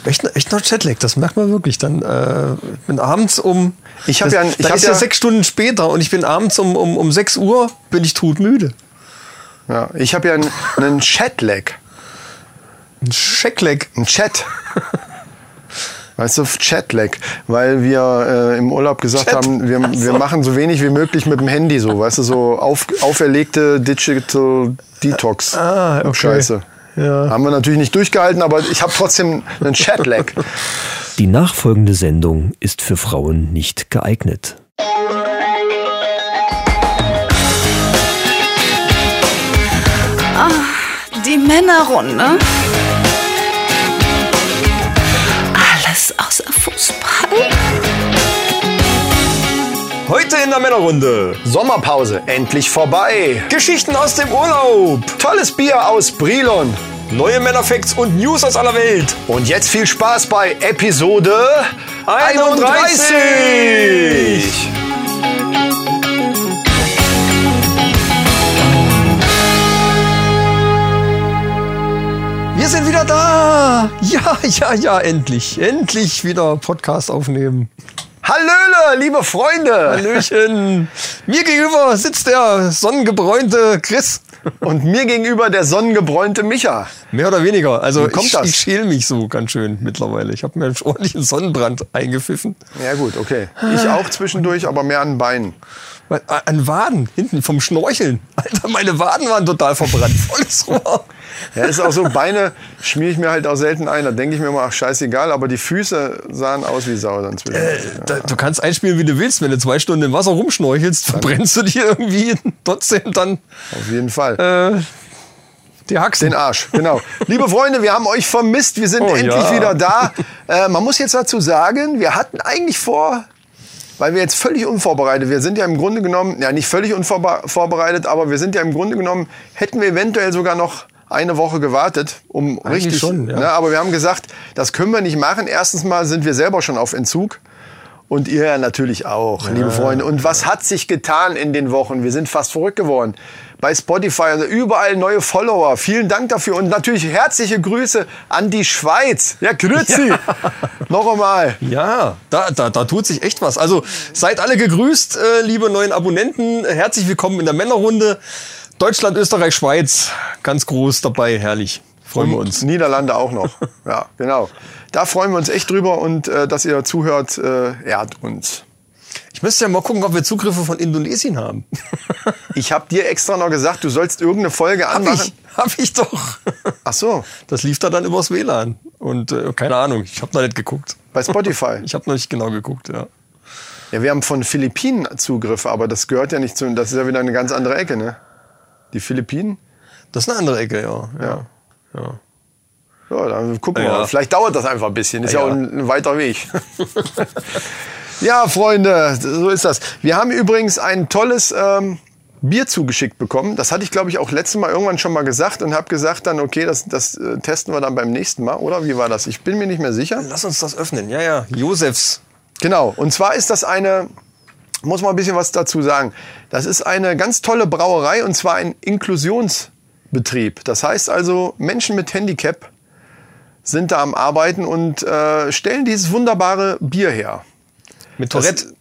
habe echt, echt noch Jetlag, das merkt man wirklich. Dann äh, bin abends um. Ich habe ja ich da hab ist ja ja- sechs Stunden später und ich bin abends um, um, um 6 Uhr bin ich todmüde. Ja, ich habe ja einen, einen Chatlag. Ein Scheckleck. Ein Chat. Weißt du, Chatlag, weil wir äh, im Urlaub gesagt Chat. haben, wir, so. wir machen so wenig wie möglich mit dem Handy so, weißt du, so auf, auferlegte Digital Detox. Ah, okay. Scheiße. Ja. Haben wir natürlich nicht durchgehalten, aber ich habe trotzdem einen Chatlag. Die nachfolgende Sendung ist für Frauen nicht geeignet. Die Männerrunde. Heute in der Männerrunde. Sommerpause, endlich vorbei. Geschichten aus dem Urlaub. Tolles Bier aus Brilon. Neue Männerfacts und News aus aller Welt. Und jetzt viel Spaß bei Episode 31. 31. Wir sind wieder da. Ja, ja, ja, endlich. Endlich wieder Podcast aufnehmen. Hallöle, liebe Freunde. Hallöchen. Mir gegenüber sitzt der sonnengebräunte Chris. Und mir gegenüber der sonnengebräunte Micha. Mehr oder weniger. Also Wie kommt ich, das? ich schäle mich so ganz schön mittlerweile. Ich habe mir einen ordentlichen Sonnenbrand eingepfiffen. Ja gut, okay. Ich auch zwischendurch, aber mehr an den Beinen. Weil, äh, An Waden, hinten vom Schnorcheln. Alter, meine Waden waren total verbrannt. Volles Rohr. Ja, ist auch so, Beine schmiere ich mir halt auch selten ein. Da denke ich mir immer, ach scheißegal, aber die Füße sahen aus wie Sau dann zwischendurch. Da, du kannst einspielen, wie du willst. Wenn du zwei Stunden im Wasser rumschnorchelst, verbrennst du dir irgendwie trotzdem dann Auf jeden Fall. äh, die Haxen. Den Arsch, genau. Liebe Freunde, wir haben euch vermisst. Wir sind Oh, endlich ja. wieder da. Äh, man muss jetzt dazu sagen, wir hatten eigentlich vor, weil wir jetzt völlig unvorbereitet, wir sind ja im Grunde genommen, ja nicht völlig unvorbereitet, aber wir sind ja im Grunde genommen, hätten wir eventuell sogar noch eine Woche gewartet, um Eigentlich richtig. schon, ja. ne, aber wir haben gesagt, das können wir nicht machen. Erstens mal sind wir selber schon auf Entzug. Und ihr ja natürlich auch, liebe Freunde. Und was hat sich getan in den Wochen? Wir sind fast verrückt geworden. Bei Spotify, also überall neue Follower. Vielen Dank dafür. Und natürlich herzliche Grüße an die Schweiz. Ja, grüezi. Noch einmal. Ja, da, da, da tut sich echt was. Also seid alle gegrüßt, äh, liebe neuen Abonnenten. Herzlich willkommen in der Männerrunde. Deutschland, Österreich, Schweiz. Ganz groß dabei, herrlich. Freuen wir uns. Niederlande auch noch. Ja, genau. Da freuen wir uns echt drüber und äh, dass ihr zuhört, äh, ehrt uns. Ich müsste ja mal gucken, ob wir Zugriffe von Indonesien haben. Ich habe dir extra noch gesagt, du sollst irgendeine Folge Hab anmachen. ich, hab ich doch. Ach so, Das lief da dann übers WLAN. Und äh, keine Ahnung, ich habe noch nicht geguckt. bei Spotify. Ich habe noch nicht genau geguckt, ja. Ja, wir haben von Philippinen Zugriffe, aber das gehört ja nicht zu. Das ist ja wieder eine ganz andere Ecke, ne? Die Philippinen? Das ist eine andere Ecke, ja. ja. ja. Ja, dann gucken wir Ja. mal. Vielleicht dauert das einfach ein bisschen. Ist ja, Ja. auch ein, ein weiter Weg. ja, Freunde, so ist das. Wir haben übrigens ein tolles ähm, Bier zugeschickt bekommen. Das hatte ich, glaube ich, auch letztes Mal irgendwann schon mal gesagt und habe gesagt dann, okay, das, das äh, testen wir dann beim nächsten Mal. Oder wie war das? Ich bin mir nicht mehr sicher. Lass uns das öffnen. Ja, ja. Josefs. Genau. Und zwar ist das eine, muss man ein bisschen was dazu sagen. Das ist eine ganz tolle Brauerei und zwar ein Inklusionsbetrieb. Das heißt also, Menschen mit Handicap sind da am Arbeiten und äh, stellen dieses wunderbare Bier her. Mit Tourette.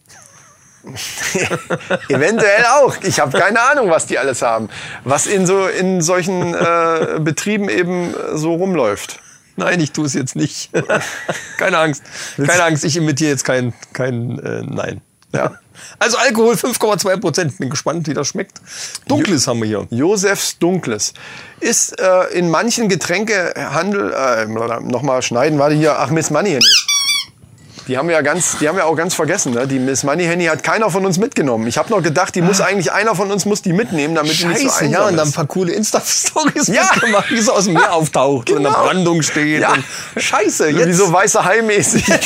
Eventuell auch. Ich habe keine Ahnung, was die alles haben. Was in so in solchen äh, Betrieben eben so rumläuft. Nein, ich tue es jetzt nicht. Keine Angst. Keine Angst, ich imitiere jetzt kein, kein äh, Nein. Ja. Also Alkohol 5,2 Prozent. Bin gespannt, wie das schmeckt. Dunkles haben wir hier. Josefs Dunkles. Ist äh, in manchen Getränkehandel, äh, nochmal schneiden, warte hier, ach Miss Money Henny. Die haben wir ja ganz, die haben wir auch ganz vergessen. Ne? Die Miss Money Henny hat keiner von uns mitgenommen. Ich habe noch gedacht, die muss eigentlich einer von uns muss die mitnehmen, damit die nicht so Ah. Scheiße, einsam ja, und dann ein paar coole Insta-Stories Ja. gemacht, wie sie aus dem Meer auftaucht und in der Genau. Brandung steht. Ja. Und Scheiße, jetzt. Wie so weißer Hai-mäßig.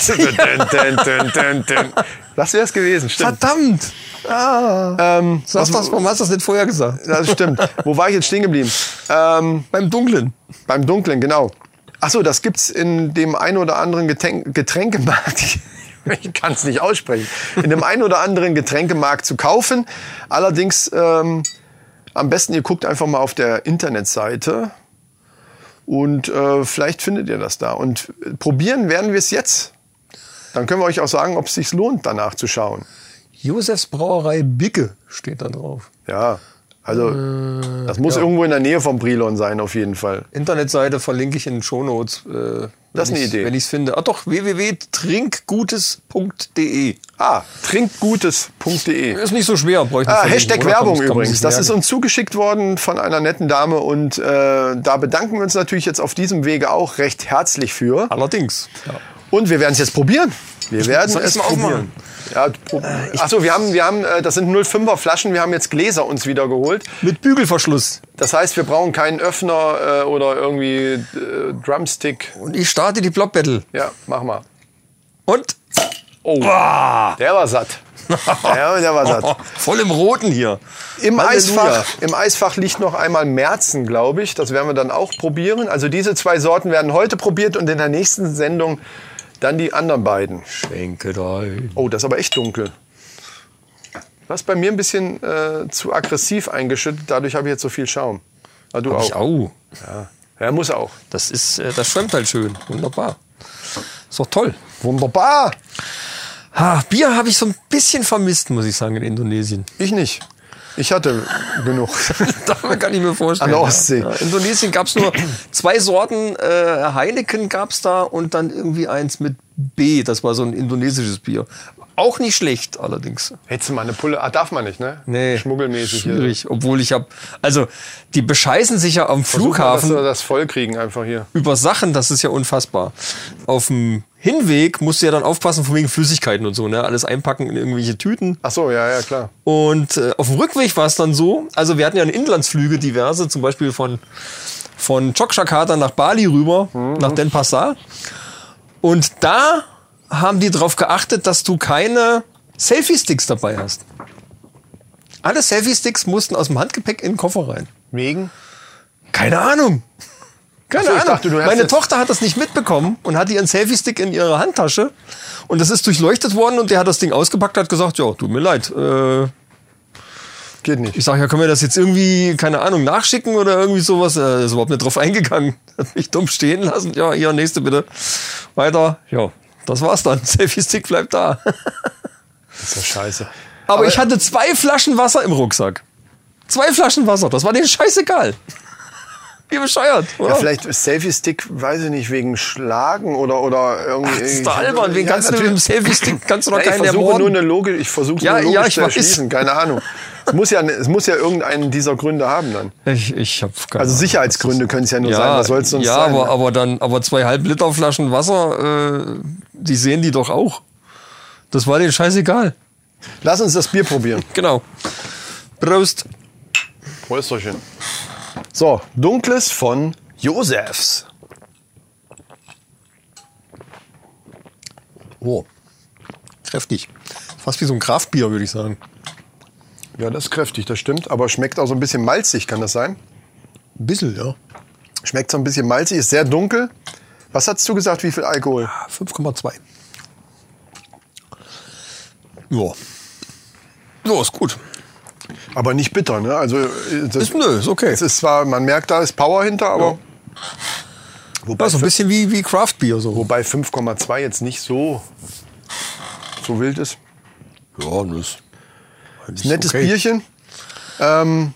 Das wäre es gewesen, stimmt. Verdammt. Ah. Ähm, das, warum hast du das nicht vorher gesagt? das stimmt. Wo war ich jetzt stehen geblieben? Ähm, Beim Dunklen. Beim Dunklen, genau. Ach so, das gibt's in dem ein oder anderen Getränk Getränkemarkt. Ich kann es nicht aussprechen. In dem ein oder anderen Getränkemarkt zu kaufen. Allerdings ähm, am besten ihr guckt einfach mal auf der Internetseite Und äh, vielleicht findet ihr das da. Und probieren werden wir es jetzt. Dann können wir euch auch sagen, ob es sich lohnt, danach zu schauen. Josefs Brauerei Bicke steht da drauf. Ja, also das muss irgendwo in der Nähe vom Brilon sein, auf jeden Fall. Internetseite verlinke ich in den Shownotes. Äh, Das ist wenn eine ich's- Idee. Wenn ich es finde. Ah doch, www.trinkgutes.de. Ah, trinkgutes.de. Ist nicht so schwer. brauche ich nicht Ah, Hashtag Werbung übrigens. Das ist uns zugeschickt worden von einer netten Dame und äh, da bedanken wir uns natürlich jetzt auf diesem Wege auch recht herzlich für. Allerdings. Ja. Und wir werden es jetzt probieren. Wir werden soll es probieren. Ja, pro Achso, wir haben, wir haben, äh, das sind 05er Flaschen. Wir haben jetzt Gläser uns wieder geholt. Mit Bügelverschluss. Das heißt, wir brauchen keinen Öffner äh, oder irgendwie äh, Drumstick. Und ich starte die Block Battle. Ja, mach mal. Und Oh, der war satt. Ja, der war satt. voll im Roten hier. Im Halleluja. Eisfach, Im Eisfach liegt noch einmal Merzen, glaube ich. Das werden wir dann auch probieren. Also diese zwei Sorten werden heute probiert und in der nächsten Sendung dann die anderen beiden. Schenke rein. Oh, das ist aber echt dunkel. Das ist bei mir ein bisschen äh, zu aggressiv eingeschüttet. Dadurch habe ich jetzt so viel Schaum. Ah, du Ich auch. auch. Ja, muss auch. Das ist, äh, das schwemmt halt schön. Wunderbar. Ist doch toll. Wunderbar. Ha, Bier habe ich so ein bisschen vermisst, muss ich sagen, in Indonesien. Ich nicht. Ich hatte genug. Das kann ich mir vorstellen. An der Ostsee. Ja. In Indonesien gab es nur zwei Sorten. Äh, Heineken gab es da und dann irgendwie eins mit B. Das war so ein indonesisches Bier. Auch nicht schlecht allerdings. Hättest du mal eine Pulle? Ah, darf man nicht, ne? Nee, Schmuggelmäßig. hier. Schwierig. Obwohl ich habe, also die bescheißen sich ja am Versuch mal, Flughafen dass wir das voll kriegen einfach hier. über Sachen, das ist ja unfassbar. Auf dem Hinweg musst du ja dann aufpassen von wegen Flüssigkeiten und so, ne? Alles einpacken in irgendwelche Tüten. Ach so, ja, ja, klar. Und äh, auf dem Rückweg war es dann so, also wir hatten ja Inlandsflüge diverse, zum Beispiel von, von Chokshakata nach Bali rüber, nach Denpasar. Und da haben die darauf geachtet, dass du keine Selfie-Sticks dabei hast. Alle Selfie-Sticks mussten aus dem Handgepäck in den Koffer rein. Wegen? Keine Ahnung. Keine so, Ahnung. dachte, Meine Tochter hat das nicht mitbekommen und hatte ihren Selfie-Stick in ihrer Handtasche. Und das ist durchleuchtet worden und der hat das Ding ausgepackt und hat gesagt, ja, tut mir leid. Äh, Geht nicht. ich sage, ja, können wir das jetzt irgendwie, keine Ahnung, nachschicken oder irgendwie sowas? Er ist überhaupt nicht drauf eingegangen. Hat mich dumm stehen lassen. Ja, hier, nächste bitte. Weiter. Ja, das war's dann. Selfie-Stick bleibt da. Das ist ja scheiße. Aber, ich hatte zwei Flaschen Wasser im Rucksack. Zwei Flaschen Wasser. Das war denen scheißegal. Wie bescheuert, oder? Ja, vielleicht Selfie-Stick, weiß ich nicht, wegen Schlagen oder, oder irgendwie. Das ist doch albern. Wen kannst du mit dem. Selfie-Stick, kannst du doch Ja, ich keinen versuche ermorden. nur eine Logik, ich versuche Ja, nur logisch ja, ich zu weiß. erschließen, keine Ahnung. Es muss ja, es muss ja irgendeinen dieser Gründe haben dann. Ich, ich hab keine Also. Sicherheitsgründe können es ja nur ja, sein. Was soll es sonst ja, sein? aber, aber dann, aber zwei halb Liter Flaschen Wasser, äh, die sehen die doch auch. Das war denen scheißegal. Lass uns das Bier probieren. Genau. Prost. Prösterchen. So, dunkles von Josefs. Oh. Kräftig. Fast wie so ein Kraftbier, würde ich sagen. Ja, das ist kräftig, das stimmt. Aber schmeckt auch so ein bisschen malzig, kann das sein? Ein bisschen, ja. Schmeckt so ein bisschen malzig, ist sehr dunkel. Was hast du gesagt, wie viel Alkohol? 5,2. Ja. Ja, ist gut. Aber nicht bitter, ne? Also, äh, das, Ist, nö, ist okay. es ist zwar, man merkt, da ist Power hinter, aber. Wobei, Ja, so ein bisschen wie, wie Craftbier. So. wobei 5,2 jetzt nicht so, so wild ist. Ja, das ist Nettes okay. Bierchen. Ähm,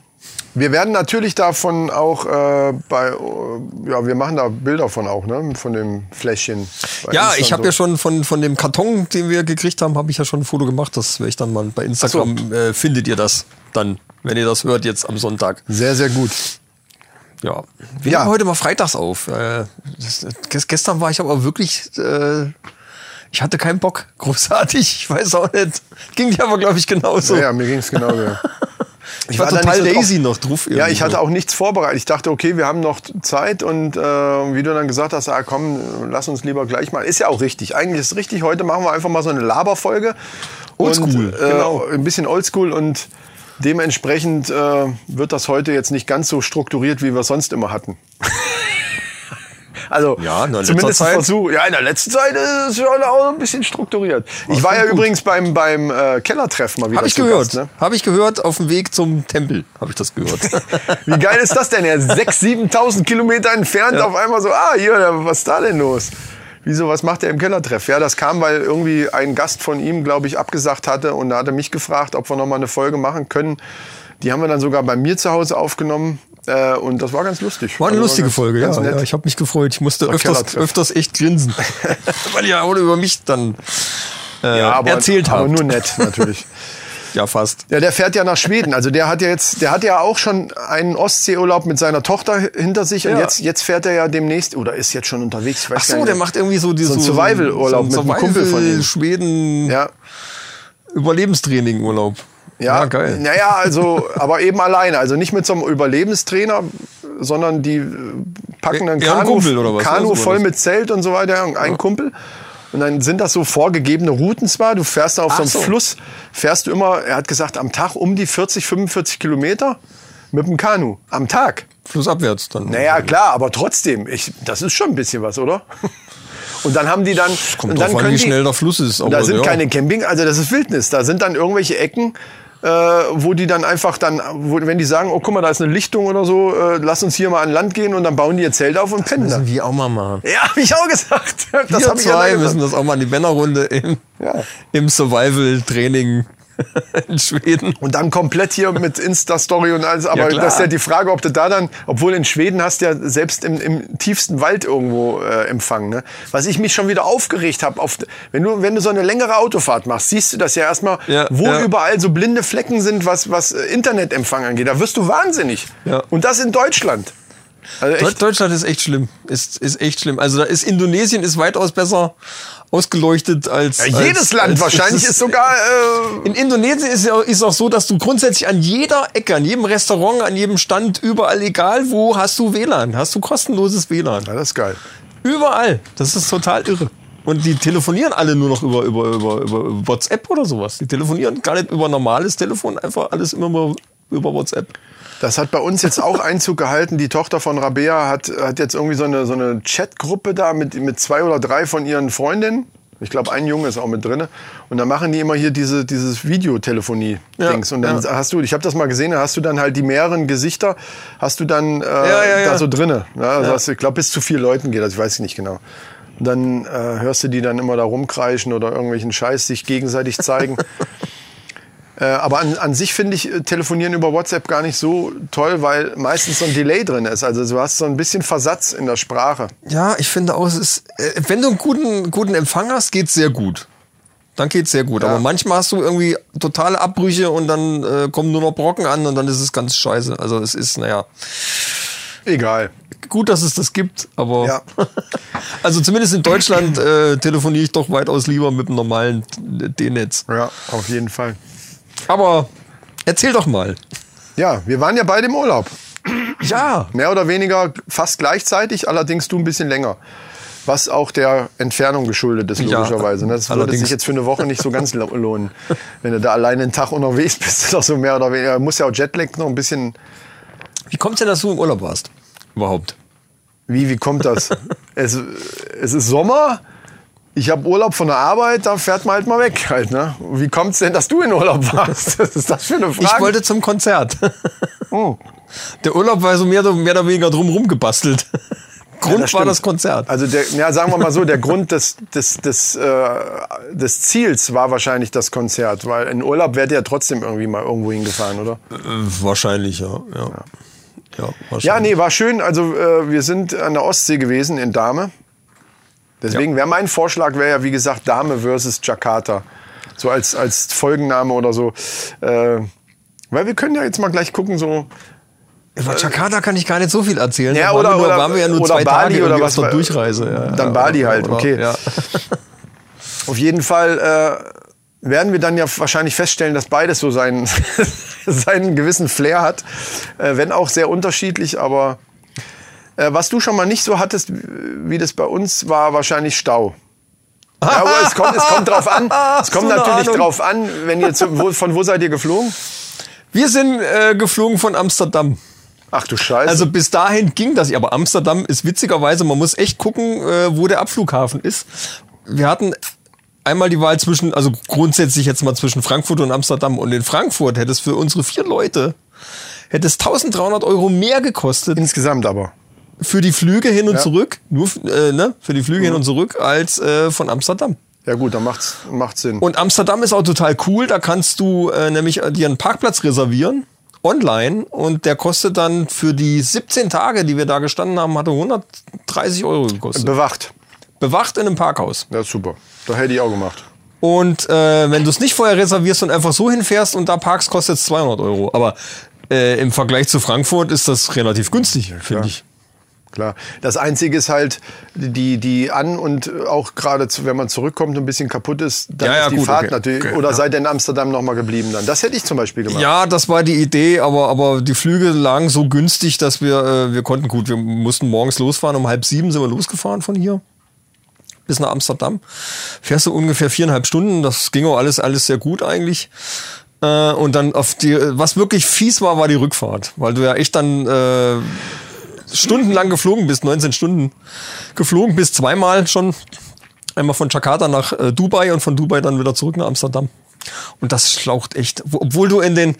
wir werden natürlich davon auch äh, bei, äh, ja, wir machen da Bilder von auch, ne? Von dem Fläschchen. Ja, Insta ich habe so. ja schon von, von dem Karton, den wir gekriegt haben, habe ich ja schon ein Foto gemacht. Das werde ich dann mal bei Instagram, äh, findet ihr das dann, wenn ihr das hört jetzt am Sonntag. Sehr, sehr gut. Ja. Wir Ja. nehmen heute mal freitags auf. Äh, das, ges- gestern war ich aber wirklich, äh, ich hatte keinen Bock. Großartig, ich weiß auch nicht. Ging dir aber, glaube ich, genauso. Ja, ja, mir ging es genau ich war, da total so lazy noch drauf. Ja, ich hatte auch nichts vorbereitet. Ich dachte, okay, wir haben noch Zeit und äh, wie du dann gesagt hast, ah, komm, lass uns lieber gleich mal. Ist ja auch richtig. Eigentlich ist es richtig. Heute machen wir einfach mal so eine Laberfolge. Oldschool, äh, genau. Ein bisschen oldschool und dementsprechend äh, wird das heute jetzt nicht ganz so strukturiert, wie wir es sonst immer hatten. Also Ja, in zumindest. Versuch. Ja, in der letzten Zeit ist es schon auch ein bisschen strukturiert. Ich war ja gut. übrigens beim, beim äh, Kellertreffen mal wieder Habe ich gehört. Gast, ne? Habe ich gehört auf dem Weg zum Tempel. Habe ich das gehört. Wie geil ist das denn? Er ist 6.000, 7.000 Kilometer entfernt auf einmal so, ah, hier, was ist da denn los? Wieso, was macht er im Kellertreff? Ja, das kam, weil irgendwie ein Gast von ihm, glaube ich, abgesagt hatte und da hat er mich gefragt, ob wir noch mal eine Folge machen können. Die haben wir dann sogar bei mir zu Hause aufgenommen äh, und das war ganz lustig. War eine Also lustige ganz- Folge, ganz ja, nett. ja. Ich habe mich gefreut. Ich musste öfters, öfters echt grinsen. Weil ihr auch über mich dann äh, Ja, aber, erzählt aber habt. nur nett natürlich. Ja, fast. Ja, der fährt ja nach Schweden. Also der hat ja jetzt, der hat ja auch schon einen Ostseeurlaub mit seiner Tochter hinter sich und Ja. jetzt, jetzt fährt er ja demnächst oder ist jetzt schon unterwegs. Ach so, der macht irgendwie so diese So Survival-Urlaub mit einem Kumpel von ihm. Schweden ja. Überlebenstraining Urlaub. Ja, geil. Naja, also, aber eben alleine. Also nicht mit so einem Überlebenstrainer, sondern die äh, packen einen Ja, Kanu, Kumpel oder was, Kanu ne? So war voll das. mit Zelt und so weiter, ein Kumpel. Und dann sind das so vorgegebene Routen zwar. Du fährst da auf so Ach einem so. Fluss, fährst du immer, er hat gesagt, am Tag um die 40, 45 Kilometer mit dem Kanu. Am Tag. Flussabwärts dann. Naja, klar, aber trotzdem, ich, das ist schon ein bisschen was, oder? Und dann haben die dann. Kommt und drauf dann an, können wie die- schnell der Fluss ist. da sind ja. keine Camping, also das ist Wildnis. Da sind dann irgendwelche Ecken, äh, wo die dann einfach dann, wo, wenn die sagen, oh guck mal, da ist eine Lichtung oder so, äh, lass uns hier mal an Land gehen und dann bauen die ihr Zelt auf und pennen da. Müssen wir auch mal machen. Ja, hab ich auch gesagt. Das wir ja zwei dann müssen das auch mal in die Männerrunde im, Ja. im Survival-Training in Schweden. Und dann komplett hier mit Insta-Story und alles. Aber Ja, das ist ja die Frage, ob du da dann, obwohl in Schweden hast du ja selbst im, im tiefsten Wald irgendwo äh, Empfang. Ne? Was ich mich schon wieder aufgeregt habe, auf, wenn, du, wenn du so eine längere Autofahrt machst, siehst du das ja erstmal, Ja, wo ja. überall so blinde Flecken sind, was, was Internetempfang angeht. Da wirst du wahnsinnig. Ja. Und das in Deutschland. Also echt, Deutschland ist echt schlimm. Ist, ist echt schlimm. Also da ist Indonesien ist weitaus besser ausgeleuchtet als. ja, jedes als, Land als, wahrscheinlich ist sogar. Äh, In Indonesien ist ja ist auch so, dass du grundsätzlich an jeder Ecke, an jedem Restaurant, an jedem Stand, überall, egal wo, hast du WLAN. Hast du kostenloses WLAN. ja, das ist geil. Überall. Das ist total irre. Und die telefonieren alle nur noch über, über, über, über WhatsApp oder sowas. Die telefonieren gar nicht über normales Telefon, einfach alles immer mal über WhatsApp. Das hat bei uns jetzt auch Einzug gehalten. Die Tochter von Rabea hat, hat jetzt irgendwie so eine, so eine Chatgruppe da mit, mit zwei oder drei von ihren Freundinnen. Ich glaube, ein Junge ist auch mit drinne. Und dann machen die immer hier diese, dieses Videotelefonie-Dings. Ja, und dann ja. hast du, ich habe das mal gesehen, da hast du dann halt die mehreren Gesichter, hast du dann äh, ja, da so drinne. Ja, also hast ich glaube, bis zu vier Leuten geht das, ich weiß nicht genau. Und dann äh, hörst du die dann immer da rumkreischen oder irgendwelchen Scheiß sich gegenseitig zeigen. Äh, aber an, an sich finde ich äh, Telefonieren über WhatsApp gar nicht so toll, weil meistens so ein Delay drin ist. Also du hast so ein bisschen Versatz in der Sprache. Ja, ich finde auch, es ist, äh, wenn du einen guten, guten Empfang hast, geht's sehr gut. Dann geht's sehr gut. Ja. Aber manchmal hast du irgendwie totale Abbrüche und dann äh, kommen nur noch Brocken an und dann ist es ganz scheiße. Also es ist, naja, Egal. gut, dass es das gibt, aber Ja. also zumindest in Deutschland äh, telefoniere ich doch weitaus lieber mit dem normalen D-Netz. Ja, auf jeden Fall. Aber erzähl doch mal. Ja, wir waren ja beide im Urlaub. Ja. Mehr oder weniger fast gleichzeitig, allerdings du ein bisschen länger. Was auch der Entfernung geschuldet ist, Ja, logischerweise. ne? Das würde allerdings. sich jetzt für eine Woche nicht so ganz lo- lohnen. Wenn du da alleine einen Tag unterwegs bist, ist doch so mehr oder weniger. Muss ja auch Jetlag noch ein bisschen. Wie kommt's denn, dass du im Urlaub warst? Überhaupt. Wie, wie kommt das? es, es ist Sommer. Ich habe Urlaub von der Arbeit, da fährt man halt mal weg halt, ne? Wie kommt's denn, dass du in Urlaub warst? Was ist das für eine Frage? Ich wollte zum Konzert. Oh. Der Urlaub war so mehr, oder- mehr oder weniger drumherum gebastelt. Grund war stimmt. das Konzert. Also der, ja, sagen wir mal so, der Grund des, des, des, äh, des Ziels war wahrscheinlich das Konzert, weil in Urlaub wärt ihr ja trotzdem irgendwie mal irgendwo hingefahren, oder? Äh, wahrscheinlich, ja. Ja, ja. wahrscheinlich. Ja, nee, war schön. Also äh, wir sind an der Ostsee gewesen in Dahme. Deswegen wäre mein Vorschlag, wäre ja wie gesagt Dahme versus Jakarta. So als, als Folgenname oder so. Äh, weil wir können ja jetzt mal gleich gucken, so Über Jakarta kann ich gar nicht so viel erzählen. Ja, Da waren oder- wir nur, oder- waren wir ja nur oder zwei Bali Tage oder was war- Durchreise. Ja, Dann ja, Bali halt, oder- okay. Ja. Auf jeden Fall äh, werden wir dann ja wahrscheinlich feststellen, dass beides so seinen, seinen gewissen Flair hat. Äh, wenn auch sehr unterschiedlich, aber äh, was du schon mal nicht so hattest, wie das bei uns war, wahrscheinlich Stau. Ja, aber es kommt, es kommt drauf an. Es kommt natürlich Ahnung? drauf an, wenn ihr zu, wo, von wo seid ihr geflogen? Wir sind äh, geflogen von Amsterdam. Ach du Scheiße. Also bis dahin ging das. Aber Amsterdam ist witzigerweise, man muss echt gucken, äh, wo der Abflughafen ist. Wir hatten einmal die Wahl zwischen, also grundsätzlich jetzt mal zwischen Frankfurt und Amsterdam. Und in Frankfurt hätte es für unsere vier Leute, hätte es 1300 Euro mehr gekostet Insgesamt aber. Für die Flüge hin und Ja. zurück, nur äh, ne, für die Flüge hin und zurück, als äh, von Amsterdam. Ja gut, dann macht's, macht Sinn. Und Amsterdam ist auch total cool. Da kannst du äh, nämlich äh, dir einen Parkplatz reservieren online und der kostet dann für die 17 Tage, die wir da gestanden haben, hatte 130 Euro gekostet. Bewacht. Bewacht in einem Parkhaus. Ja, super. Da hätte ich auch gemacht. Und äh, wenn du es nicht vorher reservierst und einfach so hinfährst und da parkst, kostet es 200 Euro. Aber äh, im Vergleich zu Frankfurt ist das relativ günstig, finde ich. Klar. Das Einzige ist halt, die, die an und auch gerade, wenn man zurückkommt und ein bisschen kaputt ist, dann Ja, ja, ist die gut, Fahrt okay. natürlich. Okay, oder ja. seid ihr in Amsterdam nochmal geblieben dann? Das hätte ich zum Beispiel gemacht. Ja, das war die Idee, aber, aber die Flüge lagen so günstig, dass wir, äh, wir konnten gut, wir mussten morgens losfahren, um halb sieben sind wir losgefahren von hier bis nach Amsterdam. Fährst du ungefähr viereinhalb Stunden, das ging auch alles, alles sehr gut eigentlich. Äh, und dann auf die, was wirklich fies war, war die Rückfahrt, weil du ja echt dann äh, stundenlang geflogen bist, 19 Stunden geflogen bist, zweimal schon. Einmal von Jakarta nach äh, Dubai und von Dubai dann wieder zurück nach Amsterdam. Und das schlaucht echt. Wo- Obwohl du in den,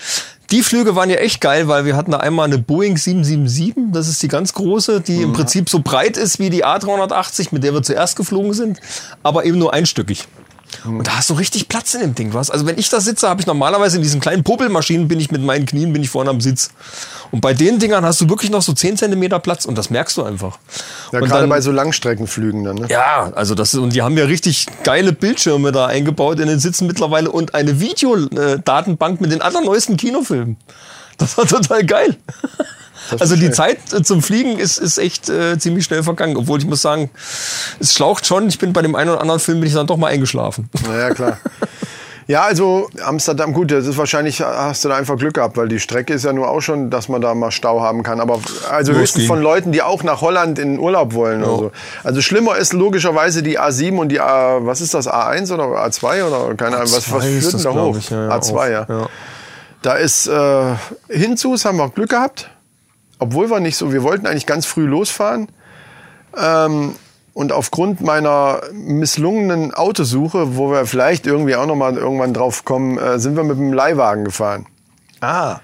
die Flüge waren ja echt geil, weil wir hatten da einmal eine Boeing 777, das ist die ganz große, die im Prinzip so breit ist wie die A380, mit der wir zuerst geflogen sind, aber eben nur einstöckig. Und da hast du richtig Platz in dem Ding, was? Also wenn ich da sitze, habe ich normalerweise in diesen kleinen Popelmaschinen, bin ich mit meinen Knien, bin ich vorne am Sitz. Und bei den Dingern hast du wirklich noch so 10 Zentimeter Platz und das merkst du einfach. Ja, und gerade dann- bei so Langstreckenflügen dann. Ne? ja, also das und die haben ja richtig geile Bildschirme da eingebaut in den Sitzen mittlerweile und eine Videodatenbank mit den allerneuesten Kinofilmen. Das war total geil. Also die schön. Zeit äh, zum Fliegen ist, ist echt äh, ziemlich schnell vergangen. Obwohl ich muss sagen, es schlaucht schon. Ich bin bei dem einen oder anderen Film bin ich dann doch mal eingeschlafen. Ja, ja, klar. Ja, also Amsterdam, gut, das ist wahrscheinlich, hast du da einfach Glück gehabt, weil die Strecke ist ja nur auch schon, dass man da mal Stau haben kann. Aber also Los höchstens ging. von Leuten, die auch nach Holland in Urlaub wollen. Oder so. Also schlimmer ist logischerweise die A7 und die A, was ist das, A1 oder A2 oder keine Ahnung, was, was A2 ist führt denn da hoch? ich, ja, ja, A2, auf. ja. Da ist äh, hinzus, haben wir Glück gehabt. Obwohl wir nicht so, wir wollten eigentlich ganz früh losfahren. Ähm, und aufgrund meiner misslungenen Autosuche, wo wir vielleicht irgendwie auch noch mal irgendwann drauf kommen, äh, sind wir mit dem Leihwagen gefahren. Ah.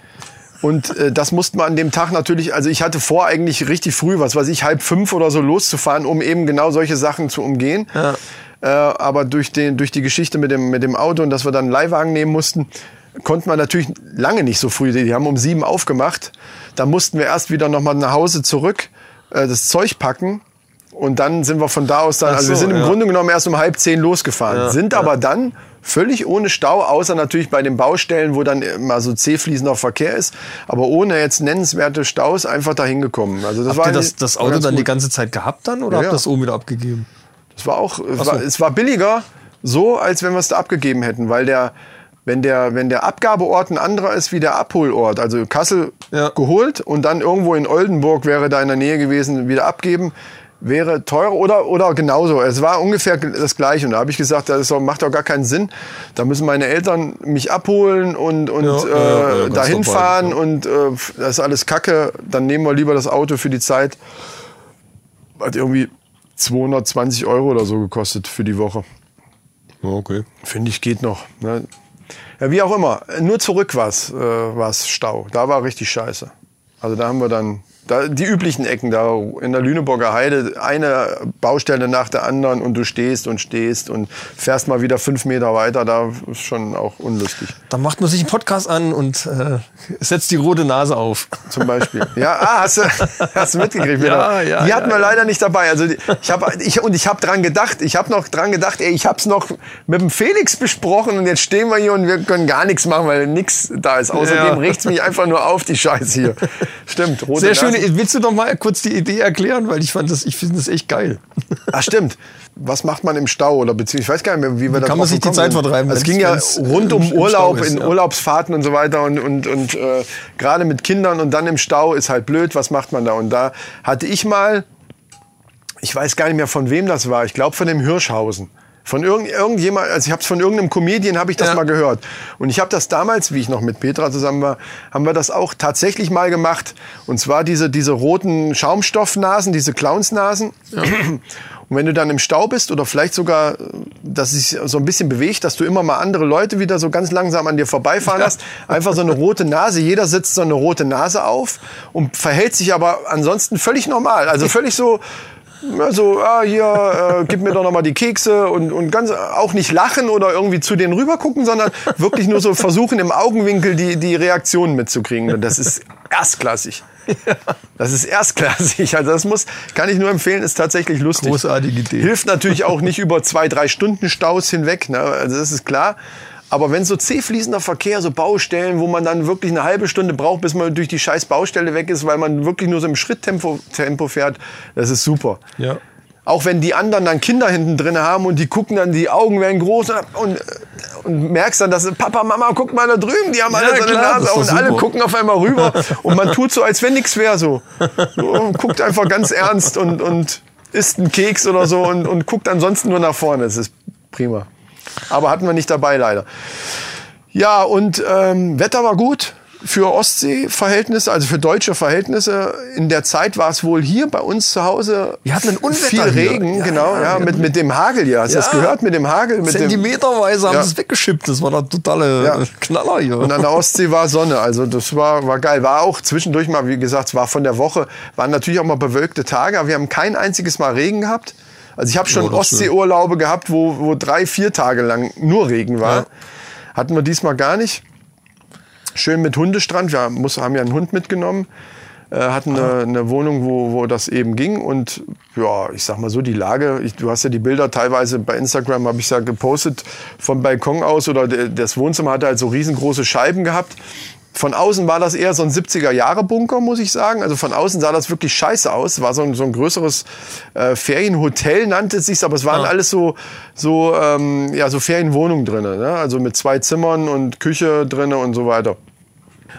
Und äh, das mussten wir an dem Tag natürlich, also ich hatte vor eigentlich richtig früh, was weiß ich, halb fünf oder so loszufahren, um eben genau solche Sachen zu umgehen. Ja. Äh, aber durch, den, durch die Geschichte mit dem, mit dem Auto und dass wir dann einen Leihwagen nehmen mussten, konnten wir natürlich lange nicht so früh. Die haben um sieben aufgemacht. Da mussten wir erst wieder nochmal nach Hause zurück, äh, das Zeug packen. Und dann sind wir von da aus dann, Ach also wir so, sind im ja. Grunde genommen erst um halb zehn losgefahren, Ja, sind ja. aber dann völlig ohne Stau, außer natürlich bei den Baustellen, wo dann mal so zähfließender Verkehr ist, aber ohne jetzt nennenswerte Staus einfach dahin gekommen. Also das Habt war ihr das, das Auto dann die gut. ganze Zeit gehabt dann oder habt ihr das oben wieder abgegeben? Es war auch, so. war, es war billiger so, als wenn wir es da abgegeben hätten, weil der, wenn der, wenn der Abgabeort ein anderer ist wie der Abholort, also Kassel Ja. geholt und dann irgendwo in Oldenburg wäre da in der Nähe gewesen, wieder abgeben, wäre teurer oder, oder genauso. Es war ungefähr das Gleiche. Und da habe ich gesagt, das doch, macht doch gar keinen Sinn. Da müssen meine Eltern mich abholen und, und Ja, äh, ja, dahin fahren ja. und äh, das ist alles Kacke. Dann nehmen wir lieber das Auto für die Zeit. Hat irgendwie 220 Euro oder so gekostet für die Woche. Okay. Finde ich, geht noch. Ne? Ja, wie auch immer. Nur zurück war's, äh, war's Stau. Da war richtig scheiße. Also da haben wir dann da, die üblichen Ecken da in der Lüneburger Heide, eine Baustelle nach der anderen und du stehst und stehst und fährst mal wieder fünf Meter weiter. Da ist schon auch unlustig. Dann macht man sich einen Podcast an und äh, setzt die rote Nase auf. Zum Beispiel. Ja, ah, hast du, hast du mitgekriegt? Ja, ja, Die hatten ja, wir ja. leider nicht dabei. Also ich hab, ich, und ich habe dran gedacht, ich habe noch dran gedacht, ey, ich habe es noch mit dem Felix besprochen und jetzt stehen wir hier und wir können gar nichts machen, weil nichts da ist. Außerdem Ja. riecht's mich einfach nur auf, die Scheiße hier. Stimmt, rote Sehr schön. Nase. Willst du doch mal kurz die Idee erklären, weil ich fand das, ich finde das echt geil. Ach stimmt. Was macht man im Stau oder beziehungsweise ich weiß gar nicht mehr, wie wir da kann man sich die Zeit sind. vertreiben, Es ging ja rund um Urlaub, ist, in ja. Urlaubsfahrten und so weiter und und und äh, gerade mit Kindern und dann im Stau ist halt blöd. Was macht man da? Und da hatte ich mal, ich weiß gar nicht mehr von wem das war. Ich glaube von dem Hirschhausen. Von irgend, irgendjemand, also ich habe es von irgendeinem Comedian habe ich das Ja. mal gehört. Und ich habe das damals, wie ich noch mit Petra zusammen war, haben wir das auch tatsächlich mal gemacht. Und zwar diese, diese roten Schaumstoffnasen, diese Clownsnasen. Und wenn du dann im Stau bist oder vielleicht sogar, dass es sich so ein bisschen bewegt, dass du immer mal andere Leute wieder so ganz langsam an dir vorbeifahren lässt, einfach so eine rote Nase, jeder setzt so eine rote Nase auf und verhält sich aber ansonsten völlig normal. Also völlig so, ja, so, ah, hier, äh, gib mir doch noch mal die Kekse und, und ganz auch nicht lachen oder irgendwie zu denen rüber gucken, sondern wirklich nur so versuchen, im Augenwinkel die, die Reaktionen mitzukriegen. Das ist erstklassig. Das ist erstklassig. Also das muss, kann ich nur empfehlen, ist tatsächlich lustig. Großartige Idee. Hilft natürlich auch nicht über zwei, drei Stunden Staus hinweg. Ne? Also das ist klar. Aber wenn so zäh fließender Verkehr, so Baustellen, wo man dann wirklich eine halbe Stunde braucht, bis man durch die scheiß Baustelle weg ist, weil man wirklich nur so im Schritttempo Tempo fährt, das ist super. Ja. Auch wenn die anderen dann Kinder hinten drin haben und die gucken dann, die Augen werden groß und, und merkst dann, dass Papa, Mama, guck mal da drüben, die haben alle Ja, so eine klar, Nase und alle gucken auf einmal rüber und man tut so, als wenn nichts wäre so. so. und Guckt einfach ganz ernst und, und isst einen Keks oder so und, und guckt ansonsten nur nach vorne. Das ist prima. Aber hatten wir nicht dabei leider. Ja, und ähm, Wetter war gut für Ostsee-Verhältnisse, also für deutsche Verhältnisse. In der Zeit war es wohl hier bei uns zu Hause Wir hatten ein Unwetter viel. Regen, Ja, genau, ja, ja, mit, mit dem Hagel hier. Hast du das Ja. gehört? Mit dem Hagel, mit Zentimeterweise haben sie es weggeschippt. Das war der totale Ja. Knaller hier. Und an der Ostsee war Sonne, also das war, war geil. War auch zwischendurch mal, wie gesagt, es war von der Woche, waren natürlich auch mal bewölkte Tage, aber wir haben kein einziges Mal Regen gehabt. Also ich habe schon Oh. Ostseeurlaube gehabt, wo, wo drei, vier Tage lang nur Regen war. Ja. Hatten wir diesmal gar nicht. Schön mit Hundestrand, wir haben, muss, haben ja einen Hund mitgenommen. Äh, hatten eine, eine Wohnung, wo, wo das eben ging. Und ja, ich sag mal so, die Lage, ich, du hast ja die Bilder teilweise bei Instagram, habe ich ja gepostet, vom Balkon aus oder de, das Wohnzimmer hatte halt so riesengroße Scheiben gehabt. Von außen war das eher so ein 70er-Jahre-Bunker, muss ich sagen. Also von außen sah das wirklich scheiße aus. War so ein, so ein größeres äh, Ferienhotel, nannte es sich, aber es waren alles so, so, ähm, ja, so Ferienwohnungen drin. Ne? Also mit zwei Zimmern und Küche drinne und so weiter.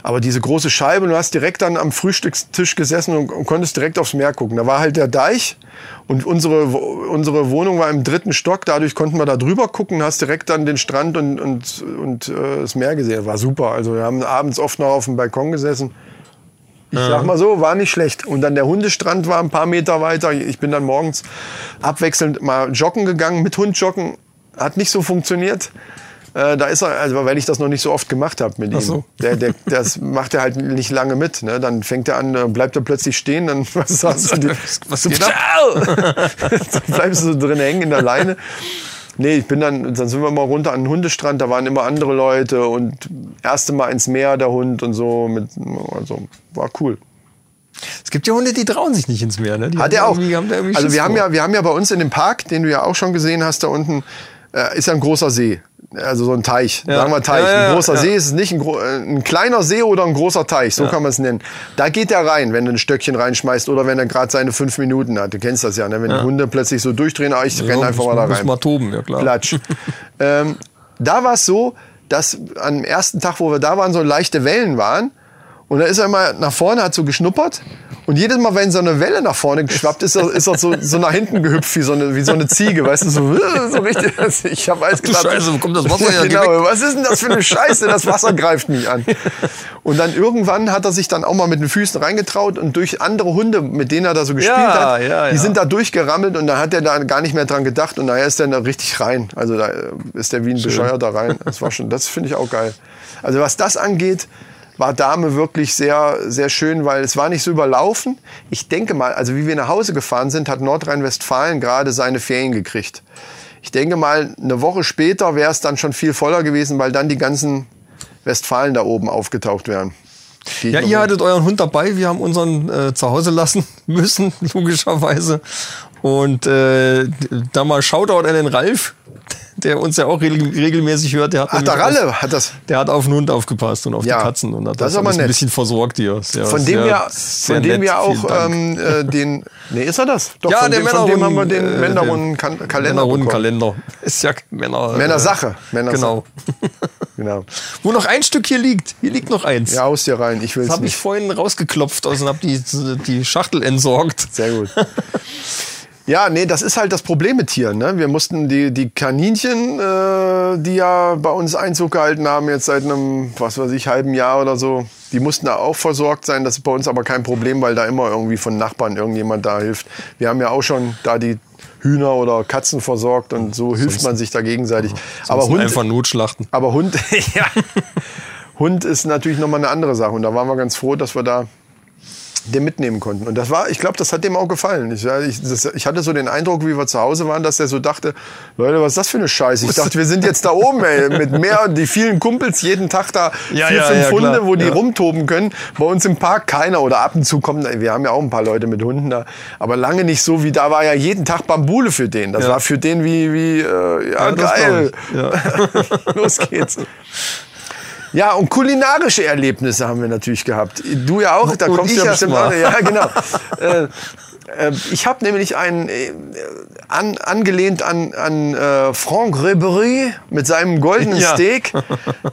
Aber diese große Scheibe, du hast direkt dann am Frühstückstisch gesessen und, und konntest direkt aufs Meer gucken. Da war halt der Deich und unsere, unsere Wohnung war im dritten Stock. Dadurch konnten wir da drüber gucken, hast direkt dann den Strand und, und, und äh, das Meer gesehen. War super. Also wir haben abends oft noch auf dem Balkon gesessen. Ich sag mal so, war nicht schlecht. Und dann der Hundestrand war ein paar Meter weiter. Ich bin dann morgens abwechselnd mal joggen gegangen, mit Hund joggen. Hat nicht so funktioniert. Äh, da ist er, also weil ich das noch nicht so oft gemacht habe mit ihm. so. Der, der, das macht er halt nicht lange mit. Ne? Dann fängt er an, äh, bleibt er plötzlich stehen, dann was sagst du? dir? Was dann bleibst du so drin hängen in der Leine. Nee, ich bin dann, dann sind wir mal runter an den Hundestrand, da waren immer andere Leute und erste Mal ins Meer der Hund und so. Mit, also war cool. Es gibt ja Hunde, die trauen sich nicht ins Meer. Ne? Die Hat er auch. also wir haben ja, wir haben ja bei uns in dem Park, den du ja auch schon gesehen hast, da unten äh, ist ja ein großer See. Also so ein Teich, Ja. sagen wir Teich. Ja, ja, ein großer ja. See ist nicht ein, ein kleiner See oder ein großer Teich, so kann man es nennen. Da geht er rein, wenn du ein Stöckchen reinschmeißt oder wenn er gerade seine fünf Minuten hat. Du kennst das ja, ne? wenn die Hunde plötzlich so durchdrehen, ah, ich renn einfach mal da muss rein. mal toben, ja klar. Platsch. ähm, da war es so, dass am ersten Tag, wo wir da waren, so leichte Wellen waren. Und da ist er immer nach vorne, hat so geschnuppert. Und jedes Mal, wenn so eine Welle nach vorne geschwappt ist, er, ist er so, so nach hinten gehüpft wie so eine, wie so eine Ziege, weißt du, so, so richtig. Ich habe alles gedacht, Scheiße, wo kommt das Wasser her? Geh genau, was ist denn das für eine Scheiße? Das Wasser greift mich an. Und dann irgendwann hat er sich dann auch mal mit den Füßen reingetraut und durch andere Hunde, mit denen er da so gespielt Ja, hat, ja, die ja. sind da durchgerammelt und dann hat er da gar nicht mehr dran gedacht und daher ist er da richtig rein. Also da äh, ist der wie ein Bescheuerter rein. Das war schon, das finde ich auch geil. Also was das angeht, war Dame wirklich sehr, sehr schön, weil es war nicht so überlaufen. Ich denke mal, also wie wir nach Hause gefahren sind, hat Nordrhein-Westfalen gerade seine Ferien gekriegt. Ich denke mal, eine Woche später wäre es dann schon viel voller gewesen, weil dann die ganzen Westfalen da oben aufgetaucht wären. Ja, ihr hattet euren Hund dabei, wir haben unseren äh, zu Hause lassen müssen, logischerweise. Und äh, da mal Shoutout an den Ralf, der uns ja auch regel regelmäßig hört. Der hat Ach, der Ralle hat das. Auf, der hat auf den Hund aufgepasst und auf Ja, die Katzen und hat das das, alles ein bisschen versorgt hier. Sehr, Von dem sehr, sehr von dem nett. wir auch ähm, äh, den. Nee, ist er das? Doch, ja, von, der dem, von dem haben wir den äh, Männerrunden-Kalender. Männerrundenkalender. Ist ja Männer. Männersache. Männersache. Genau. Genau. Wo noch ein Stück hier liegt. Hier liegt noch eins. Ja, aus dir rein. Ich will das habe ich vorhin rausgeklopft aus und habe die, die Schachtel entsorgt. Sehr gut. Ja, nee, das ist halt das Problem mit Tieren. Ne? Wir mussten die, die Kaninchen, äh, die ja bei uns Einzug gehalten haben, jetzt seit einem, was weiß ich, halben Jahr oder so, die mussten da auch versorgt sein. Das ist bei uns aber kein Problem, weil da immer irgendwie von Nachbarn irgendjemand da hilft. Wir haben ja auch schon da die Hühner oder Katzen versorgt und so hilft man sich da gegenseitig. Aber Hund, einfach Notschlachten. aber Hund, ja, Hund ist natürlich nochmal eine andere Sache. Und da waren wir ganz froh, dass wir da den mitnehmen konnten. Und das war, ich glaube, das hat dem auch gefallen. Ich, ich, das, ich hatte so den Eindruck, wie wir zu Hause waren, dass er so dachte, Leute, was ist das für eine Scheiße? Ich dachte, wir sind jetzt da oben, ey, mit mehr, die vielen Kumpels jeden Tag da, Ja, vier, ja, fünf ja, Hunde, klar. wo die rumtoben können. Bei uns im Park keiner oder ab und zu kommen, wir haben ja auch ein paar Leute mit Hunden da, aber lange nicht so wie da war ja jeden Tag Bambule für den. Das war für den wie, wie, äh, ja, geil. Los geht's. Ja, und kulinarische Erlebnisse haben wir natürlich gehabt. Du ja auch, da Und kommst du ja bestimmt auch. Ja, genau. äh, äh, ich habe nämlich einen äh, an, angelehnt an, an äh, Franck Ribery mit seinem goldenen Ja. Steak.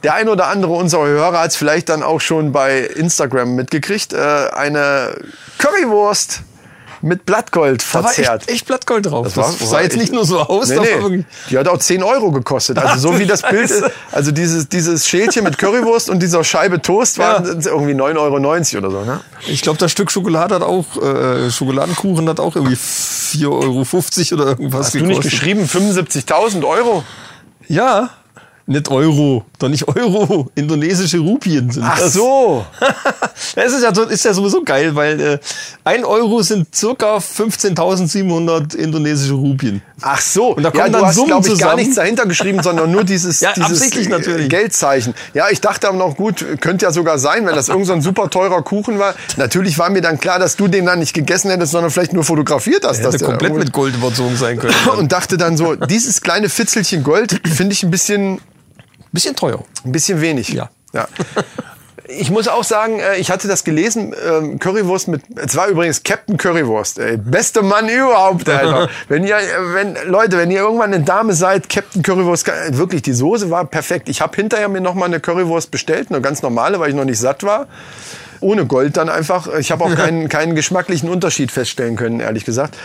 Der ein oder andere unserer Hörer hat es vielleicht dann auch schon bei Instagram mitgekriegt. Äh, eine Currywurst mit Blattgold Da war echt, echt Blattgold drauf. Das, war- sah war jetzt nicht nur so aus, Nee, das nee. Die hat auch 10 Euro gekostet. Also so wie das Bild ist. Also dieses, dieses Schälchen mit Currywurst und dieser Scheibe Toast waren irgendwie 9,90 Euro oder so. Ne? Ich glaube, das Stück Schokolade hat auch, äh, Schokoladenkuchen hat auch irgendwie 4,50 Euro oder irgendwas Hast du nicht geschrieben 75.000 Euro? Ja, nicht Euro, doch nicht Euro, indonesische Rupien sind Ach das. so. Das ist ja, ist ja sowieso geil, weil äh, ein Euro sind circa 15.700 indonesische Rupien. Ach so. Und da ja, kommen dann hast, Summen glaube ich, gar zusammen. nichts dahinter geschrieben, sondern nur dieses, Ja, dieses absichtlich äh, natürlich. Geldzeichen. Ja, ich dachte aber noch, gut, könnte ja sogar sein, wenn das irgend so ein super teurer Kuchen war. Natürlich war mir dann klar, dass du den dann nicht gegessen hättest, sondern vielleicht nur fotografiert hast. dass Hätte der komplett mit Gold überzogen sein können. und dachte dann so, dieses kleine Fitzelchen Gold finde ich ein bisschen, Bisschen teuer. ein bisschen wenig. Ja. ja. Ich muss auch sagen, äh, ich hatte das gelesen, ähm, Currywurst mit, es war übrigens Captain Currywurst, ey. Beste Mann überhaupt, Alter. wenn ihr, äh, wenn, Leute, wenn ihr irgendwann eine Dame seid, Captain Currywurst, äh, wirklich, die Soße war perfekt. Ich habe hinterher mir noch mal eine Currywurst bestellt, eine ganz normale, weil ich noch nicht satt war. Ohne Gold dann einfach. Ich habe auch keinen, keinen geschmacklichen Unterschied feststellen können, ehrlich gesagt.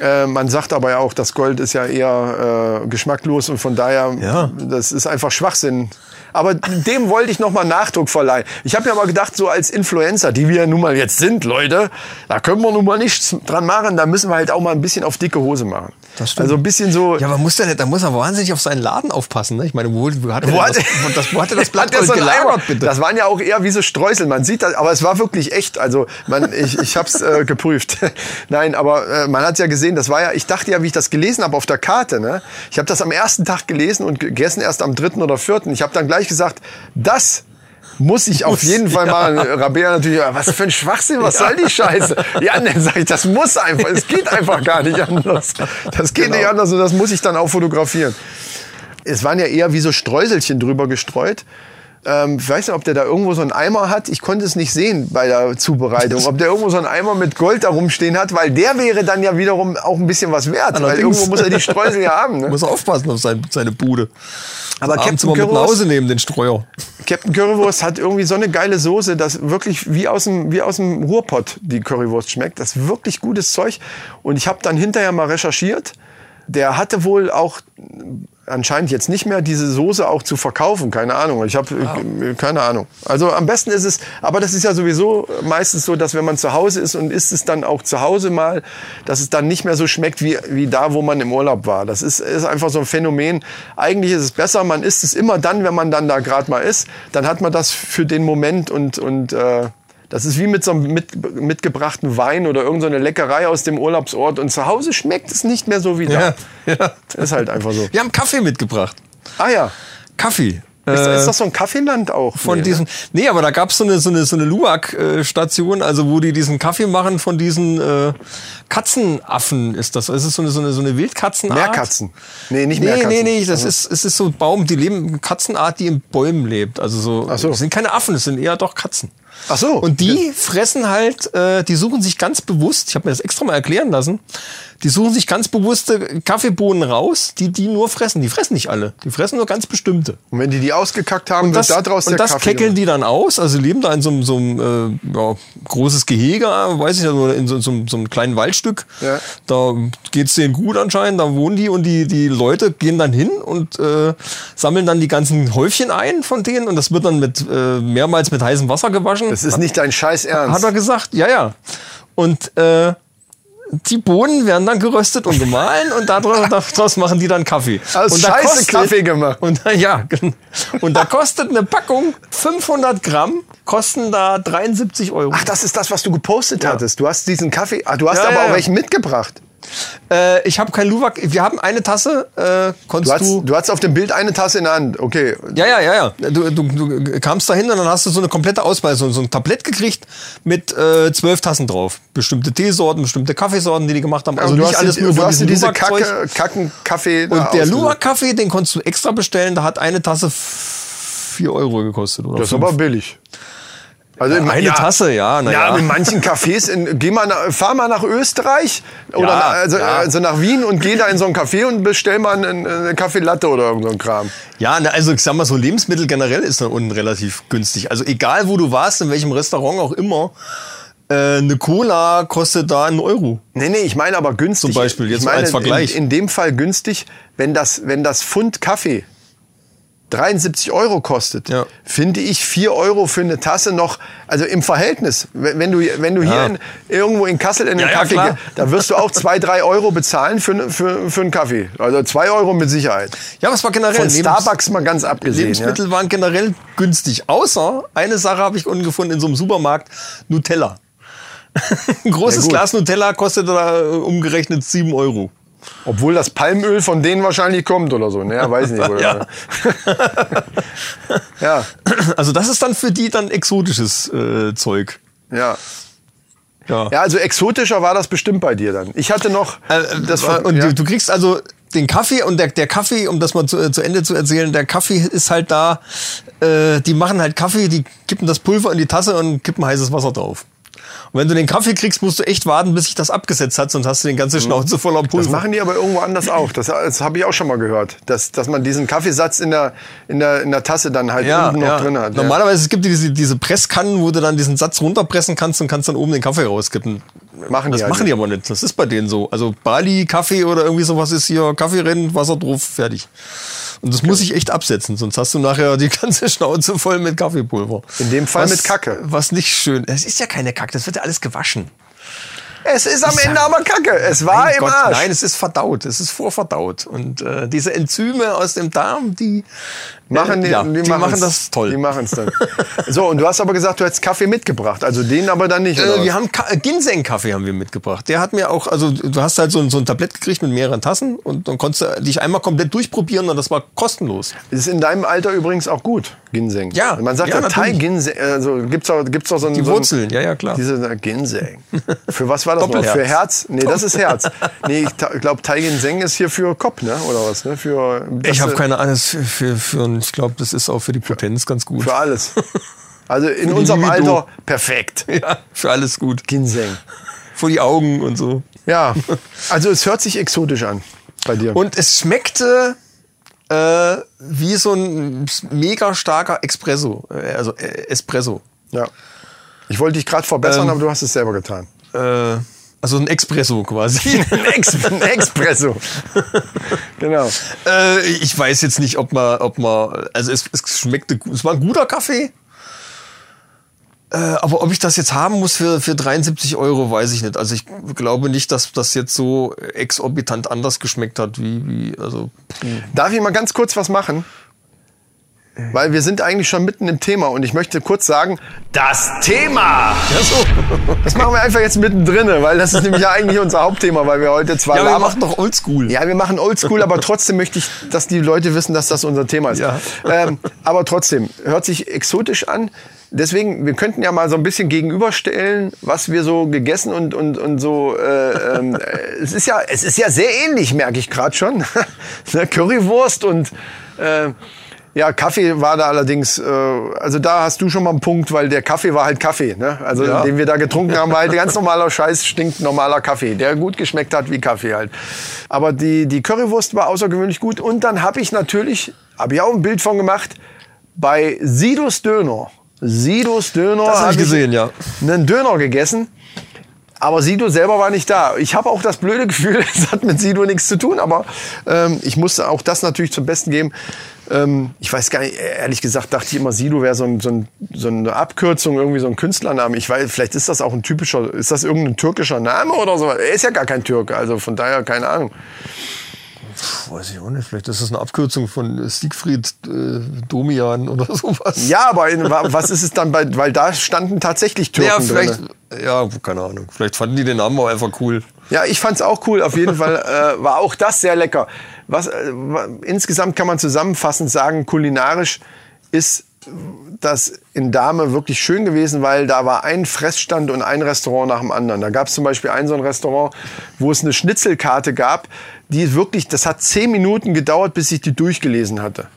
Äh, man sagt aber ja auch, das Gold ist ja eher äh, geschmacklos und von daher, Ja. das ist einfach Schwachsinn. Aber dem wollte ich nochmal Nachdruck verleihen. Ich habe mir aber gedacht, so als Influencer, die wir ja nun mal jetzt sind, Leute, da können wir nun mal nichts dran machen. Da müssen wir halt auch mal ein bisschen auf dicke Hose machen. Das stimmt. Also ein bisschen so. Ja, aber muss der nicht, da muss er wahnsinnig auf seinen Laden aufpassen. Ne? Ich meine, wo, wo hat er Wo hat, das, das, wo hat er das Blatt so gelagert, bitte? Das waren ja auch eher wie so Streusel. Man sieht das, aber es war wirklich echt. Also man, ich, ich habe es äh, geprüft. Nein, aber äh, man hat ja gesehen, das war ja, ich dachte ja, wie ich das gelesen habe auf der Karte. Ne? Ich habe das am ersten Tag gelesen und gegessen erst am dritten oder vierten. Ich habe dann gleich gesagt, das muss ich auf Muss, jeden Fall ja. machen. Rabea natürlich, was für ein Schwachsinn, was soll die Scheiße? Ja, dann sage ich, das muss einfach, es geht einfach gar nicht anders. Das geht nicht Genau. anders und das muss ich dann auch fotografieren es waren ja eher wie so Streuselchen drüber gestreut. Ähm, ich weiß nicht, ob der da irgendwo so einen Eimer hat. Ich konnte es nicht sehen bei der Zubereitung. Ob der irgendwo so einen Eimer mit Gold da rumstehen hat, weil der wäre dann ja wiederum auch ein bisschen was wert. Weil irgendwo muss er die Streusel ja haben. Ne? Muss er aufpassen auf sein, seine Bude. Aber Captain immer mit nach Currywurst, Hause nehmen, den Streuer. Captain Currywurst hat irgendwie so eine geile Soße, dass wirklich wie aus dem, wie aus dem Ruhrpott die Currywurst schmeckt. Das ist wirklich gutes Zeug. Und ich habe dann hinterher mal recherchiert. Der hatte wohl auch anscheinend jetzt nicht mehr diese Soße auch zu verkaufen. Keine Ahnung. Ich habe äh, keine Ahnung. Also am besten ist es, aber das ist ja sowieso meistens so, dass wenn man zu Hause ist und isst es dann auch zu Hause mal, dass es dann nicht mehr so schmeckt wie, wie da, wo man im Urlaub war. Das ist, ist einfach so ein Phänomen. Eigentlich ist es besser, man isst es immer dann, wenn man dann da gerade mal ist. Dann hat man das für den Moment und, und äh, das ist wie mit so einem mit, mitgebrachten Wein oder irgendeine so Leckerei aus dem Urlaubsort. Und zu Hause schmeckt es nicht mehr so wie da. Ja, ja. Ist halt einfach so. Wir haben Kaffee mitgebracht. Ah ja. Kaffee. Ist, Äh, ist das so ein Kaffeeland auch? von Nee, diesen, ne? nee, aber da gab's so eine, so eine, so eine Luwak-Station, also wo die diesen Kaffee machen von diesen äh, Katzenaffen ist das. Es ist so eine, so eine, so eine Wildkatzenart. Meerkatzen. Nee, nicht Nee, Meerkatzen. nee, nee, das ist, es ist so ein Baum, die leben, Katzenart, die in Bäumen lebt. Also so, Ach so. das sind keine Affen, es sind eher doch Katzen. Ach so. Und die fressen halt, äh, die suchen sich ganz bewusst, ich habe mir das extra mal erklären lassen, die suchen sich ganz bewusste Kaffeebohnen raus, die die nur fressen. Die fressen nicht alle, die fressen nur ganz bestimmte. Und wenn die die ausgekackt haben, Und das, wird daraus und der das Kaffee keckeln gemacht. die dann aus, also leben da in so einem, so einem äh, ja, großes Gehege, weiß ich nicht, oder in so, so, einem- so einem kleinen Waldstück. Ja. Da geht's denen gut anscheinend, da wohnen die und die, die Leute gehen dann hin und äh, sammeln dann die ganzen Häufchen ein von denen und das wird dann mit äh, mehrmals mit heißem Wasser gewaschen. Das ist nicht dein Scheiß Ernst. Hat er gesagt, ja, ja. Und äh, die Bohnen werden dann geröstet und gemahlen und daraus, machen die dann Kaffee. Aus und Scheiße Kaffee gemacht. Und da, ja, und da kostet eine Packung 500 Gramm, kosten da 73 Euro. Ach, das ist das, was du gepostet hattest. Du hast diesen Kaffee, ah, du hast Ja, aber ja, auch ja. welchen mitgebracht. Äh, ich habe kein Luwak, wir haben eine Tasse, äh, Du konntest hast, du... du hast auf dem Bild eine Tasse in der Hand. Okay. Ja, ja, ja, ja. Du, du, du kamst da hin und dann hast du so eine komplette Auswahl, so, so ein Tablett gekriegt mit äh, zwölf Tassen drauf. Bestimmte Teesorten, bestimmte Kaffeesorten, die die gemacht haben. Also du nicht hast, alles dir- nur du hast dir diese. Kacke, Kacken Kaffee Und der. Luwak-Kaffee, den konntest du extra bestellen, da hat eine Tasse 4 Euro gekostet. Oder Das ist aber billig. Also in- Eine Tasse, ja, na ja. ja. in manchen Cafés, in, geh mal nach, fahr mal nach Österreich oder Ja, nach, also, ja. also nach Wien und geh da in so ein Café und bestell mal einen, einen Kaffee Latte oder irgend so ein Kram. Ja, na, also ich sag mal so, Lebensmittel generell ist da unten relativ günstig. Also egal, wo du warst, in welchem Restaurant auch immer, äh, eine Cola kostet da einen Euro. Nee, nee, ich meine aber günstig. Zum Beispiel, jetzt ich meine als Vergleich. In, in dem Fall günstig, wenn das, wenn das Pfund Kaffee 73 Euro kostet, Ja. finde ich 4 Euro für eine Tasse noch, also im Verhältnis. Wenn du, wenn du Ja. hier in, irgendwo in Kassel in den Ja, ja, Kaffee klar. gehst, da wirst du auch 2, 3 Euro bezahlen für, für, für einen Kaffee. Also 2 Euro mit Sicherheit. Ja, was war generell? Von Starbucks mal ganz abgesehen. Lebensmittel waren generell günstig. Außer eine Sache habe ich unten gefunden in so einem Supermarkt, Nutella. Ein großes. Glas Nutella kostet da äh, umgerechnet 7 Euro. Ja. Obwohl das Palmöl von denen wahrscheinlich kommt oder so. Naja, weiß ich nicht. Oder? ja, Also das ist dann für die dann exotisches äh, Zeug. ja. Ja. Ja, also exotischer war das bestimmt bei dir dann. Ich hatte noch Äh, das war- und ja. du, du kriegst also den Kaffee und der, der Kaffee, um das mal zu, äh, zu Ende zu erzählen, der Kaffee ist halt da, äh, die machen halt Kaffee, die kippen das Pulver in die Tasse und kippen heißes Wasser drauf. Und wenn du den Kaffee kriegst, musst du echt warten, bis sich das abgesetzt hat, sonst hast du den ganze Schnauze voller Pulver. Das machen die aber irgendwo anders auch. Das, das habe ich auch schon mal gehört. Dass, dass man diesen Kaffeesatz in der, in der, in der Tasse dann halt ja, unten noch ja. drin hat. Ja. Normalerweise es gibt diese, diese Presskannen, wo du dann diesen Satz runterpressen kannst und kannst dann oben den Kaffee rauskippen. Machen die das halt machen die aber nicht. Das ist bei denen so. Also Bali, Kaffee oder irgendwie sowas ist hier Kaffee rennen, Wasser drauf, fertig. Und das muss ich echt absetzen, sonst hast du nachher die ganze Schnauze voll mit Kaffeepulver. In dem Fall was, mit Kacke. Was nicht schön. Es ist ja keine Kacke, das wird alles gewaschen. Es ist am Ich Ende aber Kacke. Es war im Gott, Arsch. Nein, es ist verdaut, es ist vorverdaut. Und äh, diese Enzyme aus dem Darm, die machen die, ja, die, die machen das toll. Die machen es dann. So, und du hast aber gesagt, du hättest Kaffee mitgebracht. Also den aber dann nicht. Äh, wir haben Ka- äh, Ginseng-Kaffee haben wir mitgebracht. Der hat mir auch, also du hast halt so ein, so ein Tablett gekriegt mit mehreren Tassen und dann konntest du dich einmal komplett durchprobieren und das war kostenlos. Das ist in deinem Alter übrigens auch gut, Ginseng. Ja, Man sagt ja, ja, Thai natürlich. Ginseng. Also gibt's auch, gibt's auch so ein, Die so ein, Wurzeln, ja, ja, klar. Diese Ginseng. Für was war das noch? Für Herz? Nee, das ist Herz. Nee, ich glaube, Thai Ginseng ist hier für Kopf, ne? Oder was? Ne? Für, Ich habe äh, keine Ahnung, das für, für, ich glaube, das ist auch für die Potenz ganz gut. Für alles. Also in unserem Libido. Alter perfekt. Ja, für alles gut. Ginseng. Vor die Augen und so. Ja, also es hört sich exotisch an bei dir. Und es schmeckte äh, wie so ein mega starker Espresso. Äh, also äh, Espresso. ja. Ich wollte dich gerade verbessern, Ähm. aber du hast es selber getan. Äh, also ein Espresso quasi. Ein, Ex ein Expresso. genau. Äh, ich weiß jetzt nicht, ob man, ob man, also es, es schmeckte, gut. es war ein guter Kaffee. Äh, aber ob ich das jetzt haben muss für, für 73 Euro, weiß ich nicht. Also ich glaube nicht, dass das jetzt so exorbitant anders geschmeckt hat, wie, wie also. Darf ich mal ganz kurz was machen? Weil wir sind eigentlich schon mitten im Thema und ich möchte kurz sagen, das Thema! Ja, so. Das machen wir einfach jetzt mittendrin, weil das ist nämlich ja eigentlich unser Hauptthema, weil wir heute zwar Ja, wir machen doch Oldschool. Ja, wir machen Oldschool, aber trotzdem möchte ich, dass die Leute wissen, dass das unser Thema ist. Ja. Ähm, aber trotzdem, hört sich exotisch an. Deswegen, wir könnten ja mal so ein bisschen gegenüberstellen, was wir so gegessen und, und, und so. Äh, ähm, äh, es, ist ja, es ist ja sehr ähnlich, merke ich gerade schon. Ne, Currywurst und äh, Ja, Kaffee war da allerdings, äh, also da hast du schon mal einen Punkt, weil der Kaffee war halt Kaffee, ne? Also Ja. den wir da getrunken haben, war halt ganz normaler Scheiß, stinkt normaler Kaffee, der gut geschmeckt hat wie Kaffee halt. Aber die, die Currywurst war außergewöhnlich gut und dann habe ich natürlich, habe ich auch ein Bild von gemacht, bei Sidos Döner. Sidos Döner. Das hab ich gesehen, ja. Einen Döner gegessen. Aber Sido selber war nicht da. Ich habe auch das blöde Gefühl, es hat mit Sido nichts zu tun, aber ähm, ich musste auch das natürlich zum Besten geben. Ähm, ich weiß gar nicht, ehrlich gesagt, dachte ich immer, Sido wäre so, ein, so, ein, so eine Abkürzung, irgendwie so ein Künstlername. Ich weiß, vielleicht ist das auch ein typischer, ist das irgendein türkischer Name oder so? Er ist ja gar kein Türke, also von daher keine Ahnung. Weiß ich auch nicht. Vielleicht ist das eine Abkürzung von Siegfried äh, Domian oder sowas. Ja, aber in, wa- was ist es dann bei, weil da standen tatsächlich Türken Ja, vielleicht, drin. ja, keine Ahnung. Vielleicht fanden die den Namen auch einfach cool. Ja, ich fand's auch cool. Auf jeden Fall äh, war auch das sehr lecker. Was, äh, insgesamt kann man zusammenfassend sagen, kulinarisch ist das in Dahme wirklich schön gewesen, weil da war ein Fressstand und ein Restaurant nach dem anderen. Da gab es zum Beispiel ein so ein Restaurant, wo es eine Schnitzelkarte gab, die wirklich, das hat zehn Minuten gedauert, bis ich die durchgelesen hatte.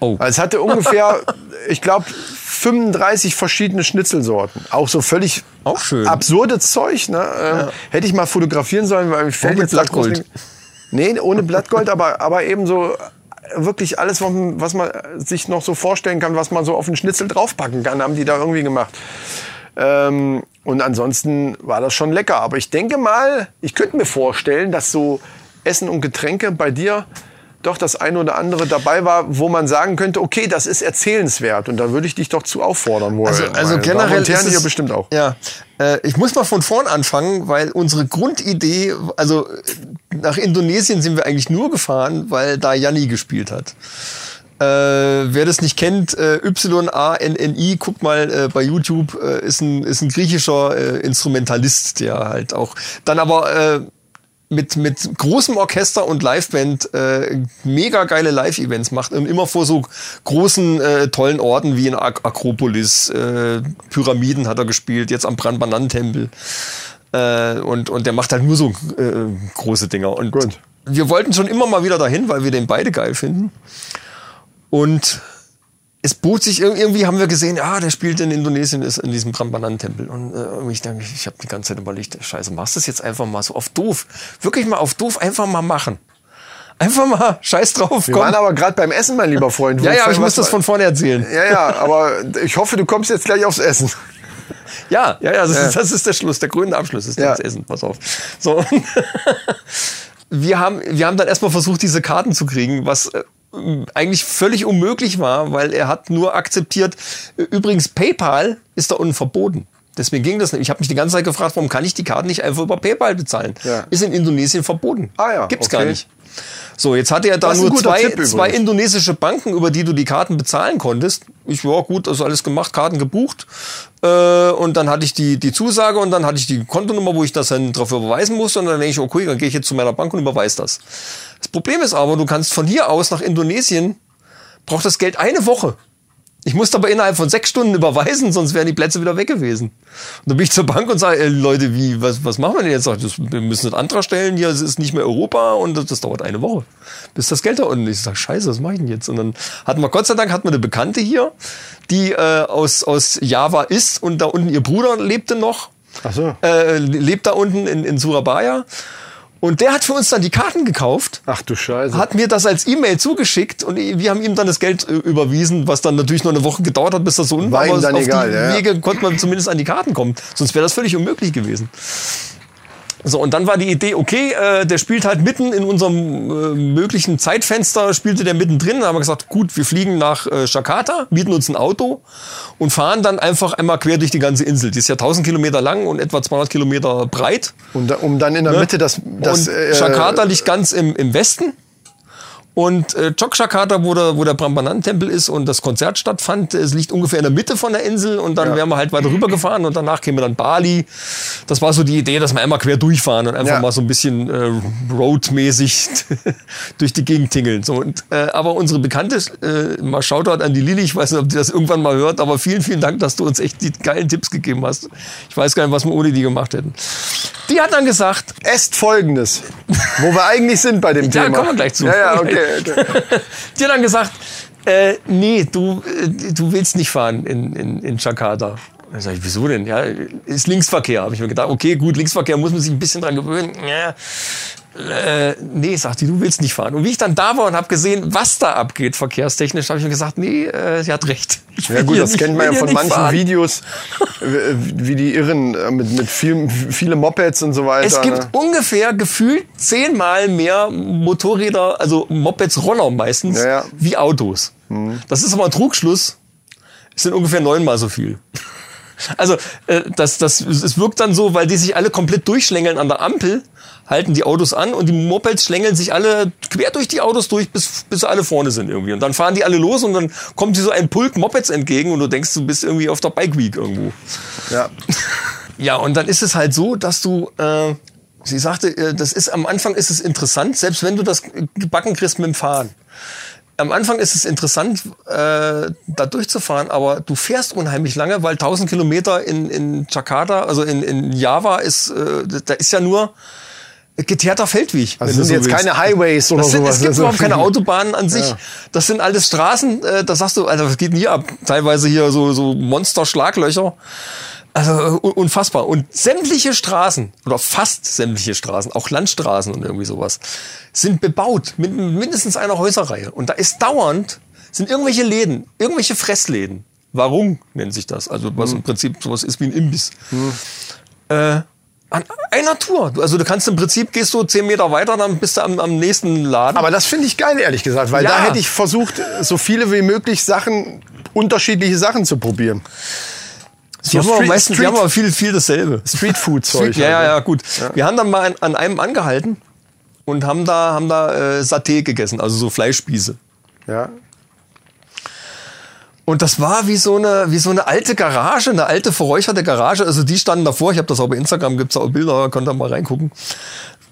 Oh. Also es hatte ungefähr, ich glaube, 35 verschiedene Schnitzelsorten. Auch so völlig Auch schön. absurdes Zeug. Ne? Ähm, Hätte ich mal fotografieren sollen, weil mir fällt mit jetzt Blattgold. Nee, ohne Blattgold, aber, aber eben so wirklich alles, was man, sich noch so vorstellen kann, was man so auf einen Schnitzel draufpacken kann, haben die da irgendwie gemacht. Ähm, und ansonsten war das schon lecker. Aber ich denke mal, ich könnte mir vorstellen, dass so Essen und Getränke bei dir doch das eine oder andere dabei war, wo man sagen könnte, okay, das ist erzählenswert. Und da würde ich dich doch zu auffordern wollen. Also, also generell ist es, hier bestimmt auch. Ja, äh, ich muss mal von vorn anfangen, weil unsere Grundidee, also nach Indonesien sind wir eigentlich nur gefahren, weil da Janni gespielt hat. Äh, wer das nicht kennt, äh, Y-A-N-N-I, guck mal äh, bei YouTube, äh, ist, ein, ist ein griechischer äh, Instrumentalist, der halt auch dann aber äh, mit, mit großem Orchester und Liveband äh, mega geile Live-Events macht und immer vor so großen, äh, tollen Orten wie in Ak Akropolis, äh, Pyramiden hat er gespielt, jetzt am Brandbanantempel. Äh, und, und der macht halt nur so äh, große Dinger. Und Gut. wir wollten schon immer mal wieder dahin, weil wir den beide geil finden. Und es bot sich ir- irgendwie, haben wir gesehen, ja, der spielt in Indonesien, ist in diesem Prambanan-Tempel. Und äh, ich denke, ich habe die ganze Zeit überlegt, scheiße, machst du das jetzt einfach mal so auf doof. Wirklich mal auf doof einfach mal machen. Einfach mal, scheiß drauf, Wir komm. waren aber gerade beim Essen, mein lieber Freund. Ja, ja, aber ich muss das von vorne erzählen. Ja, ja, aber ich hoffe, du kommst jetzt gleich aufs Essen. Ja, ja, ja, das, Ist, das ist der Schluss, der grüne Abschluss ist Ja. das Essen, pass auf. So. wir haben, wir haben dann erstmal versucht, diese Karten zu kriegen, was äh, eigentlich völlig unmöglich war, weil er hat nur akzeptiert, übrigens PayPal ist da unten verboten. Deswegen ging das nicht. Ich habe mich die ganze Zeit gefragt, warum kann ich die Karten nicht einfach über PayPal bezahlen? Ja. Ist in Indonesien verboten. Ah ja, Gibt's okay. gar nicht. So, jetzt hatte er da nur zwei, zwei indonesische Banken, über die du die Karten bezahlen konntest. Ich, ja gut, also alles gemacht, Karten gebucht. Äh, und dann hatte ich die, die Zusage und dann hatte ich die Kontonummer, wo ich das dann drauf überweisen musste. Und dann denke ich, okay, dann gehe ich jetzt zu meiner Bank und überweise das. Das Problem ist aber, du kannst von hier aus nach Indonesien, braucht das Geld eine Woche. Ich musste aber innerhalb von sechs Stunden überweisen, sonst wären die Plätze wieder weg gewesen. Und dann bin ich zur Bank und sage, ey, Leute, wie, was, was machen wir denn jetzt? Das, wir müssen einen Antrag stellen, hier es ist nicht mehr Europa und das, das dauert eine Woche, bis das Geld da unten ist. Ich sage, scheiße, was mache ich denn jetzt? Und dann hatten wir, Gott sei Dank, hatten wir eine Bekannte hier, die äh, aus, aus Java ist und da unten ihr Bruder lebte noch. Ach so. Äh, lebt da unten in, in Surabaya. Und der hat für uns dann die Karten gekauft Ach du Scheiße. hat mir das als E-Mail zugeschickt und wir haben ihm dann das Geld äh, überwiesen, was dann natürlich noch eine Woche gedauert hat, bis das so unten War ihm dann auf egal, die ja. Wege konnte man zumindest an die Karten kommen. Sonst wäre das völlig unmöglich gewesen. So, und dann war die Idee, okay, äh, der spielt halt mitten in unserem äh, möglichen Zeitfenster, spielte der mittendrin. Da haben wir gesagt, gut, wir fliegen nach äh, Jakarta, mieten uns ein Auto und fahren dann einfach einmal quer durch die ganze Insel. Die ist ja 1000 Kilometer lang und etwa 200 Kilometer breit. Um, da, um dann in der Ne? Mitte das, das und äh, Jakarta liegt ganz im, im Westen. Und äh, Jogjakarta, wo der, wo der Prambanan-Tempel ist und das Konzert stattfand, es liegt ungefähr in der Mitte von der Insel und dann wären wir halt weiter rübergefahren und danach käme dann Bali. Das war so die Idee, dass wir einmal quer durchfahren und einfach Ja. mal so ein bisschen äh, roadmäßig durch die Gegend tingeln. So, und, äh, aber unsere Bekannte, äh, mal Shoutout an die Lili, ich weiß nicht, ob die das irgendwann mal hört, aber vielen, vielen Dank, dass du uns echt die geilen Tipps gegeben hast. Ich weiß gar nicht, was wir ohne die gemacht hätten. Die hat dann gesagt, esst folgendes, wo wir eigentlich sind bei dem Ja, Thema. kommen wir gleich zu. Ja, ja, wir okay. Hat dann gesagt, äh, nee, du, äh, du willst nicht fahren in, in, in Jakarta. Dann sag ich, wieso denn? Ja, ist Linksverkehr. Habe ich mir gedacht, okay, gut, Linksverkehr muss man sich ein bisschen dran gewöhnen. Ja. Äh, nee, sagt die, du willst nicht fahren. Und wie ich dann da war und habe gesehen, was da abgeht verkehrstechnisch, habe ich mir gesagt, nee, äh, sie hat recht. Ja gut, das nicht- kennt man ja von manchen fahren. Videos, wie die Irren äh, mit, mit viel, viele Mopeds und so weiter. Es gibt ne? ungefähr gefühlt zehnmal mehr Motorräder, also Mopeds, Roller meistens, Ja, ja. wie Autos. Das ist aber ein Trugschluss. Es sind ungefähr neunmal so viel. Also äh, das, das, es wirkt dann so, weil die sich alle komplett durchschlängeln an der Ampel, halten die Autos an und die Mopeds schlängeln sich alle quer durch die Autos durch, bis, bis sie alle vorne sind irgendwie. Und dann fahren die alle los und dann kommt dir so ein Pulk Mopeds entgegen und du denkst, du bist irgendwie auf der Bike Week irgendwo. Ja. Ja, und dann ist es halt so, dass du, äh, sie sagte, äh, das ist am Anfang ist es interessant, selbst wenn du das gebacken kriegst mit dem Fahren. Am Anfang ist es interessant, äh, da durchzufahren, aber du fährst unheimlich lange, weil 1000 Kilometer in, in Jakarta, also in, in Java ist, äh, da ist ja nur geteerter Feldweg. Also du sind jetzt keine Highways oder Das sind, sowas. es gibt Also- überhaupt keine Autobahnen an sich. Ja. Das sind alles Straßen, äh, da sagst du, also was geht denn hier ab? Teilweise hier so, so Monster-Schlaglöcher. Also äh, un- unfassbar. Und sämtliche Straßen, oder fast sämtliche Straßen, auch Landstraßen und irgendwie sowas, sind bebaut mit mindestens einer Häuserreihe. Und da ist dauernd, sind irgendwelche Läden, irgendwelche Fressläden. Warum nennt sich das? Also was Hm. im Prinzip sowas ist wie ein Imbiss. Äh, an einer Tour. Also du kannst im Prinzip, gehst du zehn Meter weiter, dann bist du am, am nächsten Laden. Aber das finde ich geil, ehrlich gesagt, weil Ja. da hätte ich versucht, so viele wie möglich Sachen, unterschiedliche Sachen zu probieren. Die haben aber Street- meistens, die Street- haben aber viel, viel dasselbe. Streetfood-Zeug. Street, ja, ja, halt, ne? ja, gut. Wir haben dann mal an, an einem angehalten und haben da, haben da äh, Saté gegessen, also so Fleischspieße. ja. Und das war wie so eine, wie so eine alte Garage, eine alte verräucherte Garage. Also die standen davor. Ich habe das auch bei Instagram, gibt's auch Bilder, könnt ihr mal reingucken.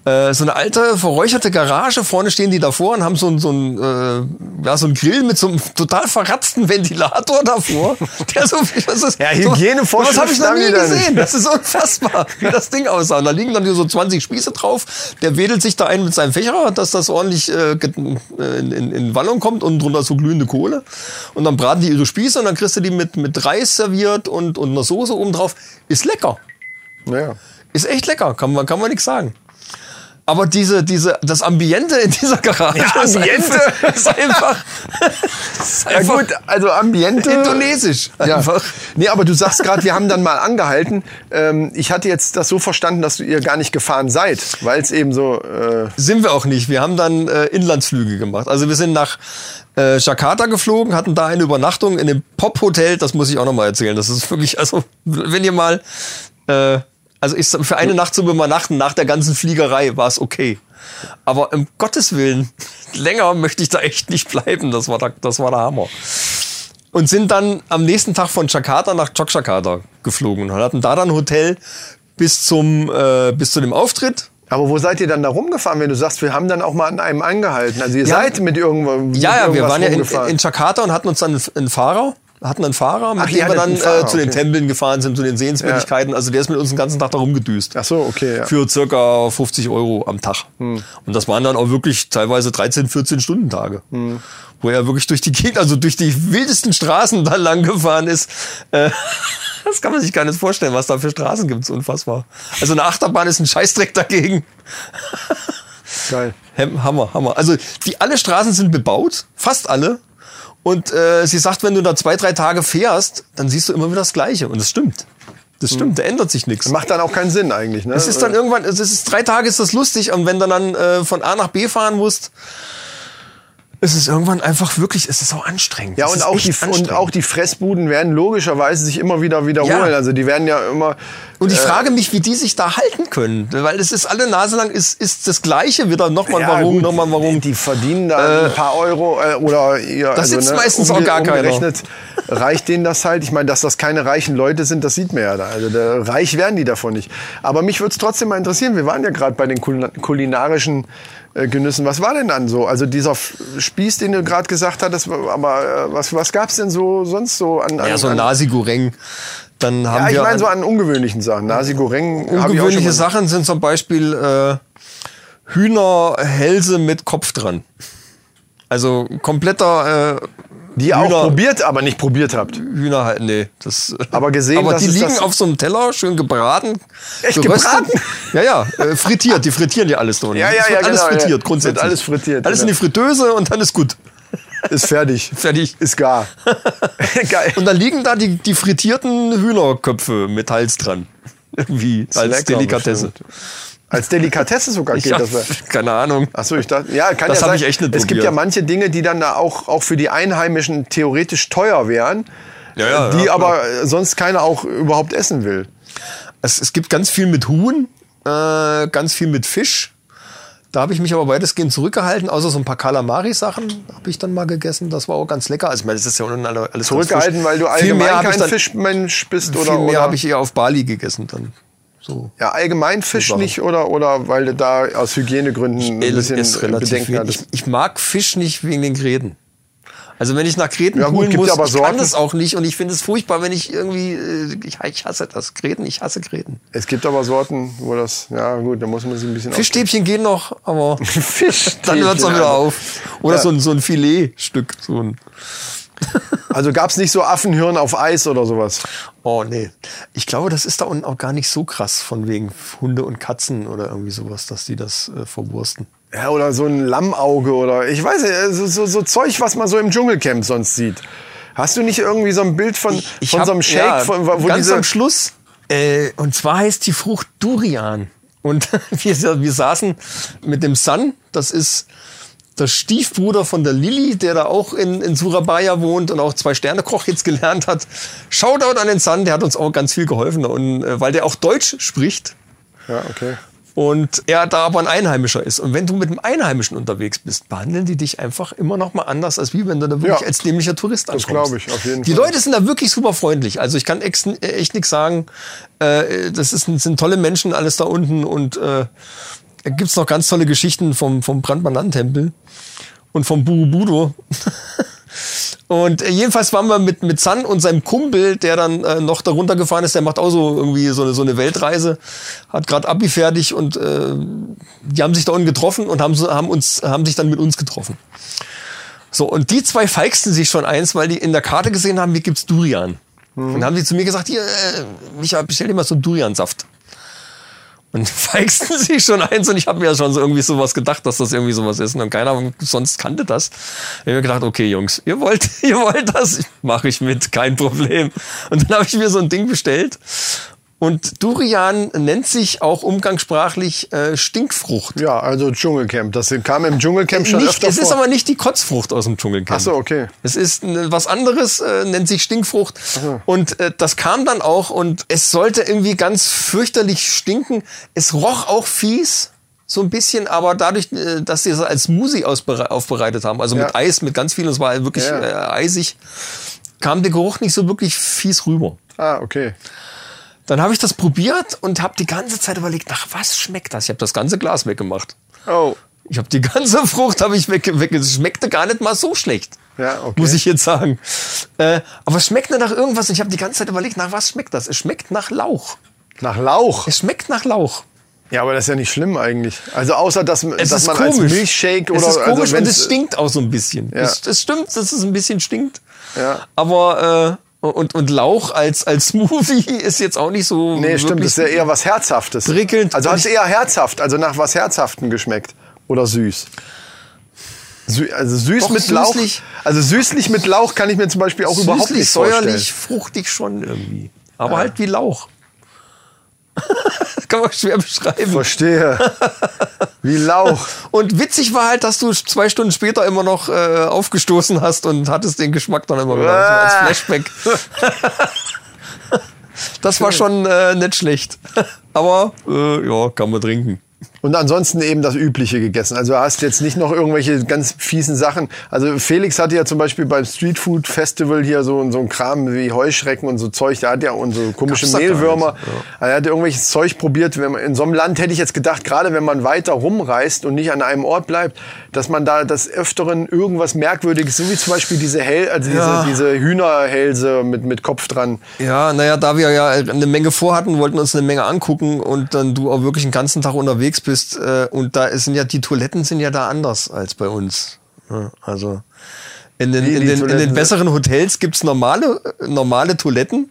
Äh, so eine alte verräucherte Garage. Vorne stehen die davor und haben so ein, so ein, äh, ja, so ein Grill mit so einem total verratzten Ventilator davor. Der so, das ist, Ja, so, Hygienevorschriften Das habe ich noch nie gesehen. Das ist unfassbar, wie das Ding aussah. Und da liegen dann hier so 20 Spieße drauf. Der wedelt sich da ein mit seinem Fächer, dass das ordentlich äh, äh, in, in, in Wallung kommt und drunter so glühende Kohle. Und dann braten die ihre Spieße und dann kriegst du die mit, mit Reis serviert und, und einer Soße oben drauf. Ist lecker. ja. Ist echt lecker, kann man, kann man nichts sagen. Aber diese, diese, das Ambiente in dieser Garage Ja, ist Ambiente. einfach, ist einfach, ist Ja einfach gut, also Ambiente. indonesisch. Ja. Einfach. Nee, aber du sagst gerade, wir haben dann mal angehalten. Ähm, ich hatte jetzt das so verstanden, dass ihr gar nicht gefahren seid, weil es eben so. Äh, Sind wir auch nicht. Wir haben dann äh, Inlandsflüge gemacht. Also wir sind nach äh, Jakarta geflogen, hatten da eine Übernachtung in dem Pop-Hotel. Das muss ich auch noch mal erzählen. Das ist wirklich, also wenn ihr mal, äh, also ich für eine Nacht zu übernachten nach der ganzen Fliegerei war es okay. Aber um Gottes Willen, länger möchte ich da echt nicht bleiben. Das war der, das war der Hammer. Und sind dann am nächsten Tag von Jakarta nach Yogyakarta geflogen und hatten da dann ein Hotel bis zum äh, bis zu dem Auftritt. aber wo seid ihr dann da rumgefahren, wenn du sagst, wir haben dann auch mal an einem angehalten? Also ihr Ja. seid mit irgendwo. mit Ja, ja, wir waren ja in, in Jakarta und hatten uns dann einen Fahrer, hatten einen Fahrer, mit Ach, dem wir dann einen Fahrer, äh, zu den okay. Tempeln gefahren sind, zu den Sehenswürdigkeiten. Also der ist mit uns den ganzen Tag da rumgedüst. Ach so, okay. Ja. Für circa 50 Euro am Tag. Hm. Und das waren dann auch wirklich teilweise 13, 14 Stunden Tage. Hm. Wo er wirklich durch die Gegend, also durch die wildesten Straßen da lang gefahren ist. Äh, das kann man sich gar nicht vorstellen, was da für Straßen gibt. Unfassbar. Also eine Achterbahn ist ein Scheißdreck dagegen. Geil. Hammer, Hammer. Also die alle Straßen sind bebaut, fast alle. Und äh, sie sagt, wenn du da zwei, drei Tage fährst, dann siehst du immer wieder das Gleiche. Und das stimmt. Das stimmt, da ändert sich nichts. Macht dann auch keinen Sinn eigentlich, ne? Es ist dann irgendwann, es ist drei Tage ist das lustig und wenn du dann äh, von A nach B fahren musst, ist es irgendwann einfach wirklich, es ist auch anstrengend. Ja, und ist auch, die, und auch die Fressbuden werden logischerweise sich immer wieder wiederholen. Ja. Also die werden ja immer. Und ich äh, frage mich, wie die sich da halten können. Weil es ist alle Nase lang, ist, ist das Gleiche wieder. Nochmal ja, warum, nochmal warum. Die verdienen da ein paar Euro äh, oder ihr, Das sitzt meistens auch gar keiner. reicht denen das halt. Ich meine, dass das keine reichen Leute sind, das sieht man ja da. Also da, reich werden die davon nicht. Aber mich würde es trotzdem mal interessieren. Wir waren ja gerade bei den kulina- kulinarischen äh, Genüssen. Was war denn dann so? Also dieser Spieß, den du gerade gesagt hattest, aber äh, was, was gab's denn so sonst so an, an, ja, so Nasi Goreng. Dann haben Ja, ich meine so an- ungewöhnlichen Sachen. Nasi Goreng. ungewöhnliche Sachen sind zum Beispiel äh, Hühnerhälse mit Kopf dran. Also kompletter äh, Die ihr auch Hühner- probiert, aber nicht probiert habt. Hühner halt, nee. Das, Aber gesehen, aber die liegen auf so einem Teller, schön gebraten. Echt gebraten? Ja, ja, äh, frittiert. Die frittieren ja alles unten. Ja, ja, ja, alles genau, ja. frittiert, Es grundsätzlich. wird alles frittiert, Alles in die genau. Fritteuse und dann ist gut. Ist fertig. Fertig. Ist gar. Geil. Und dann liegen da die, die frittierten Hühnerköpfe mit Hals dran. Irgendwie als Delikatesse. bestimmt. Als Delikatesse sogar geht hab, das. wär- keine Ahnung. Achso, ich dachte, ja, kann Das ja hab sein. ich echt nicht Es gibt ja manche Dinge, die dann da auch, auch für die Einheimischen theoretisch teuer wären, Ja, ja, die ja, aber äh, sonst keiner auch überhaupt essen will. Es, es gibt ganz viel mit Huhn, äh, ganz viel mit Fisch. Da habe ich mich aber weitestgehend zurückgehalten, außer so ein paar Kalamari-Sachen habe ich dann mal gegessen. Das war auch ganz lecker. Also, ich meine, das ist ja unten alle- alles Zurückgehalten, weil du allgemein kein Fischmensch bist Viel oder, mehr habe ich eher auf Bali gegessen dann. So. ja, allgemein Fisch Sachen. nicht oder, oder weil du da aus Hygienegründen ein bisschen ist relativ Bedenken hattest. Ich, ich mag Fisch nicht wegen den Gräten. Also wenn ich nach Gräten Ja, gut, muss, aber ich kann das auch nicht und ich finde es furchtbar, wenn ich irgendwie, äh, ich, ich hasse das, Gräten, ich hasse Gräten. Es gibt aber Sorten, wo das, ja gut, da muss man sich ein bisschen Fischstäbchen gehen noch, aber Fisch. dann hört es auch wieder auf. Oder Ja. so, ein, so ein Filetstück, so ein Also gab es nicht so Affenhirn auf Eis oder sowas. Oh nee. Ich glaube, das ist da unten auch gar nicht so krass von wegen Hunde und Katzen oder irgendwie sowas, dass die das äh, verwursten. Ja, oder so ein Lammauge oder ich weiß nicht, so, so, so Zeug, was man so im Dschungelcamp sonst sieht. Hast du nicht irgendwie so ein Bild von, von hab- so einem Shake, ja, von, wo ganz diese am Schluss. Äh, und zwar heißt die Frucht Durian. Und wir, wir saßen mit dem Sun, das ist der Stiefbruder von der Lilly, der da auch in, in Surabaya wohnt und auch zwei Sterne Koch jetzt gelernt hat. Shoutout an den Sun, der hat uns auch ganz viel geholfen und äh, weil der auch Deutsch spricht. Ja, okay. Und er da aber ein Einheimischer ist. Und wenn du mit einem Einheimischen unterwegs bist, behandeln die dich einfach immer noch mal anders, als wie wenn du da wirklich Ja. als dämlicher Tourist Das ankommst. glaube ich, auf jeden die Fall. Leute sind da wirklich super freundlich. Also ich kann äh, echt nichts sagen. Äh, das ist, sind tolle Menschen, alles da unten. Und äh, da gibt's noch ganz tolle Geschichten vom, vom Brandbananentempel und vom Burubudo. Und äh, jedenfalls waren wir mit, mit San und seinem Kumpel, der dann äh, noch darunter gefahren ist, der macht auch so irgendwie so eine, so eine Weltreise, hat gerade Abi fertig und äh, die haben sich da unten getroffen und haben, so, haben, uns, haben sich dann mit uns getroffen. So, und die zwei feixten sich schon eins, weil die in der Karte gesehen haben, hier gibt's Durian. Und haben die zu mir gesagt, hier, äh, Micha, bestell dir mal so einen Duriansaft. Und feixten sich schon eins und ich habe mir ja schon so irgendwie sowas gedacht, dass das irgendwie sowas ist. Und keiner sonst kannte das. Ich habe mir gedacht, okay, Jungs, ihr wollt, ihr wollt das, mache ich mit, kein Problem. Und dann habe ich mir so ein Ding bestellt. Und Durian nennt sich auch umgangssprachlich äh, Stinkfrucht. Ja, also Dschungelcamp. Das kam im Dschungelcamp schon Nicht, öfter es vor. ist aber nicht die Kotzfrucht aus dem Dschungelcamp. Ach so, okay. Es ist äh, was anderes, äh, nennt sich Stinkfrucht. Und äh, das kam dann auch und es sollte irgendwie ganz fürchterlich stinken. Es roch auch fies, so ein bisschen, aber dadurch, äh, dass sie es als Smoothie ausbere- aufbereitet haben, also mit Ja. Eis, mit ganz viel, es war wirklich Ja. äh, eisig, kam der Geruch nicht so wirklich fies rüber. Ah, okay. Dann habe ich das probiert und habe die ganze Zeit überlegt, nach was schmeckt das? Ich habe das ganze Glas weggemacht. Oh. Ich habe die ganze Frucht habe ich weg, weg. Es schmeckte gar nicht mal so schlecht. Ja, okay. Muss ich jetzt sagen. Äh, aber es schmeckt nach irgendwas. Ich habe die ganze Zeit überlegt, nach was schmeckt das? Es schmeckt nach Lauch. Nach Lauch. Es schmeckt nach Lauch. Ja, aber das ist ja nicht schlimm eigentlich. Also außer, dass, Es dass man komisch. als Milchshake oder... es ist komisch also und es stinkt auch so ein bisschen. Ja. Es, es stimmt, dass es ein bisschen stinkt. Ja. Aber äh, und, und Lauch als, als Smoothie ist jetzt auch nicht so. Nee, stimmt, das ist ja eher was Herzhaftes. Prickelnd. Also hat es eher herzhaft, also nach was Herzhaftem geschmeckt. Oder süß. Sü also süß Doch, mit Lauch. süßlich. Also süßlich mit Lauch kann ich mir zum Beispiel auch überhaupt Süßlich, nicht vorstellen. säuerlich, fruchtig schon irgendwie. Aber halt wie Lauch. Kann man schwer beschreiben. Verstehe. Wie Lauch. Und witzig war halt, dass du zwei Stunden später immer noch äh, aufgestoßen hast und hattest den Geschmack dann immer wieder so als Ah. Flashback. das war schon äh, nicht schlecht. Aber äh, ja, kann man trinken. Und ansonsten eben das Übliche gegessen. Also du hast jetzt nicht noch irgendwelche ganz fiesen Sachen. Also Felix hatte ja zum Beispiel beim Street Food Festival hier so, so ein Kram wie Heuschrecken und so Zeug. Der hat ja und so komische Gab's da Mehlwürmer. ja. Also Er hat irgendwelches Zeug probiert. Wenn man, in so einem Land hätte ich jetzt gedacht, gerade wenn man weiter rumreist und nicht an einem Ort bleibt, dass man da des Öfteren irgendwas Merkwürdiges, so wie zum Beispiel diese, Hel also Ja. diese, diese Hühnerhälse mit, mit Kopf dran. Ja, naja, da wir ja eine Menge vorhatten, wollten uns eine Menge angucken und dann du auch wirklich den ganzen Tag unterwegs bist äh, und da sind ja die Toiletten sind ja da anders als bei uns. Ja, Also in den, in den, in den besseren Hotels gibt's normale, normale Toiletten.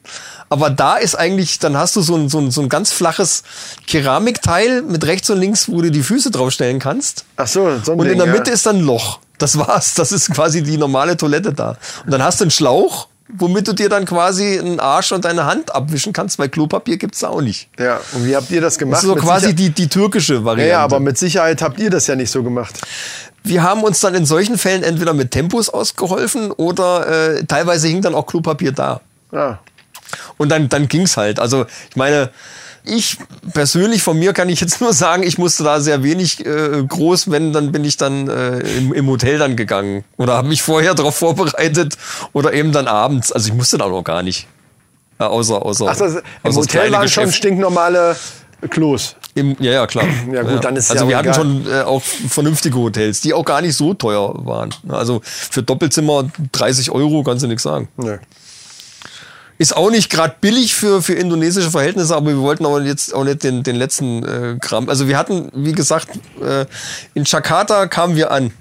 Aber da ist eigentlich, dann hast du so ein, so ein, so ein ganz flaches Keramikteil mit rechts und links, wo du die Füße draufstellen kannst. Ach so, so ein Und in der ja. Mitte ist dann ein Loch. Das war's. Das ist quasi die normale Toilette da. Und dann hast du einen Schlauch, womit du dir dann quasi einen Arsch und deine Hand abwischen kannst, weil Klopapier gibt's da auch nicht. Ja, und wie habt ihr das Das gemacht? ist so Mit quasi Sicher- die, die türkische Variante. ja, aber mit Sicherheit habt ihr das ja nicht so gemacht. Wir haben uns dann in solchen Fällen entweder mit Tempos ausgeholfen oder äh, teilweise hing dann auch Klopapier da. Ja. Und dann, dann ging's halt. Also ich meine, ich persönlich von mir kann ich jetzt nur sagen, ich musste da sehr wenig äh, groß, wenn, dann bin ich dann äh, im, im Hotel dann gegangen. Oder habe mich vorher darauf vorbereitet oder eben dann abends. Also ich musste da noch gar nicht. Äh, außer, außer, Ach, das, im Hotel waren schon Geschäft. stinknormale Klos. Im, ja, ja, klar. Ja, gut, dann ist Also ja wir auch hatten egal. schon äh, auch vernünftige Hotels, die auch gar nicht so teuer waren. Also für Doppelzimmer 30 Euro kannst du nichts sagen. Nö. Ist auch nicht gerade billig für, für indonesische Verhältnisse, aber wir wollten aber jetzt auch nicht den, den letzten äh, Gramm. Also wir hatten, wie gesagt, äh, in Jakarta kamen wir an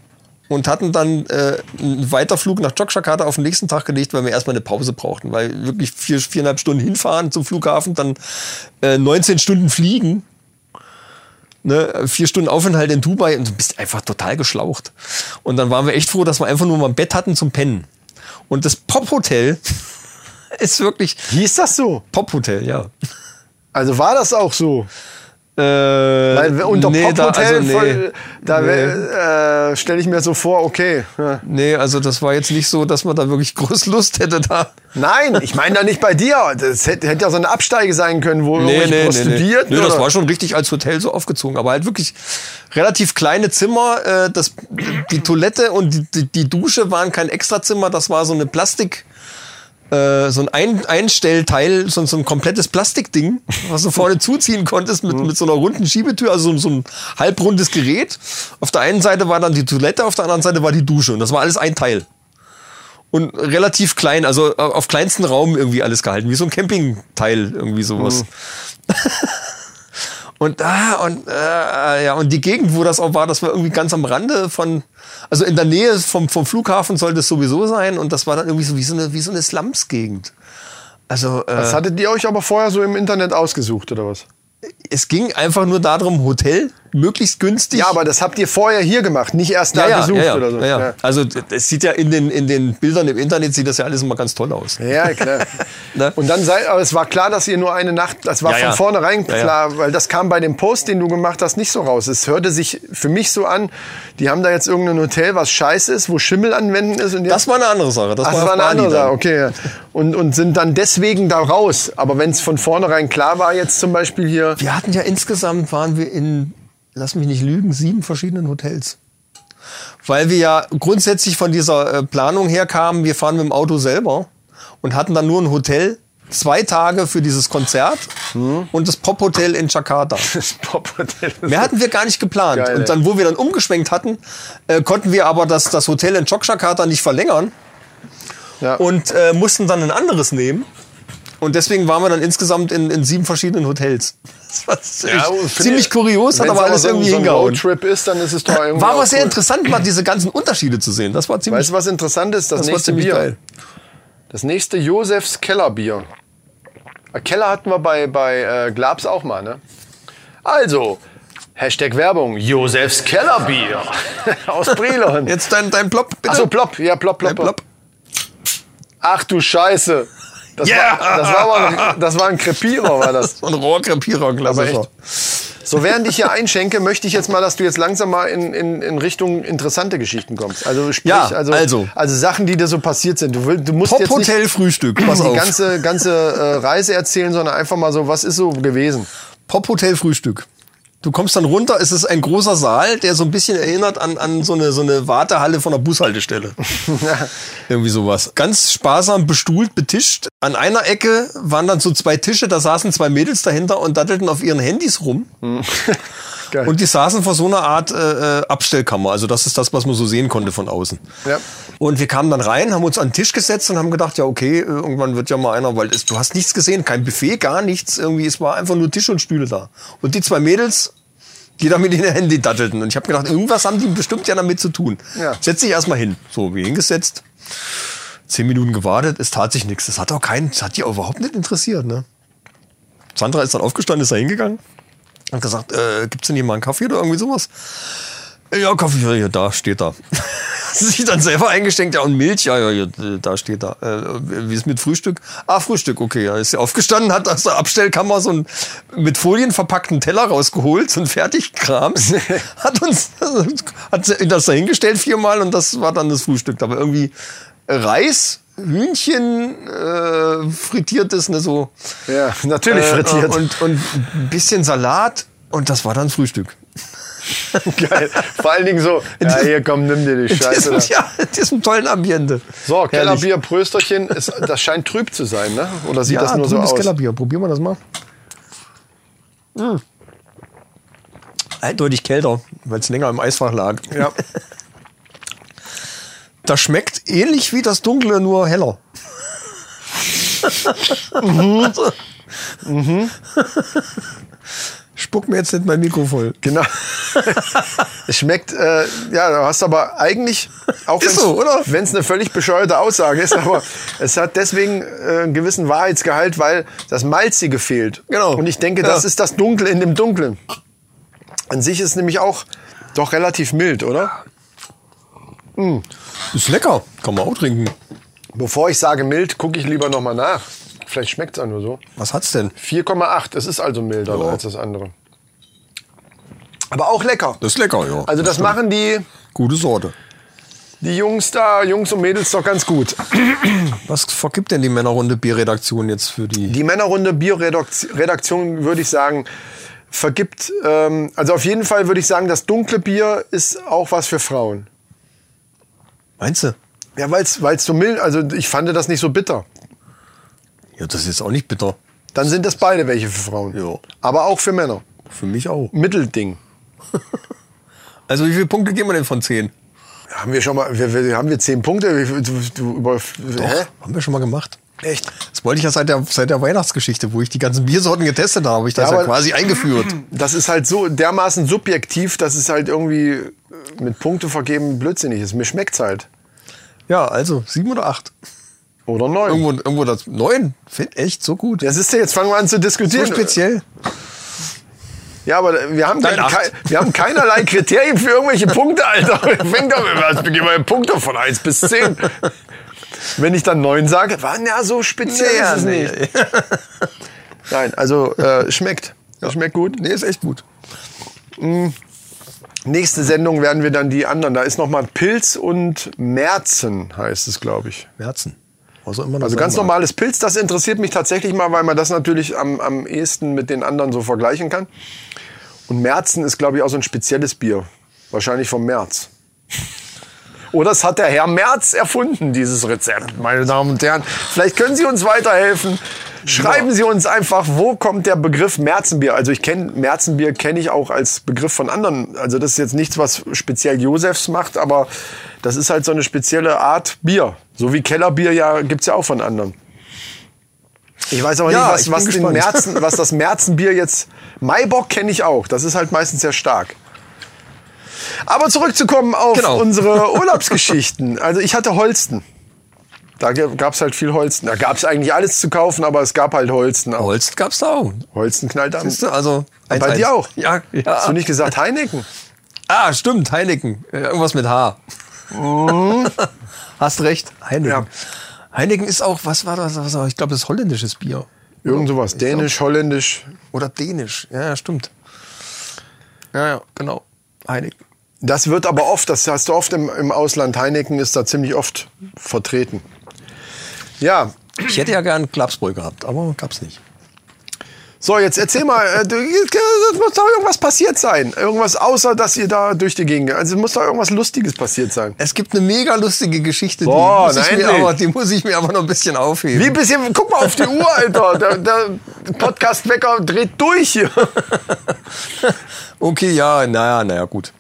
und hatten dann äh, einen Weiterflug nach Jogjakarta auf den nächsten Tag gelegt, weil wir erstmal eine Pause brauchten, weil wirklich vier, viereinhalb Stunden hinfahren zum Flughafen, dann äh, 19 Stunden fliegen ne, vier Stunden Aufenthalt in Dubai und du bist einfach total geschlaucht. Und dann waren wir echt froh, dass wir einfach nur mal ein Bett hatten zum Pennen. Und das Pop-Hotel ist wirklich Hieß das so? Pop-Hotel, ja. Also war das auch so? Äh, Weil unter nee, da, Pophotel, also, nee, da nee. äh, stelle ich mir so vor, okay. Ja. nee, also das war jetzt nicht so, dass man da wirklich groß Lust hätte da. Nein, ich meine da nicht bei dir. Das hätte, hätte ja so eine Absteige sein können, wo Nee, nee, nee, nee. Prostituierten nee. Das war schon richtig als Hotel so aufgezogen, aber halt wirklich relativ kleine Zimmer. Äh, das, die Toilette und die, die Dusche waren kein Extrazimmer, das war so eine Plastik, äh, so ein, ein Einstellteil, so, so ein komplettes Plastikding, was du vorne zuziehen konntest mit, mit so einer runden Schiebetür, also so, so ein halbrundes Gerät. Auf der einen Seite war dann die Toilette, auf der anderen Seite war die Dusche und das war alles ein Teil. Und relativ klein, also auf kleinsten Raum irgendwie alles gehalten, wie so ein Campingteil, irgendwie sowas. Und da und äh, ja und die Gegend, wo das auch war, das war irgendwie ganz am Rande von, also in der Nähe vom vom Flughafen sollte es sowieso sein und das war dann irgendwie so wie so eine wie so eine Slums-Gegend. Also äh, Das hattet ihr euch aber vorher so im Internet ausgesucht, oder was? es ging einfach nur darum, Hotel möglichst günstig. Ja, aber das habt ihr vorher hier gemacht, nicht erst da ja, ja, gesucht ja, ja, oder so. ja, ja. Also es sieht ja in den in den Bildern im Internet sieht das ja alles immer ganz toll aus. Ja, klar. Ne? Und dann sei, aber es war klar, dass ihr nur eine Nacht, das war Ja, von ja. vornherein Ja, ja. klar, weil das kam bei dem Post, den du gemacht hast, nicht so raus. Es hörte sich für mich so an, die haben da jetzt irgendein Hotel, was scheiße ist, wo Schimmel anwenden ist und Das war eine andere Sache. Das Ach, war, war eine andere. Sache, okay. ja. Und, und sind dann deswegen da raus. Aber wenn es von vornherein klar war, jetzt zum Beispiel hier, Wir hatten ja insgesamt waren wir in, lass mich nicht lügen, sieben verschiedenen Hotels. Weil wir ja grundsätzlich von dieser äh, Planung her kamen, wir fahren mit dem Auto selber und hatten dann nur ein Hotel, zwei Tage für dieses Konzert Hm. und das Pop-Hotel in Jakarta. das Pop-Hotel. Mehr hatten wir gar nicht geplant. Geil, und dann, wo wir dann umgeschwenkt hatten, äh, konnten wir aber das, das Hotel in Jakarta nicht verlängern Ja. und äh, mussten dann ein anderes nehmen. Und deswegen waren wir dann insgesamt in, in sieben verschiedenen Hotels. Das war ziemlich, Ja, ziemlich die- kurios, hat aber alles so, irgendwie so ein hingehauen. Roadtrip ist, dann ist es doch irgendwie War aber sehr cool. interessant, mal diese ganzen Unterschiede zu sehen. Das war ziemlich, Weißt du, was interessant ist? Das, das nächste ziemlich Bier. geil. Das nächste Josefs Kellerbier. Äh, Keller hatten wir bei, bei äh, Glabs auch mal, ne? Also, Hashtag Werbung, Josefs Kellerbier aus Brilon. Jetzt dein, dein Plop, bitte. Achso, plopp, ja, Dein plopp. Plop. Ach du Scheiße. Das, Yeah. war, das, war aber ein, das war ein Krepierer, war das. Ein Rohrkrepierer, Aber klassischer. echt. So, während ich hier einschenke, möchte ich jetzt mal, dass du jetzt langsam mal in, in, in Richtung interessante Geschichten kommst. Also sprich, Ja, also, also. also Sachen, die dir so passiert sind. Du, will, du musst jetzt nicht Pop-Hotel-Frühstück, pass die auf. ganze, ganze äh, Reise erzählen, sondern einfach mal so, was ist so gewesen? Pop-Hotel-Frühstück. Du kommst dann runter, es ist ein großer Saal, der so ein bisschen erinnert an, an so, eine, so eine Wartehalle von einer Bushaltestelle. Irgendwie sowas. Ganz sparsam bestuhlt, betischt. An einer Ecke waren dann so zwei Tische, da saßen zwei Mädels dahinter und dattelten auf ihren Handys rum. Geil. Und die saßen vor so einer Art äh, äh, Abstellkammer. Also das ist das, was man so sehen konnte von außen. Ja. Und wir kamen dann rein, haben uns an den Tisch gesetzt und haben gedacht, ja okay, äh, irgendwann wird ja mal einer, weil es, du hast nichts gesehen, kein Buffet, gar nichts. Irgendwie, es war einfach nur Tisch und Stühle da. Und die zwei Mädels, die da mit den Händen dattelten. Und ich habe gedacht, irgendwas haben die bestimmt ja damit zu tun. Ja. Setz dich erstmal hin. So, wie hingesetzt. Zehn Minuten gewartet, es tat sich nichts. Das hat auch keinen, das hat die auch überhaupt nicht interessiert, ne? Sandra ist dann aufgestanden, ist da hingegangen. Hat gesagt, äh, gibt's denn hier mal einen Kaffee oder irgendwie sowas? Ja, Kaffee, ja, ja, da steht da. Sich dann selber eingesteckt, ja, und Milch, ja, ja, ja, da steht da. Äh, wie ist mit Frühstück? Ah, Frühstück, okay. Ja, ist sie aufgestanden, hat aus der Abstellkammer so einen mit Folien verpackten Teller rausgeholt, so ein Fertigkrams, hat uns, hat das da hingestellt viermal und das war dann das Frühstück. Aber irgendwie Reis, Hühnchen, äh, frittiertes, ne, so. Ja, natürlich frittiert. Äh, und, und ein bisschen Salat und das war dann Frühstück. Geil. Vor allen Dingen so, ja, hier komm, nimm dir die In Scheiße. diesem, da. ja, in diesem tollen Ambiente. So. Kellerbier, Prösterchen, ist, das scheint trüb zu sein, ne? Oder sieht Ja, das nur so aus? Kellerbier. Probieren wir das mal. Mm. Eindeutig kälter, weil es länger im Eisfach lag. Ja. Das schmeckt ähnlich wie das Dunkle, nur heller. Mhm. Spuck mir jetzt nicht mein Mikro voll. Genau. es schmeckt, äh, ja, du hast aber eigentlich, auch so, wenn es eine völlig bescheuerte Aussage ist, aber es hat deswegen äh, einen gewissen Wahrheitsgehalt, weil das Malzige fehlt. Genau. Und ich denke, Ja. das ist das Dunkle in dem Dunklen. An sich ist nämlich auch doch relativ mild, oder? Ist lecker. Kann man auch trinken. Bevor ich sage mild, gucke ich lieber nochmal nach. Vielleicht schmeckt es auch nur so. Was hat's denn? 4,8, es ist also milder Ja. als das andere. Aber auch lecker. Das ist lecker, ja. Also das machen die, Gute Sorte. die Jungs da, Jungs und Mädels doch ganz gut. Was vergibt denn die Männerrunde Bierredaktion jetzt für die? Die Männerrunde Bierredaktion würde ich sagen, vergibt, ähm, also auf jeden Fall würde ich sagen, das dunkle Bier ist auch was für Frauen. Meinst du? Ja, weil es so mild, also ich fand das nicht so bitter. Ja, das ist jetzt auch nicht bitter. Dann sind das beide welche für Frauen. Ja. Aber auch für Männer. Für mich auch. Mittelding. Also wie viele Punkte geben wir denn von 10? Haben wir schon mal, wir, wir, haben wir zehn Punkte? Wie viel- Du, du über, Doch, hä? haben wir schon mal gemacht. Echt? Das wollte ich ja seit der, seit der Weihnachtsgeschichte, wo ich die ganzen Biersorten getestet habe, habe ich das Ja, ja, quasi eingeführt. Das ist halt so dermaßen subjektiv, dass es halt irgendwie mit Punkte vergeben blödsinnig ist. Mir schmeckt's halt. Ja, also sieben oder acht. Oder neun. Irgendwo, irgendwo das neun. Find echt so gut. Ja, siehst du, jetzt fangen wir an zu so diskutieren. speziell. Ja, aber wir haben, kein, wir haben keinerlei Kriterien für irgendwelche Punkte, Alter. Fängt doch wir mal Punkte von 1 bis 10. Wenn ich dann 9 sage, war ja so speziell ist es nicht. Nein, also äh, schmeckt. Schmeckt gut. Nee, ist echt gut. Nächste Sendung werden wir dann die anderen. Da ist nochmal Pilz und Märzen, heißt es, glaube ich. Herzen. Also, Also ganz normales Pilz, das interessiert mich tatsächlich mal, weil man das natürlich am, am ehesten mit den anderen so vergleichen kann. Und Märzen ist, glaube ich, auch so ein spezielles Bier. Wahrscheinlich vom März. Oder es hat der Herr Merz erfunden, dieses Rezept, meine Damen und Herren. Vielleicht können Sie uns weiterhelfen. Schreiben Sie uns einfach, wo kommt der Begriff Märzenbier? Also ich kenne Märzenbier kenne ich auch als Begriff von anderen. Also das ist jetzt nichts, was speziell Josefs macht, aber das ist halt so eine spezielle Art Bier. So wie Kellerbier ja gibt's ja auch von anderen. Ich weiß aber Ja, nicht, ich was, was. Märzen, was das Märzenbier jetzt. Maibock kenne ich auch. Das ist halt meistens sehr stark. Aber zurückzukommen auf Genau. unsere Urlaubsgeschichten. Also ich hatte Holsten. Da gab es halt viel Holsten. Da gab es eigentlich alles zu kaufen, aber es gab halt Holsten. auch. Holz gab's da auch. Holsten knallt an. Siehst du, also Und bei 1-1. dir auch? Ja, ja. Hast du nicht gesagt Heineken? Ah, stimmt, Heineken. Äh, Irgendwas mit H. Hast recht, Heineken. Ja. Heineken ist auch, was war das? Was war, ich glaube, das ist holländisches Bier. Irgend sowas. Dänisch, Holländisch. Oder dänisch. Ja, ja, stimmt. Ja, ja, genau. Heineken. Das wird aber oft, das hast du oft im, im Ausland. Heineken ist da ziemlich oft vertreten. Ja, Ich hätte ja gern Klapsbräu gehabt, aber gab's nicht. So jetzt erzähl mal, äh, es muss doch irgendwas passiert sein. Irgendwas außer, dass ihr da durch die Gegend, also es muss doch irgendwas Lustiges passiert sein. Es gibt eine mega lustige Geschichte, Boah, die, muss ich nein, mir ey. aber, die muss ich mir aber noch ein bisschen aufheben. Wie ein bisschen, guck mal auf die Uhr, Alter. Der, der Podcast-Wecker dreht durch hier. Okay, ja, naja, naja, gut.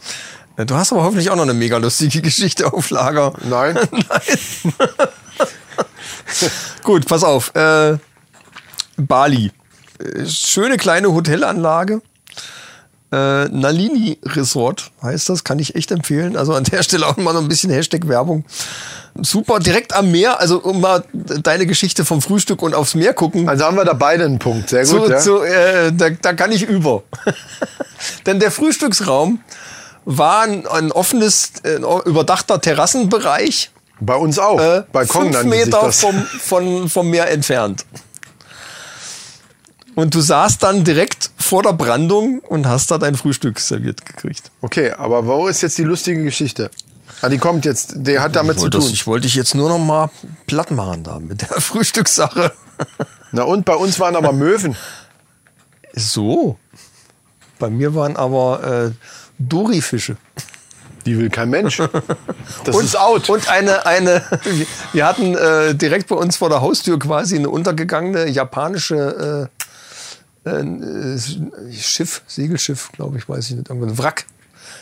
Äh, Du hast aber hoffentlich auch noch eine mega lustige Geschichte auf Lager. Nein. Nein. Gut, pass auf. Äh, Bali. Schöne kleine Hotelanlage. Äh, Nalini Resort heißt das, kann ich echt empfehlen. Also an der Stelle auch mal noch ein bisschen Hashtag Werbung. Super, direkt am Meer, also um mal deine Geschichte vom Frühstück und aufs Meer gucken. Also haben wir da beide einen Punkt. Sehr gut. So, ja. so, äh, da, da kann ich über. Denn der Frühstücksraum war ein, ein offenes, äh, überdachter Terrassenbereich. Bei uns auch. Äh, Balkon fünf Meter vom, von, vom Meer entfernt. Und du saßt dann direkt vor der Brandung und hast da dein Frühstück serviert gekriegt. Okay, aber wo ist jetzt die lustige Geschichte? Ah, die kommt jetzt. Die hat damit zu tun. das, ich wollte dich jetzt nur noch mal platt machen da mit der Frühstückssache. Na und bei uns waren aber Möwen. So. Bei mir waren aber äh, Dorifische. Die will kein Mensch. Das und, ist out. Und eine, eine, wir hatten äh, direkt bei uns vor der Haustür quasi eine untergegangene japanische äh, äh, Schiff, Segelschiff, glaube ich, weiß ich nicht, irgendwann ein Wrack.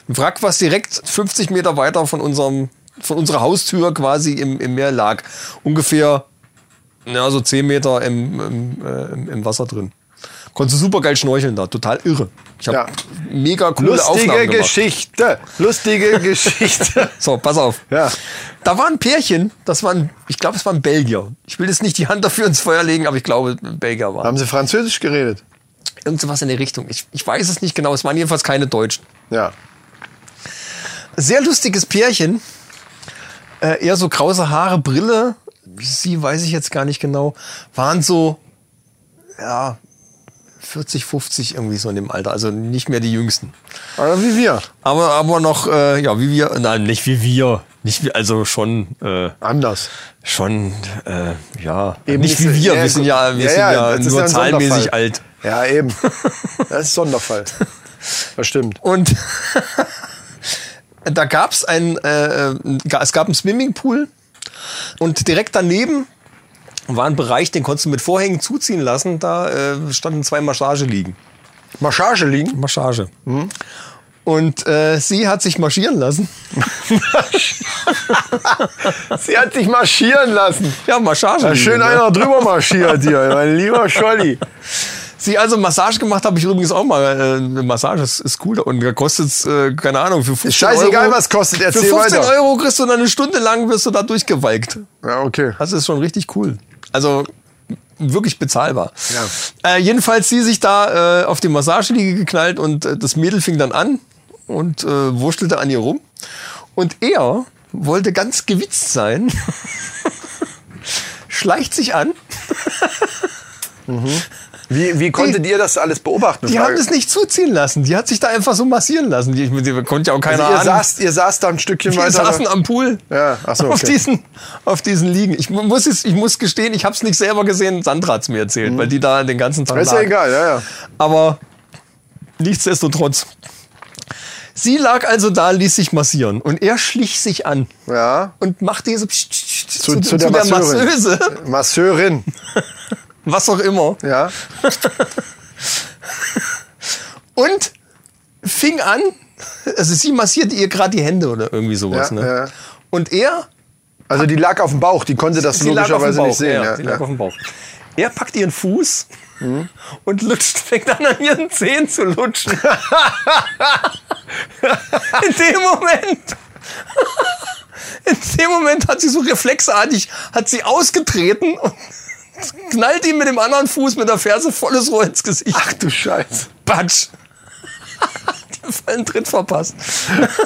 Ein Wrack, was direkt 50 Meter weiter von unserem, von unserer Haustür quasi im, im Meer lag. Ungefähr, ja, so 10 Meter im, im, äh, im, im Wasser drin. Konntest du super geil schnorcheln da, total irre. Ich habe Ja. mega coole Lustige Aufnahmen gemacht. Geschichte. Lustige Geschichte. So, pass auf. Ja. Da war ein Pärchen, das waren, ich glaube, es waren Belgier. Ich will jetzt nicht die Hand dafür ins Feuer legen, aber ich glaube, Belgier waren. Haben sie Französisch geredet? Irgend sowas in der Richtung. Ich, ich weiß es nicht genau. Es waren jedenfalls keine Deutschen. Ja. Sehr lustiges Pärchen. Äh, eher so krause Haare, Brille. Sie weiß ich jetzt gar nicht genau. Waren so, ja, 40, 50 irgendwie so in dem Alter. Also nicht mehr die Jüngsten. Aber wie wir. Aber, aber noch, äh, ja, wie wir, nein, nicht wie wir. Nicht wie, also schon, äh, Anders. schon, äh, ja, Eben nicht wie wir. wir sind ja, wir Ja, sind ja, ja, nur zahlenmäßig alt. Ja, eben. Das ist Sonderfall. Das stimmt. Und da gab's ein, äh, es gab einen Swimmingpool und direkt daneben war ein Bereich, den konntest du mit Vorhängen zuziehen lassen. Da äh, standen zwei Massageliegen. Massage liegen. Massage. Mhm. Und äh, sie hat sich marschieren lassen. Sie hat sich marschieren lassen. Ja, Massage. Da schön einer drüber marschiert hier, mein lieber Scholli. Sie also Massage gemacht habe ich übrigens auch mal. Äh, eine Massage ist, ist cool und da kostet äh, keine Ahnung für 15 scheißegal, Euro. was kostet, Für erzähl 15 weiter. Euro kriegst du dann eine Stunde lang wirst du da durchgewalkt. Ja, okay. Das ist schon richtig cool. Also wirklich bezahlbar. Ja. Äh, jedenfalls sie sich da äh, auf die Massageliege geknallt und äh, das Mädel fing dann an und äh, wurstelte an ihr rum. Und er wollte ganz gewitzt sein, schleicht sich an. Wie, wie konntet ihr das alles beobachten? Die Frage. haben das nicht zuziehen lassen. Die hat sich da einfach so massieren lassen. Die, die konnte ja auch keiner also ihr, saßt, ihr saßt da ein Stückchen Wir weiter. saßen am Pool. Ja, ach so, auf, okay. diesen, auf diesen Liegen. Ich mu- muss, es, ich muss gestehen, ich habe es nicht selber gesehen. Sandra hat's mir erzählt, weil die da den ganzen Tag Mhm. ist ja egal, ja, ja. Aber nichtsdestotrotz. Sie lag also da, ließ sich massieren. Und er schlich sich an Ja. und machte diese Psst, Psst, Psst Zu, zu, der, der Masseurin. Masseuse, Masseurin. was auch immer. Ja. Und fing an, also sie massierte ihr gerade die Hände oder irgendwie sowas. Ja, ne? ja. Und er Also die lag auf dem Bauch, die konnte das logischerweise Bauch, nicht sehen. Ja, ja. lag auf dem Bauch. Er packt ihren Fuß und lutscht, fängt an, an ihren Zehen zu lutschen. in dem Moment. In dem Moment hat sie so reflexartig, hat sie ausgetreten und knallt ihm mit dem anderen Fuß mit der Ferse volles Rohr ins Gesicht. Ach du Scheiße. Batsch. Vollen Tritt verpasst.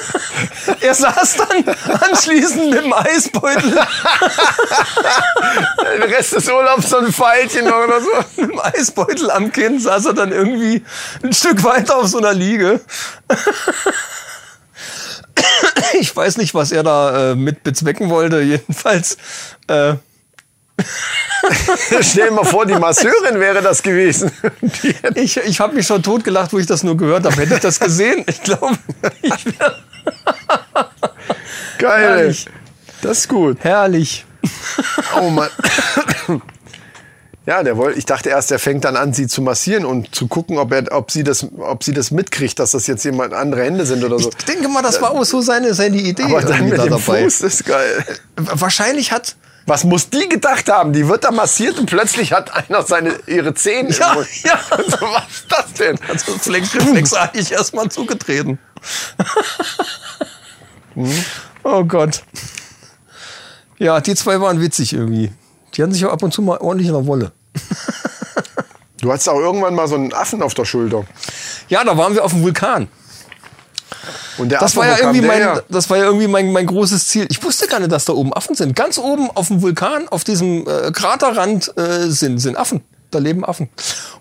er saß dann anschließend mit dem Eisbeutel Den Rest des Urlaubs so ein Pfeilchen oder so. mit dem Eisbeutel am Kinn saß er dann irgendwie ein Stück weiter auf so einer Liege. Ich weiß nicht, was er da äh, mit bezwecken wollte. Jedenfalls, äh, Stell dir mal vor, die Masseurin wäre das gewesen. Ich, ich habe mich schon totgelacht, wo ich das nur gehört habe. Hätte ich das gesehen? Ich glaube, ich wäre Geil. Herrlich. Das ist gut. herrlich. Oh Mann. Ja, der wollte, ich dachte erst, er fängt dann an, sie zu massieren und zu gucken, ob, er, ob, sie, das, ob sie das mitkriegt, dass das jetzt jemand andere Hände sind oder so. Ich denke mal, das war auch so seine, seine Idee Aber dann mit dem dabei. Fuß, ist geil. Wahrscheinlich hat, Was muss die gedacht haben? Die wird da massiert und plötzlich hat einer seine, ihre Zehen Ja, ja. Also, was ist das denn? Also flex, reflexartig erstmal zugetreten. oh Gott. Ja, die zwei waren witzig irgendwie. Die hatten sich auch ab und zu mal ordentlich in der Wolle. Du hattest auch irgendwann mal so einen Affen auf der Schulter. Ja, da waren wir auf dem Vulkan. Und der Das Affe, war ja irgendwie mein, her? das war ja irgendwie mein, mein großes Ziel. Ich wusste gar nicht, dass da oben Affen sind. Ganz oben auf dem Vulkan, auf diesem äh, Kraterrand äh, sind, sind Affen. Da leben Affen.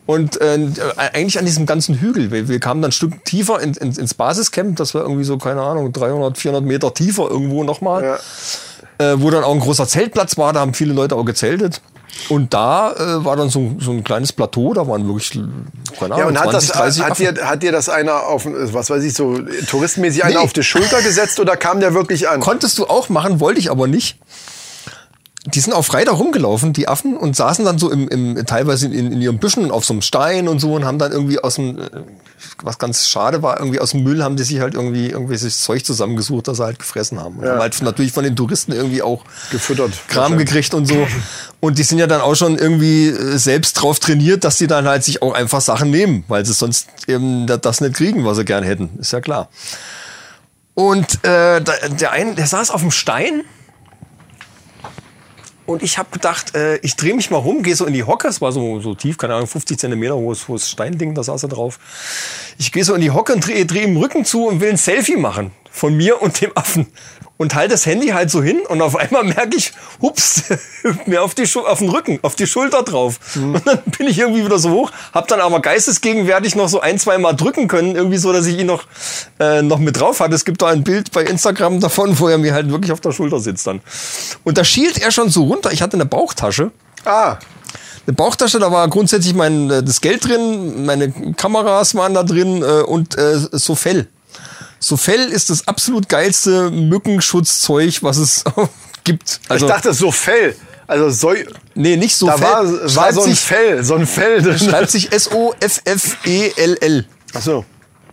Und äh, eigentlich an diesem ganzen Hügel. Wir, wir kamen dann ein Stück tiefer in, in, ins Basiscamp. Das war irgendwie so, keine Ahnung, 300, 400 Meter tiefer irgendwo nochmal. Ja. Äh, wo dann auch ein großer Zeltplatz war. Da haben viele Leute auch gezeltet. Und da äh, war dann so, so ein kleines Plateau. Da waren wirklich, keine Ahnung, Ja, und hat, 20, das, 30 hat, Affen. dir, hat dir das einer auf, was weiß ich, so touristenmäßig einer Nee. auf die Schulter gesetzt oder kam der wirklich an? Konntest du auch machen, wollte ich aber nicht. Die sind auch frei da rumgelaufen, die Affen, und saßen dann so im, im teilweise in, in ihren Büschen auf so einem Stein und so und haben dann irgendwie aus dem, äh, was ganz schade war, irgendwie aus dem Müll haben die sich halt irgendwie irgendwelches Zeug zusammengesucht, das sie halt gefressen haben. Und Ja. haben halt natürlich von den Touristen irgendwie auch Gefüttert. Kram gekriegt und so. Und die sind ja dann auch schon irgendwie äh, selbst drauf trainiert, dass die dann halt sich auch einfach Sachen nehmen, weil sie sonst eben da- das nicht kriegen, was sie gern hätten. Ist ja klar. Und äh, da- der eine, der saß auf dem Stein. Und ich habe gedacht, äh, ich drehe mich mal rum, gehe so in die Hocke. Es war so, so tief, keine Ahnung, 50 Zentimeter hohes, hohes Steinding, da saß er drauf. Ich gehe so in die Hocke und drehe dreh ihm Rücken zu und will ein Selfie machen von mir und dem Affen. Und halte das Handy halt so hin und auf einmal merke ich, hups, mir auf, die Schu auf den Rücken, auf die Schulter drauf. Und dann bin ich irgendwie wieder so hoch, hab dann aber geistesgegenwärtig noch so ein, zwei Mal drücken können, irgendwie so, dass ich ihn noch, äh, noch mit drauf hatte. Es gibt da ein Bild bei Instagram davon, wo er mir halt wirklich auf der Schulter sitzt dann. Und da schielt er schon so runter. Ich hatte eine Bauchtasche. Ah, Eine Bauchtasche, da war grundsätzlich mein äh, das Geld drin, meine Kameras waren da drin äh, und äh, Soffel. Soffel ist das absolut geilste Mückenschutzzeug, was es gibt. Also ich dachte so Fell. Also so, nee, nicht da Soffel. war, war schreibt so ein sich, Fell, so ein Fell drin. schreibt sich S O F F E L L. Ach so.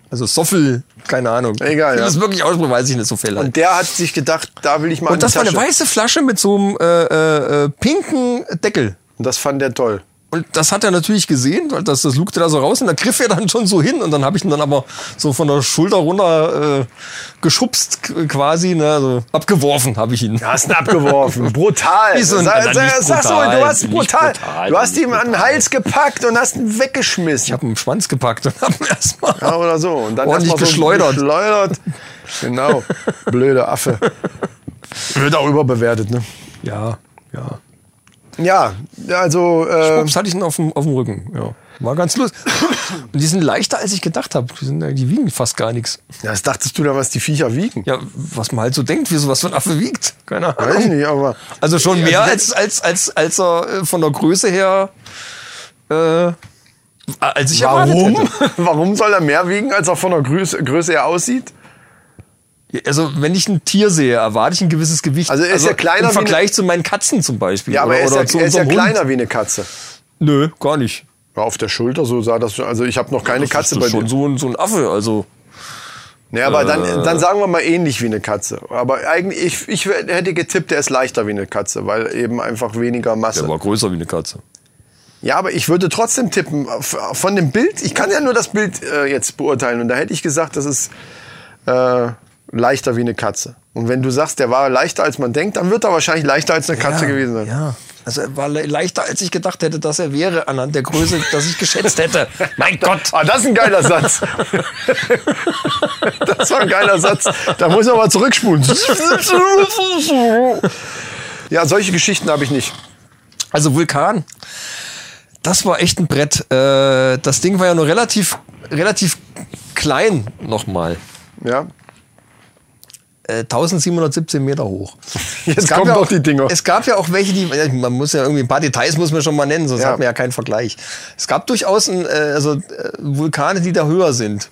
Also Soffel, keine Ahnung. Egal, ja. das wirklich ausspricht, weiß ich nicht, Soffel. Halt. Und der hat sich gedacht, da will ich mal Und das die war eine Tasche. weiße Flasche mit so einem äh, äh, äh, pinken Deckel. Und das fand der toll. Und das hat er natürlich gesehen, weil das, das lugte da so raus und da griff er dann schon so hin und dann habe ich ihn dann aber so von der Schulter runter äh, geschubst quasi, ne, also abgeworfen habe ich ihn. Du hast ihn abgeworfen. Brutal. Wie so ein- Sag- sag- brutal, mal, du hast brutal. brutal, Du hast ihm an den Hals gepackt und hast ihn weggeschmissen. Ich habe einen Schwanz gepackt und habe erstmal Ja, oder so. Und dann ordentlich erst so geschleudert. geschleudert. Genau. Blöder Affe. Wird auch überbewertet, ne? Ja, ja. Ja, also äh, Schwupps hatte ich ihn auf dem, auf dem Rücken. Ja. War ganz lustig. Und die sind leichter, als ich gedacht habe. Die, sind, die wiegen fast gar nichts. ja, was dachtest du da, was die Viecher wiegen? Ja, was man halt so denkt, wie sowas für ein Affe wiegt. Keine Weiß ich Ahnung. nicht, aber Also schon mehr als, als, als, als er äh, von der Größe her, äh, als ich warum? Warum soll er mehr wiegen, als er von der Größe, Größe her aussieht? Also wenn ich ein Tier sehe, erwarte ich ein gewisses Gewicht. Also er ist ja kleiner Im Vergleich zu meinen Katzen zum Beispiel. Ja, aber oder, er ist ja, zu er ist ja kleiner wie eine Katze. Nö, gar nicht. Ja, auf der Schulter, so sah das. Also ich habe noch keine Katze das bei ist schon dir. so ein, so ein Affe. Also Nee, aber Äh. dann, dann sagen wir mal ähnlich wie eine Katze. Aber eigentlich, ich, ich hätte getippt, der ist leichter wie eine Katze, weil eben einfach weniger Masse. der war größer wie eine Katze. Ja, aber ich würde trotzdem tippen, von dem Bild, ich kann ja nur das Bild äh, jetzt beurteilen und da hätte ich gesagt, das ist äh, leichter wie eine Katze. Und wenn du sagst, der war leichter als man denkt, dann wird er wahrscheinlich leichter als eine Katze ja, gewesen sein. Ja. Also er war le leichter, als ich gedacht hätte, dass er wäre, anhand der Größe, dass ich geschätzt hätte. mein Gott. Ah, das ist ein geiler Satz. das war ein geiler Satz. Da muss ich mal zurückspulen. ja, solche Geschichten habe ich nicht. Also Vulkan, das war echt ein Brett. Äh, das Ding war ja nur relativ, relativ klein nochmal. Ja. Äh, 1717 Meter hoch. Jetzt Es gab kommen ja auch, die Dinger. Es gab ja auch welche, die, man muss ja irgendwie ein paar Details muss man schon mal nennen, sonst Ja. hat man ja keinen Vergleich. Es gab durchaus ein, äh, also, äh, Vulkane, die da höher sind.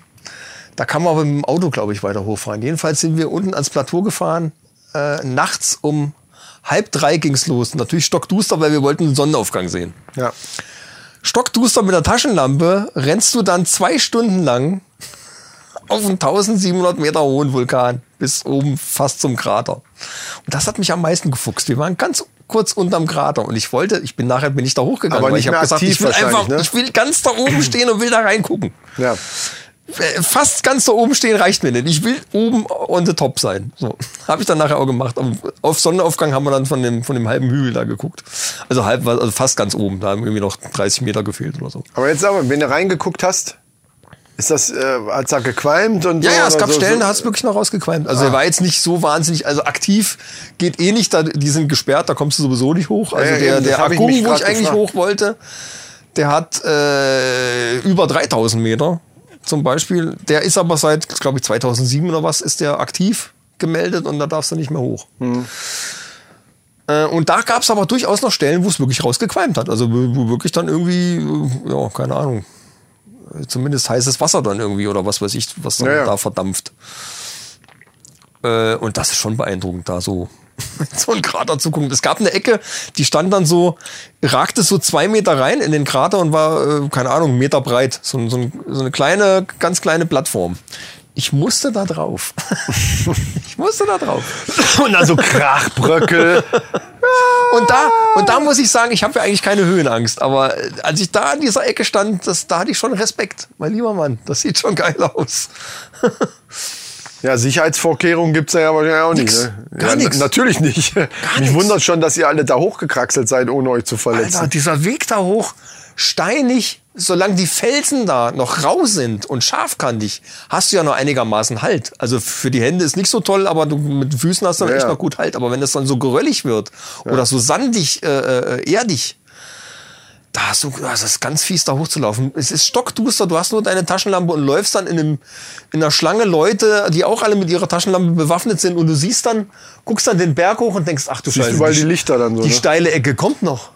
Da kann man aber mit dem Auto, glaube ich, weiter hochfahren. Jedenfalls sind wir unten ans Plateau gefahren. Äh, nachts um halb drei ging's los. Natürlich stockduster, weil wir wollten den Sonnenaufgang sehen. Ja. Stockduster mit der Taschenlampe rennst du dann zwei Stunden lang auf einen 1700 Meter hohen Vulkan bis oben fast zum Krater. Und das hat mich am meisten gefuchst. Wir waren ganz kurz unterm Krater und ich wollte, ich bin nachher bin ich da hochgegangen, Aber weil ich habe gesagt, ich will einfach, ne? ich will ganz da oben stehen und will da reingucken. Ja. Äh, Fast ganz da oben stehen reicht mir nicht. Ich will oben on the top sein. So habe ich dann nachher auch gemacht. Auf- Auf Sonnenaufgang haben wir dann von dem von dem halben Hügel da geguckt. Also halb, also fast ganz oben. Da haben irgendwie noch 30 Meter gefehlt oder so. Aber jetzt mal, wenn du reingeguckt hast, ist das, äh, hat's da gequalmt und Ja, so? ja, es gab so, Stellen, so? da hat es wirklich noch rausgequalmt. Also er war jetzt nicht so wahnsinnig, also aktiv geht eh nicht, da, die sind gesperrt, da kommst du sowieso nicht hoch. Also Ja, der, eben, der ich Akku, mich wo ich eigentlich gefragt. hoch wollte, der hat äh, über 3000 Meter zum Beispiel. Der ist aber seit, glaube ich, 2007 oder was, ist der aktiv gemeldet und da darfst du nicht mehr hoch. Hm. Äh, Und da gab es aber durchaus noch Stellen, wo es wirklich rausgequalmt hat. Also wo wo wirklich dann irgendwie, äh, ja, keine Ahnung, zumindest heißes Wasser dann irgendwie oder was weiß ich, was dann Ja, da verdampft. Äh, und das ist schon beeindruckend, da so so einen Krater zu gucken. Es gab eine Ecke, die stand dann so, ragte so zwei Meter rein in den Krater und war, äh, keine Ahnung, Meter breit. So, ein- so, ein, so eine kleine, ganz kleine Plattform. Ich musste da drauf. ich musste da drauf. Und dann so Krachbröckel. Und da, und da muss ich sagen, ich habe ja eigentlich keine Höhenangst, aber äh, als ich da an dieser Ecke stand, das, da hatte ich schon Respekt. Mein lieber Mann, das sieht schon geil aus. Ja, Sicherheitsvorkehrungen gibt's ja wahrscheinlich auch Nix. nicht. Ne? Gar ja, nix. n- Natürlich nicht. Mich nix. wundert schon, dass ihr alle da hochgekraxelt seid, ohne euch zu verletzen. Alter, dieser Weg da hoch, steinig, solange die Felsen da noch rau sind und scharfkantig, hast du ja noch einigermaßen Halt. Also für die Hände ist nicht so toll, aber du mit den Füßen hast du dann Ja, echt ja. noch gut Halt. Aber wenn das dann so geröllig wird oder so sandig, äh, äh, erdig, da hast du, das ist ganz fies, da hochzulaufen. Es ist stockduster, du hast nur deine Taschenlampe und läufst dann in, einem, in einer Schlange Leute, die auch alle mit ihrer Taschenlampe bewaffnet sind und du siehst dann, guckst dann den Berg hoch und denkst, ach du Siehst Scheiße. überall die- die Lichter dann so, Die ne? steile Ecke kommt noch.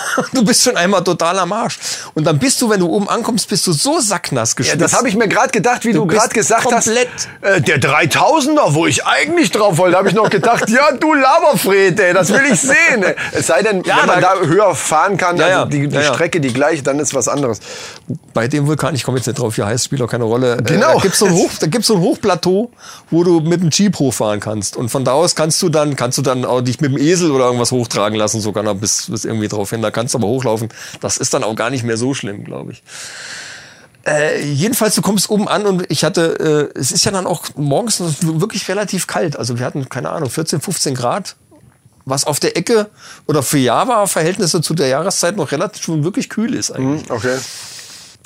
du bist schon einmal total am Arsch. Und dann bist du, wenn du oben ankommst, bist du so sacknass Ja, geschwitzt. das habe ich mir gerade gedacht, wie du, bist gerade gesagt komplett- hast. Äh, der 3000er, wo ich eigentlich drauf wollte, habe ich noch gedacht, ja, du Laberfred, ey, das will ich sehen. Ey. Es sei denn, Ja, wenn man da- da höher fahren kann, Ja, ja. also die, die Ja, ja. Strecke die gleiche, dann ist was anderes. Bei dem Vulkan, ich komme jetzt nicht drauf, wie heißt, spielt auch keine Rolle. Äh, Genau. Da gibt's so ein, Hoch, da gibt's so ein Hochplateau, wo du mit dem Jeep hochfahren kannst. Und von da aus kannst du dann, kannst du dann auch dich mit dem Esel oder irgendwas hochtragen lassen, sogar noch bis, bis irgendwie drauf hin. Da kannst du aber hochlaufen. Das ist dann auch gar nicht mehr so schlimm, glaube ich. Äh, jedenfalls, du kommst oben an und ich hatte, äh, es ist ja dann auch morgens wirklich relativ kalt. Also wir hatten, keine Ahnung, 14, 15 Grad. Was auf der Ecke oder für Java-Verhältnisse zu der Jahreszeit noch relativ schon wirklich kühl ist eigentlich. Okay.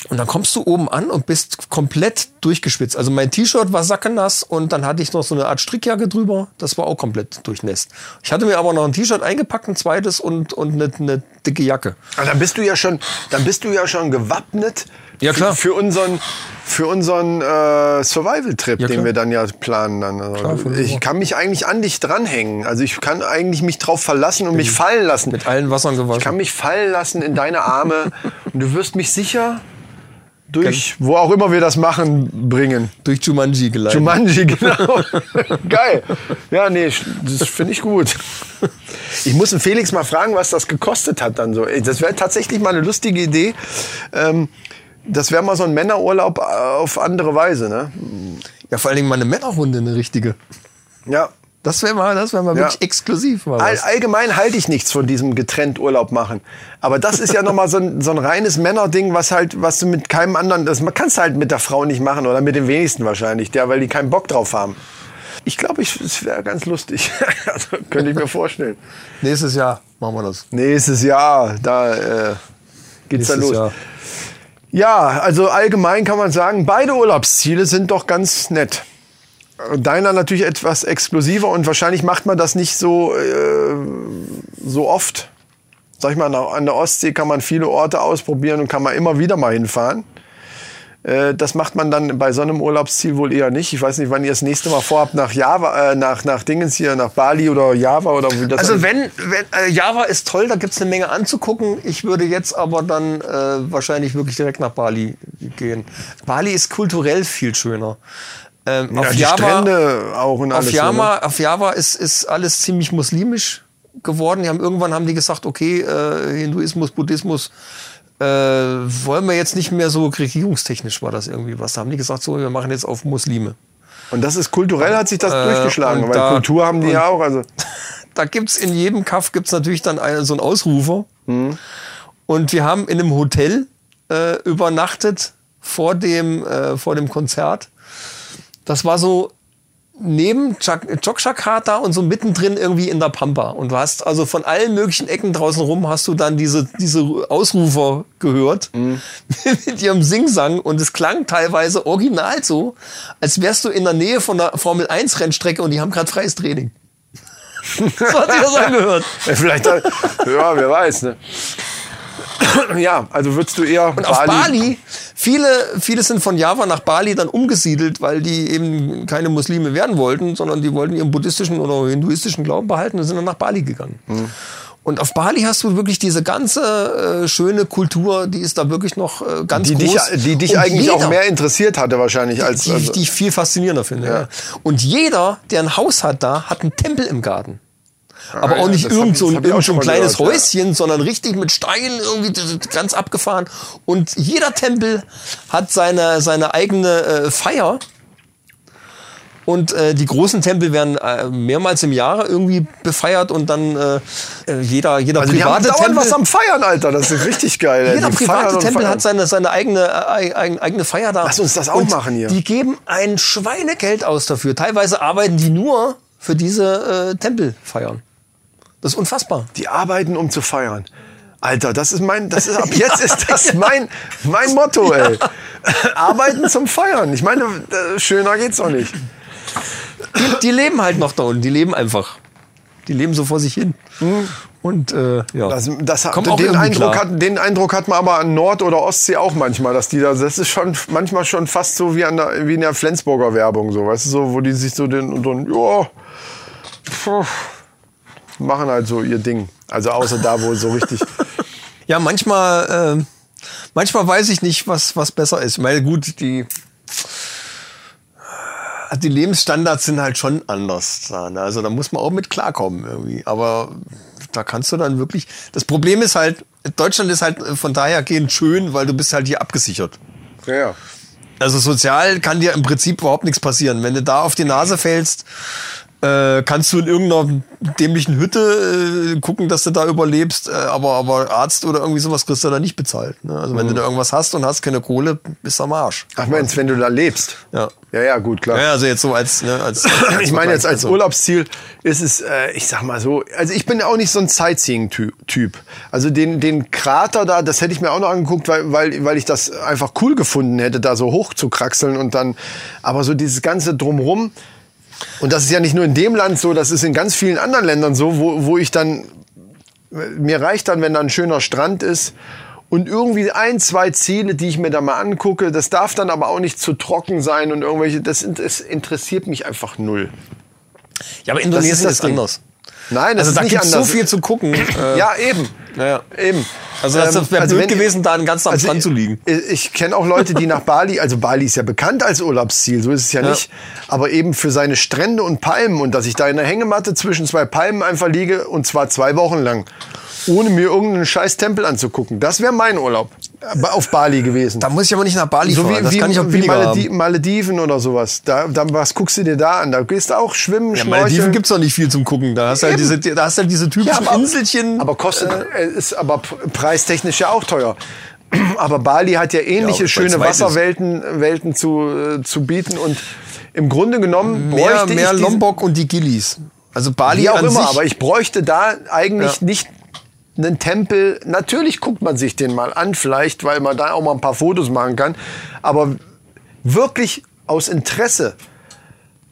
Und dann kommst du oben an und bist komplett durchgeschwitzt. Also mein T-Shirt war sackenass und dann hatte ich noch so eine Art Strickjacke drüber. Das war auch komplett durchnässt. Ich hatte mir aber noch ein T-Shirt eingepackt, ein zweites und, und eine, eine dicke Jacke. Aber dann bist du ja schon, dann bist du ja schon gewappnet Ja, klar. Für, für unseren, für unseren äh, Survival-Trip, Ja, den wir dann ja planen. Dann. Also, Klar, ich kann mich eigentlich an dich dranhängen. Also ich kann eigentlich mich drauf verlassen und mich fallen lassen. Mit allen Wassern Ich kann gewaschen. mich fallen lassen in deine Arme und du wirst mich sicher durch, wo auch immer wir das machen, bringen. Durch Jumanji geleitet. Jumanji, genau. Geil. Ja, nee, das finde ich gut. Ich muss den Felix mal fragen, was das gekostet hat dann so. Das wäre tatsächlich mal eine lustige Idee. Ähm, das wäre mal so ein Männerurlaub auf andere Weise, ne? ja, vor allen Dingen mal eine Männerrunde, eine richtige. Ja. Das wäre mal, das wäre mal Ja. wirklich exklusiv. Mal All, allgemein halte ich nichts von diesem getrennt Urlaub machen. Aber das ist ja nochmal so ein, so ein reines Männerding, was halt, was du mit keinem anderen, das man kannst halt mit der Frau nicht machen oder mit den wenigsten wahrscheinlich, der, weil die keinen Bock drauf haben. Ich glaube, ich, es wäre ganz lustig. also, könnte ich mir vorstellen. Nächstes Jahr machen wir das. Nächstes Jahr, da äh, geht's dann Nächstes los. Jahr. Ja, also allgemein kann man sagen, beide Urlaubsziele sind doch ganz nett. Deiner natürlich etwas exklusiver und wahrscheinlich macht man das nicht so, äh, so oft. Sag ich mal, an der Ostsee kann man viele Orte ausprobieren und kann man immer wieder mal hinfahren. Äh, Das macht man dann bei so einem Urlaubsziel wohl eher nicht. Ich weiß nicht, wann ihr das nächste Mal vorhabt, nach Java, äh, nach, nach Dingens hier, nach Bali oder Java oder wie das Also wenn, wenn äh, Java ist toll, da gibt's eine Menge anzugucken. Ich würde jetzt aber dann äh, wahrscheinlich wirklich direkt nach Bali gehen. Bali ist kulturell viel schöner. Ähm, ja, auf Java, alles. auf so, ne? Java, auf Java ist, ist alles ziemlich muslimisch geworden. Die haben irgendwann haben die gesagt, okay, äh, Hinduismus, Buddhismus äh, wollen wir jetzt nicht mehr so regierungstechnisch war das irgendwie was. Da haben die gesagt, so wir machen jetzt auf Muslime. Und das ist kulturell hat sich das Äh, durchgeschlagen, weil da- Kultur haben die ja auch. Also da gibt's in jedem Kaff gibt's natürlich dann einen, so einen Ausrufer. Mhm. Und wir haben in einem Hotel äh, übernachtet vor dem, äh, vor dem Konzert. Das war so neben Chak- Jogjakarta und so mittendrin irgendwie in der Pampa. Und du hast also von allen möglichen Ecken draußen rum hast du dann diese, diese Ausrufer gehört mit ihrem Singsang. Und es klang teilweise original so, als wärst du in der Nähe von der Formel 1 Rennstrecke und die haben gerade freies Training. so hat sich das angehört. Vielleicht, ja, wer weiß, ne? Ja, also würdest du eher Und auf Bali, viele, viele sind von Java nach Bali dann umgesiedelt, weil die eben keine Muslime werden wollten, sondern die wollten ihren buddhistischen oder hinduistischen Glauben behalten und sind dann nach Bali gegangen. Hm. Und auf Bali hast du wirklich diese ganze äh, schöne Kultur, die ist da wirklich noch äh, ganz die dich, groß. die dich Und eigentlich auch jeder- mehr interessiert hatte wahrscheinlich als die, also, die ich viel faszinierender finde. Ja. Und jeder, der ein Haus hat da, hat einen Tempel im Garten. Aber ja, auch nicht irgend so irgend so ein kleines gehört, ja. Häuschen, sondern richtig mit Steinen irgendwie ganz abgefahren. Und jeder Tempel hat seine, seine eigene äh, Feier. Und äh, die großen Tempel werden äh, mehrmals im Jahr irgendwie befeiert und dann äh, äh, jeder, jeder also private Tempel. was am Feiern, Alter. Das ist richtig geil. Jeder feiern private Tempel feiern. hat seine, seine eigene, äh, eig- eigene Feier da. Lass uns das auch Und machen hier. Die geben ein Schweinegeld aus dafür. Teilweise arbeiten die nur für diese äh, Tempelfeiern. Das ist unfassbar. Die arbeiten, um zu feiern. Alter, das ist mein, das ist ab jetzt ist das mein, mein Motto, ey. Arbeiten zum Feiern. Ich meine, äh, schöner geht's doch nicht. Die, die leben halt noch da unten. Die leben einfach. Die leben so vor sich hin. Und äh, ja. Das, das, Kommt den, irgendwie Eindruck klar. hat, den Eindruck hat man aber an Nord- oder Ostsee auch manchmal, dass die da, das ist schon manchmal schon fast so wie, an der, wie in der Flensburger Werbung, so, weißt du, so, wo die sich so den, so, ein, ja, machen halt so ihr Ding. Also außer da, wo so richtig, Ja, manchmal, äh, manchmal weiß ich nicht, was, was besser ist. Meine, gut, die, die Lebensstandards sind halt schon anders. Da, ne? Also da muss man auch mit klarkommen irgendwie. Aber da kannst du dann wirklich. Das Problem ist halt, Deutschland ist halt von daher gehend schön, weil du bist halt hier abgesichert. ja, ja. Also sozial kann dir im Prinzip überhaupt nichts passieren. Wenn du da auf die Nase fällst, äh, kannst du in irgendeiner dämlichen Hütte äh, gucken, dass du da überlebst, äh, aber, aber Arzt oder irgendwie sowas kriegst du da nicht bezahlt. Ne? Also wenn du da irgendwas hast und hast keine Kohle, bist du am Arsch. Ach Mensch, wenn du da lebst. Ja. Ja, ja, gut, klar. Ja, also jetzt so als, ne, als, als Ich meine jetzt als Urlaubsziel ist es, äh, ich sag mal so, also ich bin ja auch nicht so ein Sightseeing-Typ. Also den, den Krater da, das hätte ich mir auch noch angeguckt, weil, weil, weil ich das einfach cool gefunden hätte, da so hoch zu kraxeln und dann, aber so dieses ganze Drumrum, und das ist ja nicht nur in dem Land so, das ist in ganz vielen anderen Ländern so, wo, wo ich dann, mir reicht dann, wenn da ein schöner Strand ist und irgendwie ein, zwei Ziele, die ich mir da mal angucke, das darf dann aber auch nicht zu trocken sein und irgendwelche, das, das interessiert mich einfach null. Ja, aber Indonesien das ist, Ding. anders. Nein, das Also ist da nicht gibt's so anders. viel zu gucken. Äh, Ja, eben. Ja. Eben. Also das Ähm, wäre blöd wenn- gewesen, da ganzen am also Strand zu liegen. Ich, ich kenne auch Leute, die nach Bali, also Bali ist ja bekannt als Urlaubsziel, so ist es ja, Ja. nicht, aber eben für seine Strände und Palmen und dass ich da in der Hängematte zwischen zwei Palmen einfach liege und zwar zwei Wochen lang, ohne mir irgendeinen scheiß Tempel anzugucken. Das wäre mein Urlaub äh, auf Bali gewesen. Da muss ich aber nicht nach Bali so fahren. wie, das wie, kann ich auch wie Maledi haben. Malediven oder sowas. Da, da, was guckst du dir da an? Da gehst du auch schwimmen, Ja, schnorcheln. Malediven gibt's doch nicht viel zum Gucken. Da hast du halt diese, da hast du halt diese typischen Ja, aber- Inselchen. Aber kostet, äh, ist aber preistechnisch ja auch teuer. Aber Bali hat ja ähnliche Ja, schöne. Wasserwelten Welten zu, äh, zu bieten und im Grunde genommen mehr, bräuchte mehr Lombok und die Gillis. Also Bali wie auch an immer, sich, aber ich bräuchte da eigentlich Ja. nicht einen Tempel. Natürlich guckt man sich den mal an, vielleicht, weil man da auch mal ein paar Fotos machen kann. Aber wirklich aus Interesse.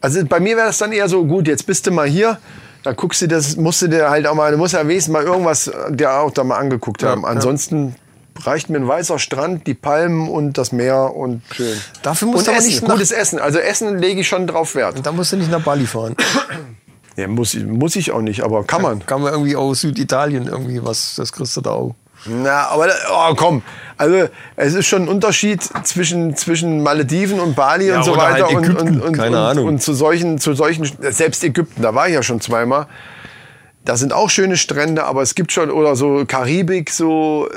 Also bei mir wäre das dann eher so, gut, jetzt bist du mal hier. Da guckst du das, musst du dir halt auch mal, du musst ja wenigstens mal irgendwas dir auch da mal angeguckt haben. ja. Ansonsten reicht mir ein weißer Strand, die Palmen und das Meer und schön. Dafür musst und du aber Essen, nicht gutes Essen. Also Essen lege ich schon drauf Wert. da musst du nicht nach Bali fahren. Ja, muss, ich- muss ich auch nicht, aber kann man. Kann man irgendwie aus Süditalien irgendwie was, das kriegst du da auch. Na, aber oh, komm. Also es ist schon ein Unterschied zwischen, zwischen Malediven und Bali Ja, und so oder weiter halt und, und, und, keine Ahnung. und zu solchen, zu solchen, selbst Ägypten, da war ich ja schon zweimal. Da sind auch schöne Strände, aber es gibt schon, oder so Karibik, so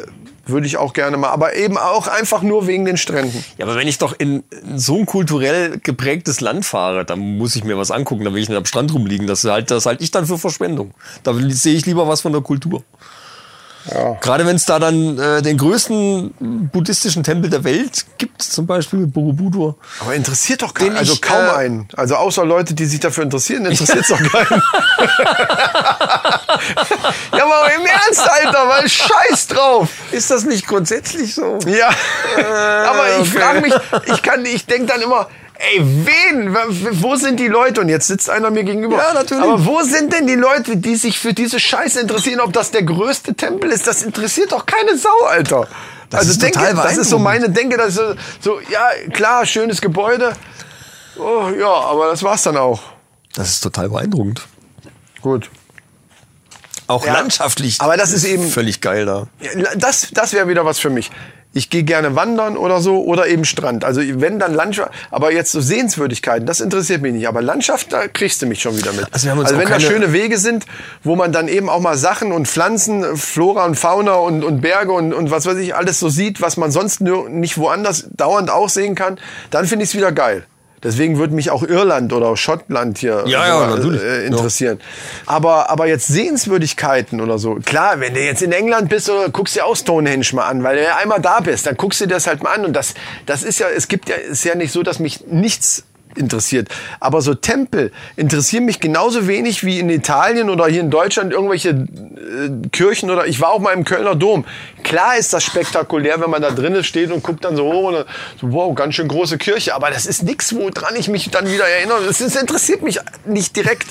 Würde ich auch gerne mal. Aber eben auch einfach nur wegen den Stränden. Ja, aber wenn ich doch in so ein kulturell geprägtes Land fahre, dann muss ich mir was angucken. Da will ich nicht am Strand rumliegen. Das halt, halte ich dann für Verschwendung. Da sehe ich lieber was von der Kultur. Gerade wenn es da dann äh, den größten buddhistischen Tempel der Welt gibt, zum Beispiel Borobudur. Aber interessiert doch keinen. Also ich, kaum äh, einen. Also außer Leute, die sich dafür interessieren, interessiert es doch keinen. ja, aber im Ernst, Alter, weil scheiß drauf. Ist das nicht grundsätzlich so? Ja, aber ich okay. frage mich, ich kann, ich denke dann immer, ey, wen? Wo sind die Leute? Und jetzt sitzt einer mir gegenüber. Ja, natürlich. Aber wo sind denn die Leute, die sich für diese Scheiße interessieren? Ob das der größte Tempel ist, das interessiert doch keine Sau, Alter. Das also ist denke, das ist so meine Denke, das ist so, so, ja, klar, schönes Gebäude. Oh, ja, aber das war's dann auch. Das ist total beeindruckend. Gut. Auch Ja, landschaftlich. aber das ist eben- völlig geil da. Ja, Das, das wäre wieder was für mich. Ich gehe gerne wandern oder so oder eben Strand. Also wenn dann Landschaft, aber jetzt so Sehenswürdigkeiten, das interessiert mich nicht. Aber Landschaft, da kriegst du mich schon wieder mit. Also also wenn da schöne Wege sind, wo man dann eben auch mal Sachen und Pflanzen, Flora und Fauna und, und Berge und, und was weiß ich, alles so sieht, was man sonst nur nicht woanders dauernd auch sehen kann, dann finde ich es wieder geil. Deswegen würde mich auch Irland oder Schottland hier Ja, ja, äh, äh, interessieren. Aber, aber jetzt Sehenswürdigkeiten oder so. Klar, wenn du jetzt in England bist, oder guckst dir auch Stonehenge mal an, weil du ja einmal da bist, dann guckst du dir das halt mal an. Und das, das ist ja, es gibt ja, ist ja nicht so, dass mich nichts interessiert. Aber so Tempel interessieren mich genauso wenig wie in Italien oder hier in Deutschland irgendwelche äh, Kirchen oder ich war auch mal im Kölner Dom. Klar ist das spektakulär, wenn man da drinnen steht und guckt dann so hoch und dann so, wow, ganz schön große Kirche. Aber das ist nichts, woran ich mich dann wieder erinnere. Das, ist, interessiert mich nicht direkt.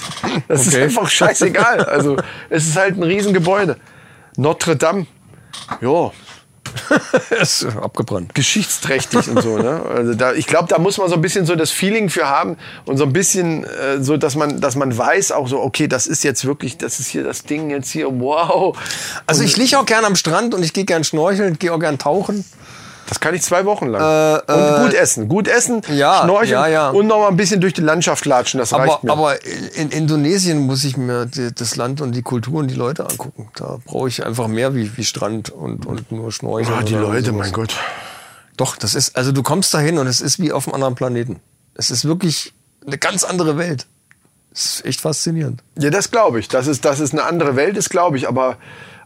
Das ist Okay. einfach scheißegal. Also es ist halt ein Riesengebäude. Notre Dame. Ja, ist abgebrannt. geschichtsträchtig und so. Ne? Also da, ich glaube, da muss man so ein bisschen so das Feeling für haben und so ein bisschen äh, so, dass man, dass man weiß auch so, okay, das ist jetzt wirklich, das ist hier das Ding jetzt hier, wow. Also ich liege auch gern am Strand und ich gehe gern schnorcheln, gehe auch gern tauchen. Das kann ich zwei Wochen lang. und gut essen, gut essen, Äh, ja, schnorcheln ja, ja. und noch mal ein bisschen durch die Landschaft latschen. Das Aber, reicht mir. aber in Indonesien muss ich mir die, das Land und die Kultur und die Leute angucken. Da brauche ich einfach mehr wie, wie Strand und, und nur Schnorcheln. Ah, die Leute, sowas. mein Gott. Doch, das ist, also du kommst dahin und es ist wie auf einem anderen Planeten. Es ist wirklich eine ganz andere Welt. Es ist echt faszinierend. Ja, das glaube ich. Das ist, das ist eine andere Welt, ist glaube ich. Aber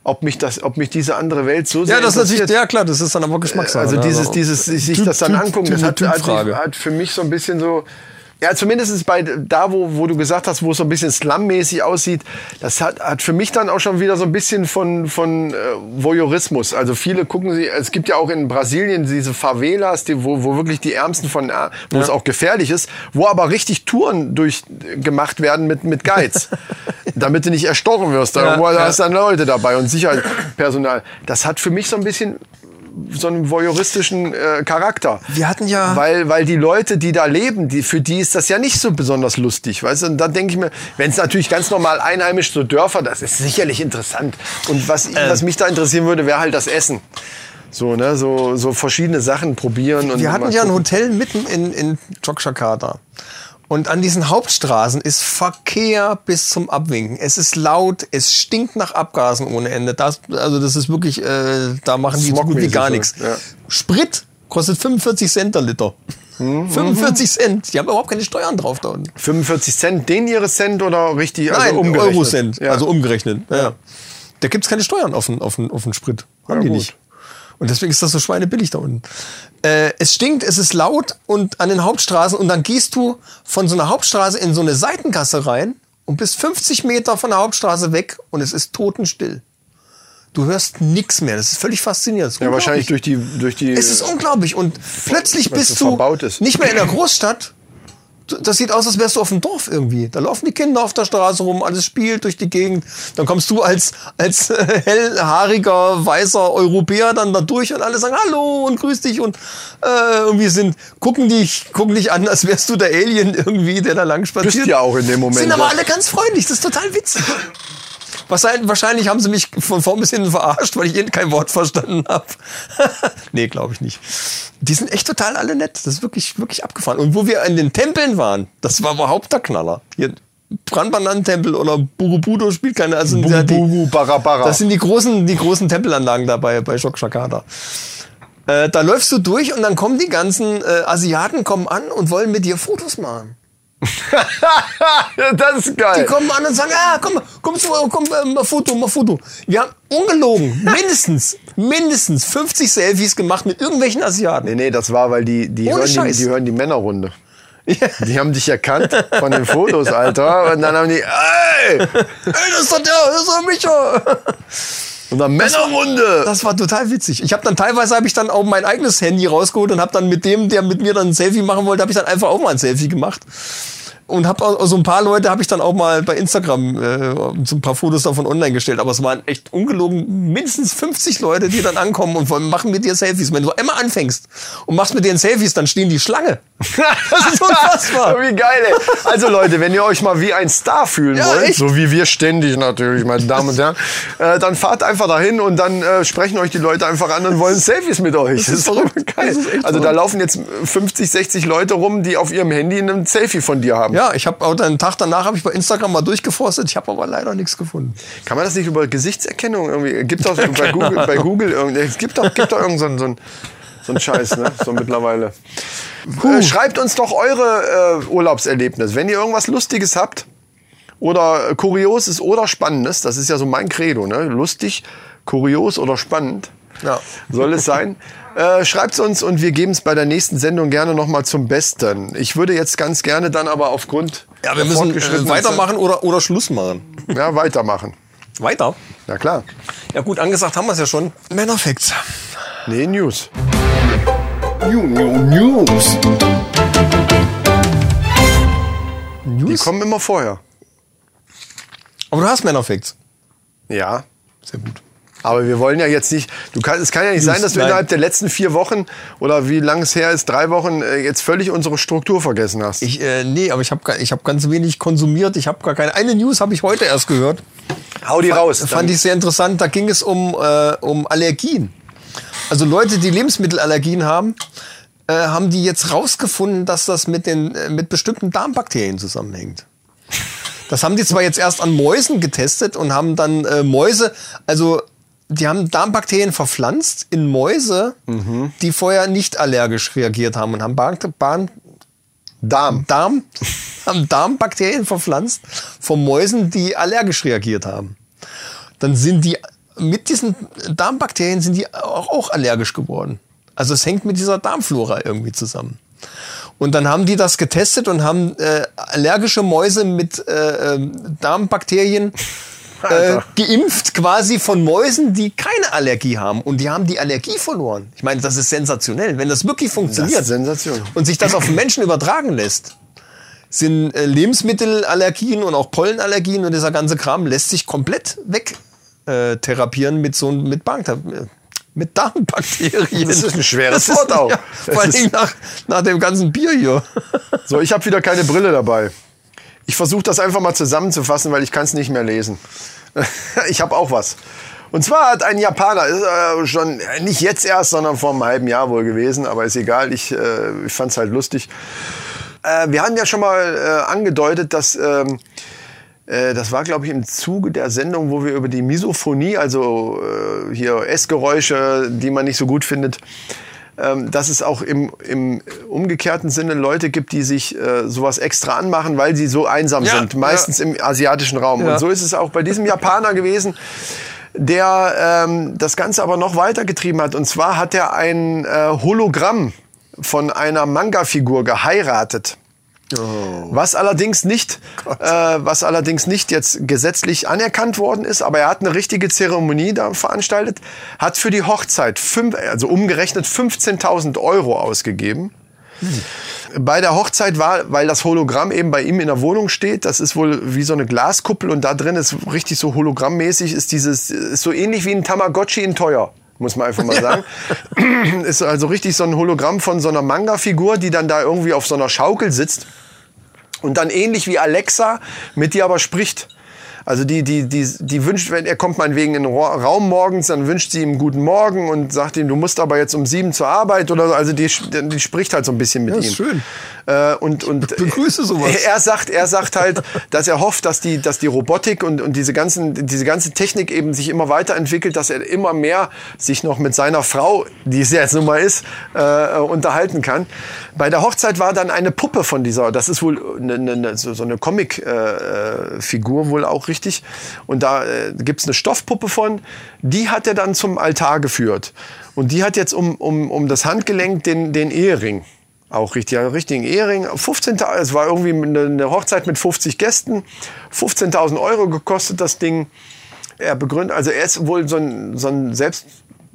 ob mich das, ob mich diese andere Welt so sehr Ja, das ist natürlich, ja klar, das ist dann aber Geschmackssache. Also ne? dieses, Also dieses, sich das dann angucken, das hat, hat, hat für mich so ein bisschen so, ja, zumindest bei da, wo, wo du gesagt hast, wo es so ein bisschen slummäßig aussieht, das hat, hat für mich dann auch schon wieder so ein bisschen von, von äh, Voyeurismus. Also viele gucken sie, es gibt ja auch in Brasilien diese Favelas, die, wo, wo wirklich die Ärmsten von, äh, wo es auch gefährlich ist, wo aber richtig Touren durch gemacht werden mit, mit Guides. damit du nicht erstochen wirst. Da, Ja, wo, da ja. hast dann Leute dabei und Sicherheitspersonal. Das hat für mich so ein bisschen so einen voyeuristischen äh, Charakter. Wir hatten ja- Weil, weil die Leute, die da leben, die, für die ist das ja nicht so besonders lustig. Weißt du? Und dann denke ich mir, wenn es natürlich ganz normal einheimisch so Dörfer, das ist sicherlich interessant. Und was, Ähm. was mich da interessieren würde, wäre halt das Essen. So, ne, so, so verschiedene Sachen probieren. Und Wir hatten ja ein. Hotel mitten in, in Yogyakarta. Und an diesen Hauptstraßen ist Verkehr bis zum Abwinken. Es ist laut, es stinkt nach Abgasen ohne Ende. Das, also das ist wirklich, äh, da machen die so gut wie gar nichts. ja. Sprit kostet 45 Cent der Liter. Mhm, 45 Cent. Die haben überhaupt keine Steuern drauf da unten. 45 Cent, den ihre Cent oder richtig also Nein, umgerechnet? Eurocent. Ja. Also umgerechnet. Ja. ja. Da gibt's keine Steuern auf den, auf den, auf den Sprit. Haben Ja, die gut. nicht. Und deswegen ist das so schweinebillig da unten. Äh, es stinkt, es ist laut und an den Hauptstraßen und dann gehst du von so einer Hauptstraße in so eine Seitengasse rein und bist 50 Meter von der Hauptstraße weg und es ist totenstill. Du hörst nichts mehr. Das ist völlig faszinierend. Ist ja, wahrscheinlich durch die, durch die. Es ist unglaublich. Und plötzlich bist du nicht mehr in der Großstadt. Das sieht aus, als wärst du auf dem Dorf irgendwie. Da laufen die Kinder auf der Straße rum, alles spielt durch die Gegend. Dann kommst du als, als hellhaariger, weißer Europäer dann da durch und alle sagen Hallo und grüß dich und äh, irgendwie sind, gucken dich, gucken dich an, als wärst du der Alien irgendwie, der da lang spaziert. Bist ja auch in dem Moment, Sind aber alle ganz freundlich, das ist total witzig. Wahrscheinlich, wahrscheinlich haben sie mich von vorn bis hinten verarscht, weil ich kein Wort verstanden habe. nee, glaube ich nicht. Die sind echt total alle nett. Das ist wirklich, wirklich abgefahren. Und wo wir in den Tempeln waren, das war überhaupt der Knaller. Hier Brandbananentempel oder Burubudo spielt keine. Also Bugu, die- Bugu, Barabara. Das sind die großen, die großen Tempelanlagen dabei bei Shokshakata. Äh, da läufst du durch und dann kommen die ganzen äh, Asiaten kommen an und wollen mit dir Fotos machen. das ist Die geil. kommen an und sagen, ah, komm, komm, zu, komm, äh, mal Foto, mal Foto. Wir haben ungelogen mindestens, mindestens 50 Selfies gemacht mit irgendwelchen Asiaten. Nee, nee, das war, weil die, die, Ohne hören, die, Scheiß. die hören die Männerrunde. Die haben dich erkannt von den Fotos, Alter. Und dann haben die, ey! Ey, das ist doch der, das ist doch Micha. Und dann Männerrunde! Das war total witzig. Ich habe dann teilweise habe ich dann auch mein eigenes Handy rausgeholt und habe dann mit dem, der mit mir dann ein Selfie machen wollte, habe ich dann einfach auch mal ein Selfie gemacht. Und habe so ein paar Leute habe ich dann auch mal bei Instagram äh, so ein paar Fotos davon online gestellt. Aber es waren echt ungelogen mindestens 50 Leute, die dann ankommen und wollen, machen mit dir Selfies. Wenn du einmal anfängst und machst mit denen Selfies, dann stehen die Schlange. Das ist unfassbar. Wie geil, ey. Also Leute, wenn ihr euch mal wie ein Star fühlen Ja, wollt, echt. so wie wir ständig natürlich, meine Damen und Herren, äh, dann fahrt einfach dahin und dann äh, sprechen euch die Leute einfach an und wollen Selfies mit euch. Das, ist doch verrückt. geil. Das also da laufen jetzt 50, 60 Leute rum, die auf ihrem Handy ein Selfie von dir haben. Ja, ich habe auch einen Tag danach habe ich bei Instagram mal durchgeforstet. Ich habe aber leider nichts gefunden. Kann man das nicht über Gesichtserkennung irgendwie? Gibt doch bei Google, bei Google irgend- es gibt doch, gibt doch irgend so, ein- so, ein- so ein Scheiß, ne? So mittlerweile. Äh, schreibt uns doch eure äh, Urlaubserlebnisse. Wenn ihr irgendwas Lustiges habt oder Kurioses oder Spannendes, das ist ja so mein Credo, ne? Lustig, kurios oder spannend. Ja. Soll es sein? Äh, schreibt's uns und wir geben es bei der nächsten Sendung gerne nochmal zum Besten. Ich würde jetzt ganz gerne dann aber aufgrund Ja, wir müssen äh, weitermachen oder, oder Schluss machen. Ja, weitermachen. Weiter? Na klar. Ja gut, angesagt haben wir es ja schon. Männerfacts. Nee, News. New, new, news. Die News? kommen immer vorher. Aber du hast Männerfacts. Ja. Sehr gut. Aber wir wollen ja jetzt nicht, du kann, es kann ja nicht sein, dass du nein. innerhalb der letzten vier Wochen oder wie lang es her ist, drei Wochen, äh, jetzt völlig unsere Struktur vergessen hast. Ich, äh, nee, aber ich habe ich hab ganz wenig konsumiert. Ich habe gar keine. Eine News habe ich heute erst gehört. Hau die raus. Fand ich sehr interessant. Da ging es um, äh, um Allergien. Also Leute, die Lebensmittelallergien haben, äh, haben die jetzt rausgefunden, dass das mit, den, äh, mit bestimmten Darmbakterien zusammenhängt. Das haben die zwar jetzt erst an Mäusen getestet und haben dann äh, Mäuse, also die haben Darmbakterien verpflanzt in Mäuse, die vorher nicht allergisch reagiert haben und haben Bahn, Bahn, Darm. Darm, haben Darmbakterien verpflanzt von Mäusen, die allergisch reagiert haben. Dann sind die mit diesen Darmbakterien sind die auch, auch allergisch geworden. Also es hängt mit dieser Darmflora irgendwie zusammen. Und dann haben die das getestet und haben äh, allergische Mäuse mit äh, ähm, Darmbakterien äh, geimpft quasi von Mäusen, die keine Allergie haben. Und die haben die Allergie verloren. Ich meine, das ist sensationell. Wenn das wirklich funktioniert Das Sensation. und sich das auf den Menschen übertragen lässt, sind äh, Lebensmittelallergien und auch Pollenallergien und dieser ganze Kram lässt sich komplett weg äh, therapieren mit so mit Bank mit Darmbakterien. Das ist ein schweres Wort auch. Ja, vor allem nach, nach dem ganzen Bier hier. So, ich habe wieder keine Brille dabei. Ich versuche das einfach mal zusammenzufassen, weil ich kann es nicht mehr lesen. ich habe auch was. Und zwar hat ein Japaner, ist, äh, schon äh, nicht jetzt erst, sondern vor einem halben Jahr wohl gewesen, aber ist egal, ich, äh, ich fand es halt lustig. Äh, wir hatten ja schon mal äh, angedeutet, dass ähm, äh, das war, glaube ich, im Zuge der Sendung, wo wir über die Misophonie, also äh, hier Essgeräusche, die man nicht so gut findet, dass es auch im, im umgekehrten Sinne Leute gibt, die sich äh, sowas extra anmachen, weil sie so einsam Ja, sind, meistens im asiatischen Raum. Ja. Und so ist es auch bei diesem Japaner gewesen, der ähm, das Ganze aber noch weitergetrieben hat. Und zwar hat er ein äh, Hologramm von einer Manga-Figur geheiratet. Was allerdings nicht, äh, was allerdings nicht jetzt gesetzlich anerkannt worden ist, aber er hat eine richtige Zeremonie da veranstaltet, hat für die Hochzeit fünf, also umgerechnet 15.000 Euro ausgegeben. Bei der Hochzeit war, weil das Hologramm eben bei ihm in der Wohnung steht, das ist wohl wie so eine Glaskuppel und da drin ist richtig so hologrammmäßig, ist dieses, ist so ähnlich wie ein Tamagotchi in teuer. Muss man einfach mal sagen. Ist also richtig so ein Hologramm von so einer Manga-Figur, die dann da irgendwie auf so einer Schaukel sitzt und dann ähnlich wie Alexa mit dir aber spricht. Also die, die, die, die wünscht, wenn er kommt meinetwegen in den Ra- Raum morgens, dann wünscht sie ihm guten Morgen und sagt ihm, du musst aber jetzt um sieben zur Arbeit oder so. Also die, die spricht halt so ein bisschen mit Ja, ihm. ist schön. Äh, und, und begrüße sowas. Er sagt, er sagt halt, dass er hofft, dass die, dass die Robotik und, und diese ganzen, diese ganze Technik eben sich immer weiterentwickelt, dass er immer mehr sich noch mit seiner Frau, die es jetzt nun mal ist, äh, unterhalten kann. Bei der Hochzeit war dann eine Puppe von dieser, das ist wohl eine, eine, so, so eine Comic-Figur wohl auch richtig. Und da äh, gibt's eine Stoffpuppe von, die hat er dann zum Altar geführt. Und die hat jetzt um, um, um das Handgelenk den, den Ehering. Auch richtig, ja, richtigen Ehering. 15. Es war irgendwie eine eine Hochzeit mit 50 Gästen. 15.000 Euro gekostet das Ding. Er begründet, also er ist wohl so ein, so ein selbst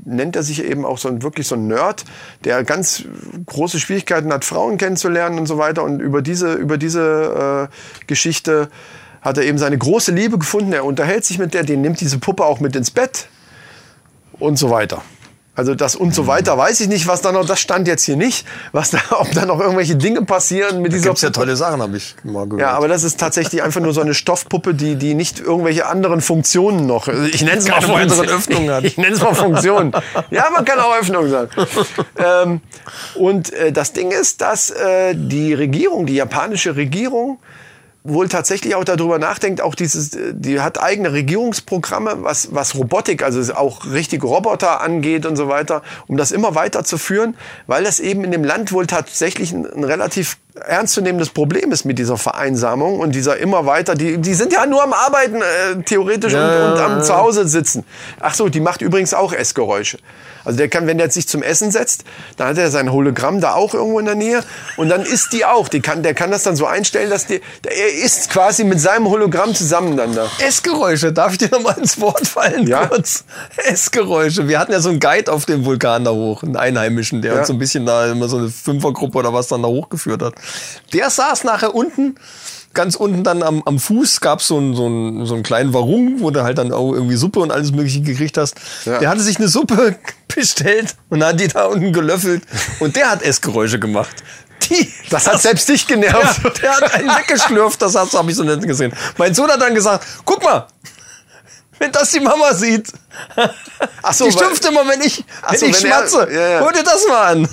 nennt er sich eben auch so ein wirklich so ein Nerd, der ganz große Schwierigkeiten hat, Frauen kennenzulernen und so weiter. Und über diese, über diese äh, Geschichte hat er eben seine große Liebe gefunden. Er unterhält sich mit der, den nimmt diese Puppe auch mit ins Bett und so weiter. Also das und so weiter weiß ich nicht, was da noch, das stand jetzt hier nicht, was da, ob da noch irgendwelche Dinge passieren mit Da dieser gibt's ja tolle Sachen, habe ich mal gehört. Ja, aber das ist tatsächlich einfach nur so eine Stoffpuppe, die, die nicht irgendwelche anderen Funktionen noch. also Ich nenne es mal Funktionen. Öffnungen hat. Ich nenne es mal Funktionen. Ja, man kann auch Öffnungen sagen. ähm, und äh, das Ding ist, dass äh, die Regierung, die japanische Regierung, wohl tatsächlich auch darüber nachdenkt, auch dieses, äh, die hat eigene Regierungsprogramme, was, was Robotik, also auch richtig Roboter angeht und so weiter, um das immer weiter zu führen, weil das eben in dem Land wohl tatsächlich ein, ein relativ ernstzunehmendes Problem ist mit dieser Vereinsamung und dieser immer weiter, die, die sind ja nur am Arbeiten äh, theoretisch und, und am Zuhause sitzen. Ach so, die macht übrigens auch Essgeräusche. Also der kann, wenn der sich zum Essen setzt, dann hat er sein Hologramm da auch irgendwo in der Nähe und dann isst die auch. Die kann, der kann das dann so einstellen, dass die, der, isst quasi mit seinem Hologramm zusammen dann da. Essgeräusche, darf ich dir noch mal ins Wort fallen Ja. kurz? Essgeräusche. Wir hatten ja so einen Guide auf dem Vulkan da hoch, einen Einheimischen, der Ja. uns so ein bisschen da immer so eine Fünfergruppe oder was dann da hochgeführt hat. Der saß nachher unten, ganz unten dann am, am Fuß gab's so einen, so, einen, so einen kleinen Warung, wo du halt dann auch irgendwie Suppe und alles mögliche gekriegt hast. Ja. Der hatte sich eine Suppe bestellt und hat die da unten gelöffelt und der hat Essgeräusche gemacht. Die, Das hat selbst dich ja, genervt. der hat einen weggeschlürft, das hast- habe ich so nicht gesehen. Mein Sohn hat dann gesagt, guck mal, wenn das die Mama sieht. Ach so, die schimpft immer, wenn ich, wenn so, ich wenn er- schmatze. ja, ja. Hör dir das mal an.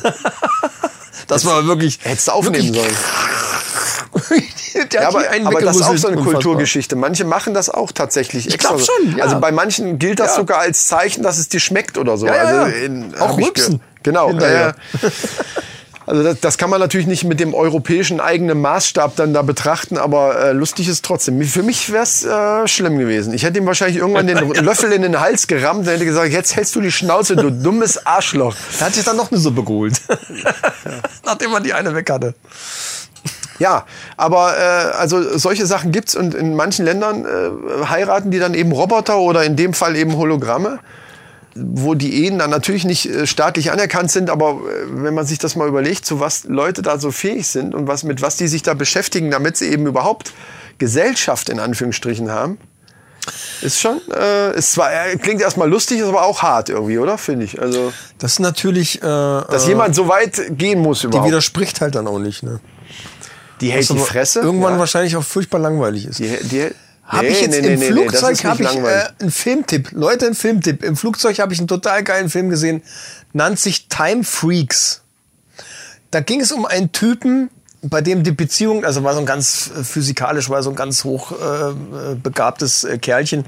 Das war wirklich. Hättest du aufnehmen sollen. Ja, aber, aber das ist auch so eine weggerüsselt. Kulturgeschichte. Manche machen das auch tatsächlich Ich extra. glaub so. schon, ja. Also bei manchen gilt das Ja. sogar als Zeichen, dass es dir schmeckt oder so. Ja, ja, also ja. in, Auch ge- Genau. Hinterher. Also das, das kann man natürlich nicht mit dem europäischen eigenen Maßstab dann da betrachten, aber äh, lustig ist trotzdem. Für mich wäre es äh, schlimm gewesen. Ich hätte ihm wahrscheinlich irgendwann den Löffel in den Hals gerammt und hätte gesagt, jetzt hältst du die Schnauze, du dummes Arschloch. Er hat sich dann noch eine Suppe geholt. Nachdem man die eine weg hatte. Ja, aber äh, also solche Sachen gibt's und in manchen Ländern äh, heiraten die dann eben Roboter oder in dem Fall eben Hologramme, wo die Ehen dann natürlich nicht äh, staatlich anerkannt sind, aber äh, wenn man sich das mal überlegt, zu was Leute da so fähig sind und was mit was die sich da beschäftigen, damit sie eben überhaupt Gesellschaft in Anführungsstrichen haben, ist schon, äh, ist zwar äh, klingt erstmal lustig, ist aber auch hart irgendwie, oder finde ich. Also, Das ist natürlich. Äh, dass jemand so weit gehen muss die überhaupt. widerspricht halt dann auch nicht. Ne? die hält die Fresse. Irgendwann ja. wahrscheinlich auch furchtbar langweilig ist. Die, die, Habe Nee, ich jetzt nee, im nee, Flugzeug habe nicht ich äh, einen Filmtipp. Leute, einen Filmtipp. Im Flugzeug habe ich einen total geilen Film gesehen. Nannt sich Time Freaks. Da ging es um einen Typen, bei dem die Beziehung, also war so ein ganz physikalisch, war so ein ganz hoch äh, äh, äh, Kerlchen.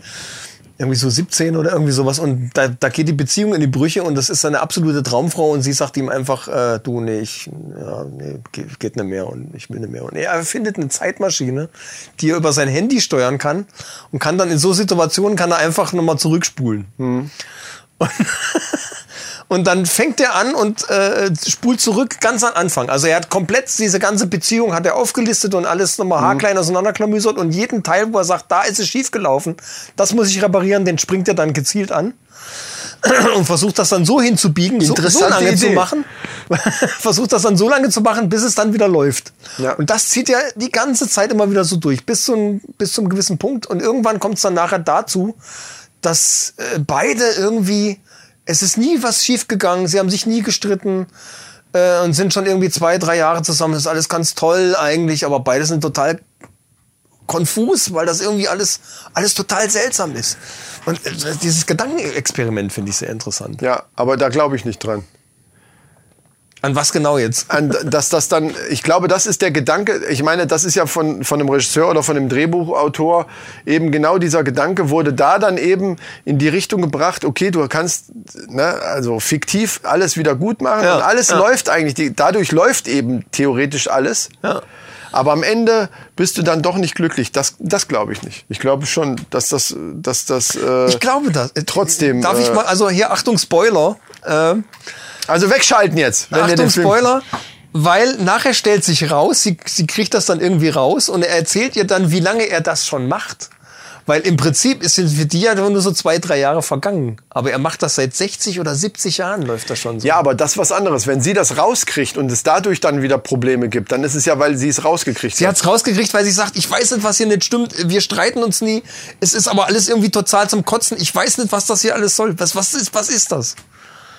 Irgendwie so 17 oder irgendwie sowas. Und da, da geht die Beziehung in die Brüche und das ist seine absolute Traumfrau und sie sagt ihm einfach, äh, du, nee, ich, ja, nee, geht, geht nicht mehr und ich will nicht mehr. Und er findet eine Zeitmaschine, die er über sein Handy steuern kann und kann dann in so Situationen kann er einfach nochmal zurückspulen. Und, und dann fängt er an und äh, spult zurück ganz am Anfang. Also er hat komplett diese ganze Beziehung hat er aufgelistet und alles nochmal haarklein auseinanderklamüsert und jeden Teil, wo er sagt, da ist es schiefgelaufen, das muss ich reparieren, den springt er dann gezielt an und versucht das dann so hinzubiegen, so, lange zu Idee. machen, versucht das dann so lange zu machen, bis es dann wieder läuft. Ja. Und das zieht ja die ganze Zeit immer wieder so durch, bis, zu einem, bis zum gewissen Punkt. Und irgendwann kommt es dann nachher dazu, dass äh, beide irgendwie, es ist nie was schiefgegangen, sie haben sich nie gestritten äh, und sind schon irgendwie zwei, drei Jahre zusammen. Das ist alles ganz toll eigentlich, aber beide sind total konfus, weil das irgendwie alles, alles total seltsam ist. Und äh, dieses Gedankenexperiment finde ich sehr interessant. Ja, aber da glaube ich nicht dran. An was genau jetzt? An, dass das dann, ich glaube, das ist der Gedanke. Ich meine, das ist ja von, von dem Regisseur oder von dem Drehbuchautor eben genau dieser Gedanke wurde da dann eben in die Richtung gebracht. Okay, du kannst, ne, also fiktiv alles wieder gut machen Ja, und alles ja. läuft eigentlich. Die, dadurch läuft eben theoretisch alles. Ja. Aber am Ende bist du dann doch nicht glücklich. Das, das glaube ich nicht. Ich glaube schon, dass das, dass das. Äh, Ich glaube das. Trotzdem, Darf ich äh, mal, also hier, Achtung, Spoiler. Äh, also wegschalten jetzt. Wenn Achtung, Spoiler. Weil nachher stellt sich raus, sie, sie kriegt das dann irgendwie raus und er erzählt ihr dann, wie lange er das schon macht. Weil im Prinzip ist für die ja nur so zwei, drei Jahre vergangen. Aber er macht das seit 60 oder 70 Jahren, läuft das schon so. Ja, aber das ist was anderes. Wenn sie das rauskriegt und es dadurch dann wieder Probleme gibt, dann ist es ja, weil sie es rausgekriegt Sie hat. hat's rausgekriegt, weil sie sagt, ich weiß nicht, was hier nicht stimmt. Wir streiten uns nie. Es ist aber alles irgendwie total zum Kotzen. Ich weiß nicht, was das hier alles soll. Was, was, ist, was ist das?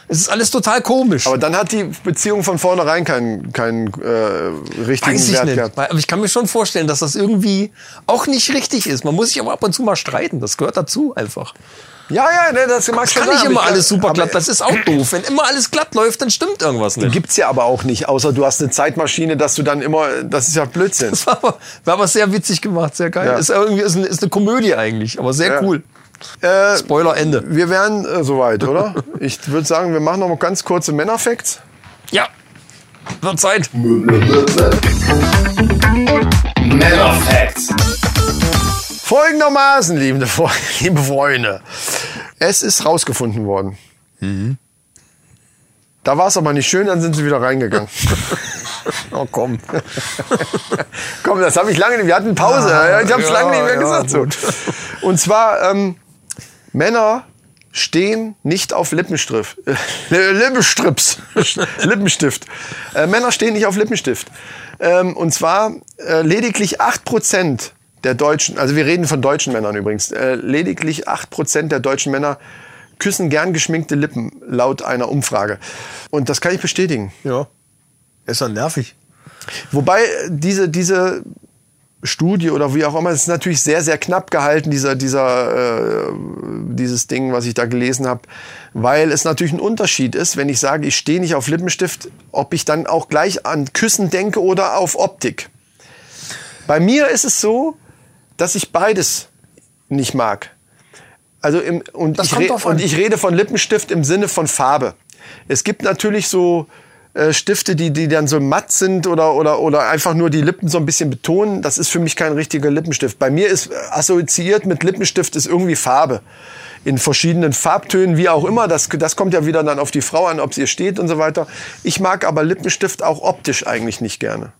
Es ist alles total komisch. Aber dann hat die Beziehung von vornherein keinen, keinen äh, richtigen Weiß ich Wert nicht. gehabt. Aber ich kann mir schon vorstellen, dass das irgendwie auch nicht richtig ist. Man muss sich aber ab und zu mal streiten. Das gehört dazu einfach. Ja, ja, ne, das mag schon Kann nicht immer alles super glatt. Das ist auch doof. Wenn immer alles glatt läuft, dann stimmt irgendwas nicht. Gibt's ja aber auch nicht, außer du hast eine Zeitmaschine, dass du dann immer, das ist ja Blödsinn. Das war aber, war aber sehr witzig gemacht, sehr geil. Ja. Ist irgendwie ist eine, ist eine Komödie eigentlich, aber sehr Ja. cool. Äh, Spoiler Ende. wir wären äh, soweit, oder? Ich würde sagen, wir machen noch mal ganz kurze Männerfacts. Ja, wird Zeit. Männer Facts. Folgendermaßen, liebe, Fre- liebe Freunde. Es ist rausgefunden worden. Da war es aber nicht schön, dann sind sie wieder reingegangen. Oh komm. Komm, das habe ich lange nicht. Wir hatten Pause. ich habe es ja, lange nicht mehr ja, gesagt. So. Und zwar, ähm, Männer stehen nicht auf Lippenstift. Lippenstrips. Lippenstift. Äh, Männer stehen nicht auf Lippenstift. Ähm, und zwar äh, lediglich 8% der Deutschen, also wir reden von deutschen Männern übrigens, äh, lediglich 8% der deutschen Männer küssen gern geschminkte Lippen, laut einer Umfrage. Und das kann ich bestätigen. Ja. Ist dann nervig. Wobei äh, diese, diese Studie oder wie auch immer, es ist natürlich sehr, sehr knapp gehalten, dieser, dieser, äh, dieses Ding, was ich da gelesen habe, weil es natürlich ein Unterschied ist, wenn ich sage, ich stehe nicht auf Lippenstift, ob ich dann auch gleich an Küssen denke oder auf Optik. Bei mir ist es so, dass ich beides nicht mag. Also im, und, Das ich und ich rede von Lippenstift im Sinne von Farbe. Es gibt natürlich so äh, Stifte, die, die dann so matt sind oder, oder, oder einfach nur die Lippen so ein bisschen betonen. Das ist für mich kein richtiger Lippenstift. Bei mir ist äh, assoziiert mit Lippenstift ist irgendwie Farbe. In verschiedenen Farbtönen, wie auch immer. Das, das kommt ja wieder dann auf die Frau an, ob sie ihr steht und so weiter. Ich mag aber Lippenstift auch optisch eigentlich nicht gerne.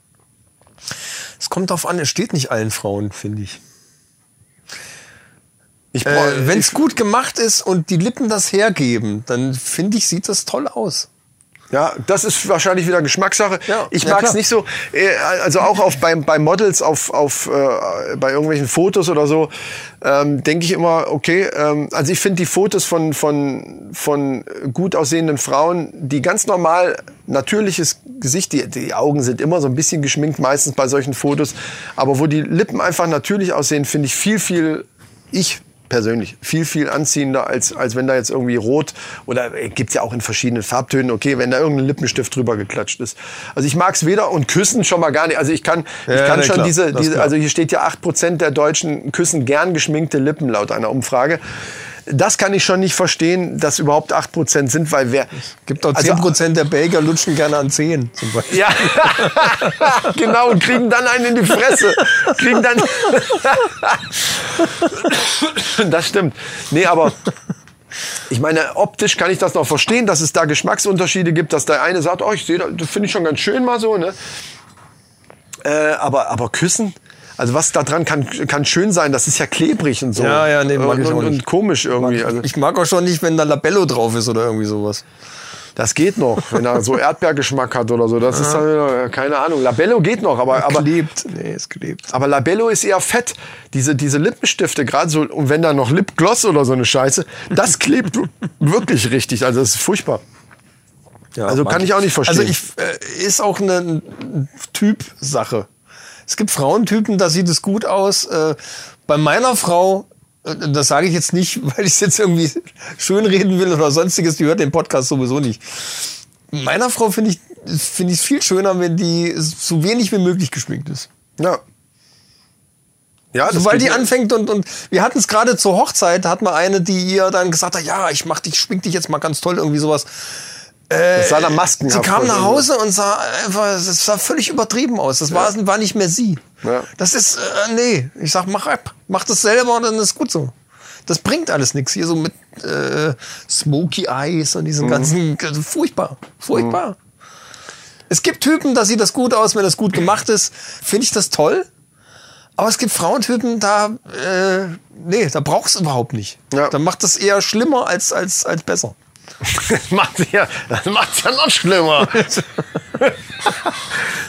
Es kommt drauf an, es steht nicht allen Frauen, finde ich. Ich Äh, Wenn es gut gemacht ist und die Lippen das hergeben, dann finde ich, sieht das toll aus. Ja, das ist wahrscheinlich wieder Geschmackssache. Ja, ich ja, mag es klar. nicht so, äh, also auch auf bei, bei Models auf, auf äh, bei irgendwelchen Fotos oder so, ähm, denke ich immer, okay, ähm, also ich finde die Fotos von, von, von gut aussehenden Frauen, die ganz normal natürliches Gesicht, die, die Augen sind immer so ein bisschen geschminkt, meistens bei solchen Fotos, aber wo die Lippen einfach natürlich aussehen, finde ich viel, viel, ich persönlich viel, viel anziehender, als, als wenn da jetzt irgendwie rot oder äh, gibt's ja auch in verschiedenen Farbtönen, okay, wenn da irgendein Lippenstift drüber geklatscht ist. Also ich mag's weder und küssen schon mal gar nicht. Also ich kann, ich Ja, kann nee, schon klar, diese, diese also hier steht ja 8% der Deutschen küssen gern geschminkte Lippen laut einer Umfrage. Das kann ich schon nicht verstehen, dass überhaupt 8% sind, weil wer... Gibt auch Also- 10% der Belgier lutschen gerne an Zehen zum Beispiel. Ja, genau, und kriegen dann einen in die Fresse. Kriegen dann. das stimmt. Nee, aber. Ich meine, optisch kann ich das noch verstehen, dass es da Geschmacksunterschiede gibt, dass der eine sagt, oh, ich sehe, das das finde ich schon ganz schön mal so, ne? Äh, aber, aber küssen? Also was da dran kann, kann schön sein, das ist ja klebrig und so. Ja, ja, nee, mag und, ich auch nicht. und komisch irgendwie. Also, Ich mag auch schon nicht, wenn da Labello drauf ist oder irgendwie sowas. das geht noch, wenn er so Erdbeergeschmack hat oder so. Das ist dann, wieder, keine Ahnung. Labello geht noch, aber, aber klebt. Nee, es klebt. Aber Labello ist eher fett. Diese, diese Lippenstifte, gerade so, und wenn da noch Lipgloss oder so eine Scheiße, das klebt wirklich richtig. Also das ist furchtbar. Ja, Also mag kann ich auch nicht verstehen. Also ich, äh, ist auch eine Typ-Sache. Es gibt Frauentypen, da sieht es gut aus. Äh, bei meiner Frau, äh, das sage ich jetzt nicht, weil ich es jetzt irgendwie schönreden will oder sonstiges, die hört den Podcast sowieso nicht. Meiner Frau finde ich finde ich es viel schöner, wenn die so wenig wie möglich geschminkt ist. Ja. Ja, Sobald die anfängt und, und wir hatten es gerade zur Hochzeit, da hat mal eine, die ihr dann gesagt hat, ja, ich mach dich, schmink dich jetzt mal ganz toll, irgendwie sowas. Das sah dann Masken Sie kam nach Hause und sah einfach, es sah völlig übertrieben aus. Das war, war nicht mehr sie. Ja. Das ist, äh, nee, ich sag, mach ab. Mach das selber und dann ist gut so. Das bringt alles nichts. Hier so mit äh, Smoky Eyes und Mhm. diesen ganzen, also furchtbar, furchtbar. Es gibt Typen, da sieht das gut aus, wenn das gut gemacht ist, finde ich das toll. Aber es gibt Frauentypen, da, äh, nee, da brauchst du überhaupt nicht. Ja. Da macht das eher schlimmer als, als, als besser. Das macht ja, das macht's ja noch schlimmer.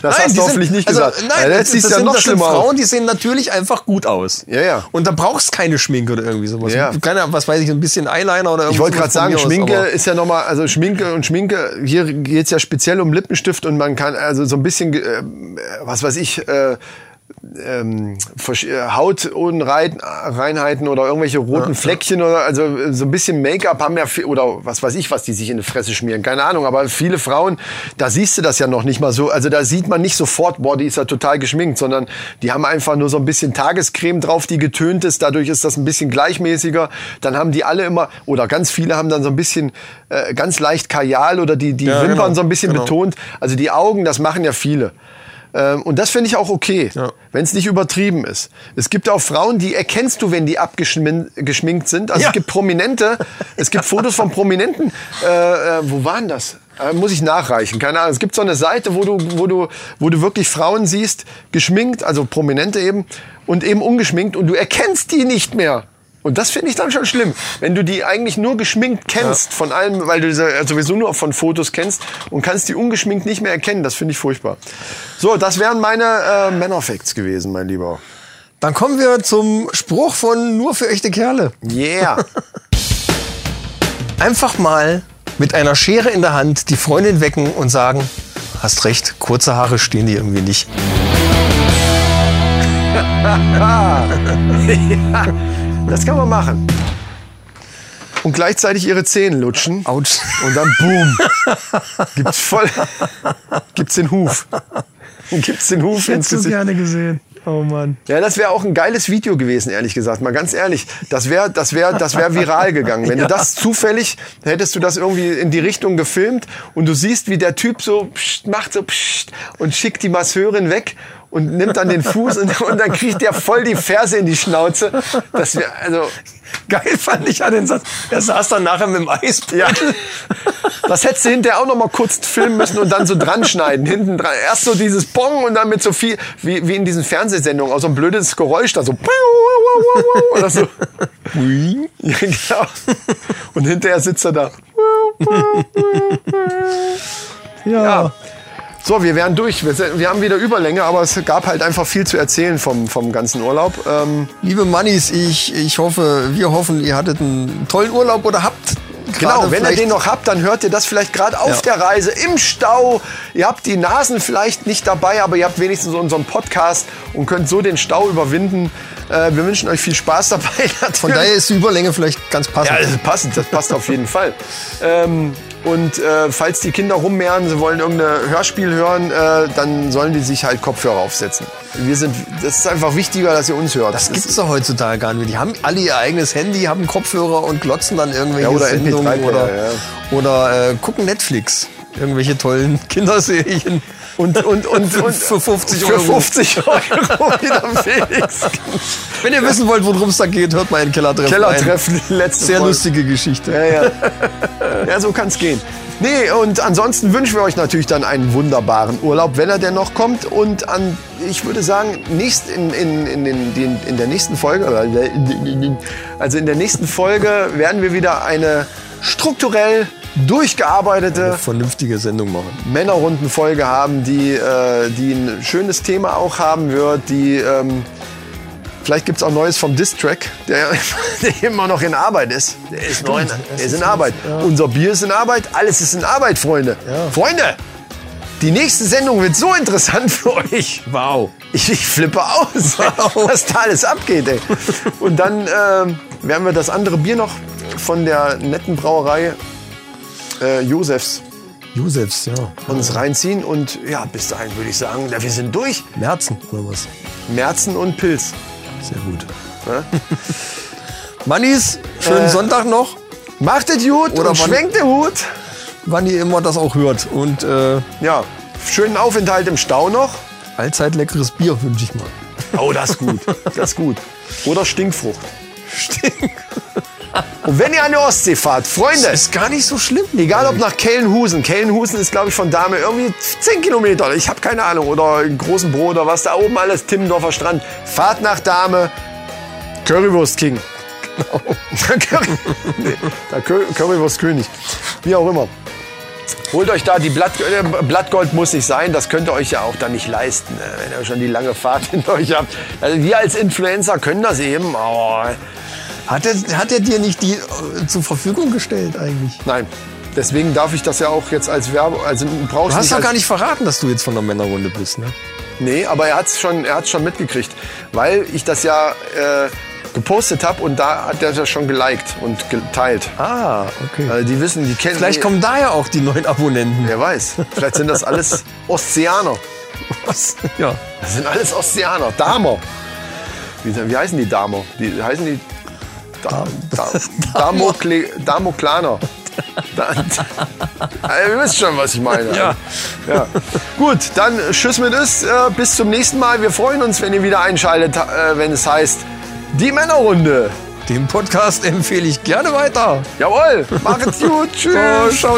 das hast die du hoffentlich nicht also, gesagt. Nein, ja, das, das, du ja sind, noch das sind schlimmer aus. Frauen, die sehen natürlich einfach gut aus. Ja, ja. Und da brauchst keine Schminke oder irgendwie sowas. Ja. Keine, was weiß ich, ein bisschen Eyeliner oder. Ich wollte gerade sagen, aus, Schminke aber- ist ja nochmal, also Schminke und Schminke, hier geht's ja speziell um Lippenstift und man kann also so ein bisschen, äh, was weiß ich, äh, ähm, äh, Hautunreinheiten oder irgendwelche roten Fleckchen oder also äh, so ein bisschen Make-up haben ja viel, oder was weiß ich, was die sich in die Fresse schmieren, keine Ahnung, aber viele Frauen, da siehst du das ja noch nicht mal so, also da sieht man nicht sofort, boah, die ist ja total geschminkt, sondern die haben einfach nur so ein bisschen Tagescreme drauf, die getönt ist, dadurch ist das ein bisschen gleichmäßiger, dann haben die alle immer, oder ganz viele haben dann so ein bisschen äh, ganz leicht Kajal oder die, die Ja, Wimpern genau, so ein bisschen genau. betont, also die Augen, das machen ja viele. Ähm, Und das finde ich auch okay, Ja. wenn es nicht übertrieben ist. Es gibt auch Frauen, die erkennst du, wenn die abgeschminkt sind. Also Ja. es gibt Prominente, es gibt Fotos von Prominenten. Äh, äh, wo waren das? Äh, muss ich nachreichen, keine Ahnung. Es gibt so eine Seite, wo du, wo du, wo du wirklich Frauen siehst, geschminkt, also Prominente eben, und eben ungeschminkt, und du erkennst die nicht mehr. Und das finde ich dann schon schlimm, wenn du die eigentlich nur geschminkt kennst von allem, weil du sie sowieso nur von Fotos kennst und kannst die ungeschminkt nicht mehr erkennen. Das finde ich furchtbar. So, das wären meine äh, Männerfacts gewesen, mein Lieber. Dann kommen wir zum Spruch von nur für echte Kerle. Yeah. Einfach mal mit einer Schere in der Hand die Freundin wecken und sagen, hast recht, kurze Haare stehen dir irgendwie nicht. Das kann man machen. Und gleichzeitig ihre Zähne lutschen. Autsch. Und dann boom. Gibt's voll. Gibt's den Huf. Gibt's den Huf ins Gesicht. gerne gesehen. Oh Mann. Ja, das wäre auch ein geiles Video gewesen, ehrlich gesagt. Mal ganz ehrlich. Das wäre das wär, das wär viral gegangen. Wenn du das zufällig, hättest du das irgendwie in die Richtung gefilmt und du siehst, wie der Typ so pst, macht so pst, und schickt die Masseurin weg und nimmt dann den Fuß und, und dann kriegt der voll die Ferse in die Schnauze. Das wäre, also, Geil fand ich an den Satz. Er saß dann nachher mit dem Eisbeutel. ja. Das hättest du hinterher auch noch mal kurz filmen müssen und dann so dran schneiden. Hinten dran. Erst so dieses Bong und dann mit so viel, wie, wie in diesen Fernsehsendungen, auch so ein blödes Geräusch da so. Oder so. Ja, genau. Und hinterher sitzt er da. Ja. So, wir wären durch. Wir, wir haben wieder Überlänge, aber es gab halt einfach viel zu erzählen vom, vom ganzen Urlaub. Ähm, Liebe Mannis, ich, ich hoffe, wir hoffen, ihr hattet einen tollen Urlaub oder habt Genau, wenn ihr den noch habt, dann hört ihr das vielleicht gerade auf Ja. der Reise im Stau. Ihr habt die Nasen vielleicht nicht dabei, aber ihr habt wenigstens unseren Podcast und könnt so den Stau überwinden. Äh, wir wünschen euch viel Spaß dabei. Von daher ist die Überlänge vielleicht ganz passend. ja, das passend, das passt auf jeden Fall. Ähm, und äh, falls die Kinder rummehren, sie wollen irgendein Hörspiel hören, äh, dann sollen die sich halt Kopfhörer aufsetzen. Wir sind, das ist einfach wichtiger, dass ihr uns hört. Das gibt's doch heutzutage gar nicht mehr. Die haben alle ihr eigenes Handy, haben Kopfhörer und glotzen dann irgendwelche Ja, oder Sendungen MP3 oder, Player, oder äh, gucken Netflix. Irgendwelche tollen Kinderserien. Und, und, und, und Für 50 für Euro. 50 Euro wieder Felix. Wenn ihr wissen wollt, worum es da geht, hört mal in Kellertreffen Kellertreffen, letzte Sehr Folge. lustige Geschichte. Ja, ja. ja so kann's gehen. Nee, und ansonsten wünschen wir euch natürlich dann einen wunderbaren Urlaub, wenn er denn noch kommt. Und an, ich würde sagen, nächst in, in, in, den, in der nächsten Folge, also in der nächsten Folge werden wir wieder eine strukturell durchgearbeitete Vernünftige Sendung machen. Männerrundenfolge haben, die, äh, die ein schönes Thema auch haben wird, die ähm, vielleicht gibt es auch Neues vom Distrack, der, der immer noch in Arbeit ist. Der ist in, der ist in Arbeit. Unser Bier ist in Arbeit, alles ist in Arbeit, Freunde. Freunde! Die nächste Sendung wird so interessant für euch. Wow. Ich, ich flippe aus, was da alles abgeht. Ey. Und dann ähm, werden wir das andere Bier noch von der netten Brauerei äh, Josefs Josefs, ja. uns reinziehen. Und ja, bis dahin würde ich sagen, na, wir sind durch. Merzen oder was? Merzen und Pilz. Sehr gut. Mannis, schönen Äh, Sonntag noch, Macht es gut Oder schwenkt den Hut. wann ihr immer das auch hört. Und äh, Ja, schönen Aufenthalt im Stau noch. allzeit leckeres Bier wünsche ich mal. Oh, das ist gut. Das ist gut. Oder Stinkfrucht. Stink. Und wenn ihr an die Ostsee fahrt, Freunde, Ist gar nicht so schlimm. egal ob nach Kellenhusen. Kellenhusen ist, glaube ich, von Dame irgendwie 10 Kilometer. Ich habe keine Ahnung. Oder in großen Brot oder was da oben alles. Timmendorfer Strand. Fahrt nach Dame. Currywurst King. Nee, der Cur Currywurst König. Wie auch immer. Holt euch da die Blatt, äh, Blattgold muss nicht sein, das könnt ihr euch ja auch dann nicht leisten, äh, wenn ihr schon die lange Fahrt hinter euch habt. Also wir als Influencer können das eben, aber Hat er, hat er dir nicht die äh, zur Verfügung gestellt eigentlich? nein. Deswegen darf ich das ja auch jetzt als Werbung, also brauchst Du hast doch gar nicht verraten, dass du jetzt von der Männerrunde bist, ne? Nee, aber er hat es schon, er hat's schon mitgekriegt, weil ich das ja äh, gepostet habe und da hat er das schon geliked und geteilt. Ah, okay. Also die wissen, die kennen Vielleicht kommen da ja auch die neuen Abonnenten. Wer weiß, vielleicht sind das alles Osteaner. Was? Ja. Das sind alles Osteaner. Damer. Wie, wie heißen die Damer? Die heißen die da, da, Damokle, Damoklaner. Da, Also, ihr wisst schon, was ich meine. Ja. ja. Gut, dann Tschüss mit ist. Äh, bis zum nächsten Mal. Wir freuen uns, wenn ihr wieder einschaltet, äh, wenn es heißt Die Männerrunde. Den Podcast empfehle ich gerne weiter. Jawohl, macht's gut. Tschüss. So, ciao.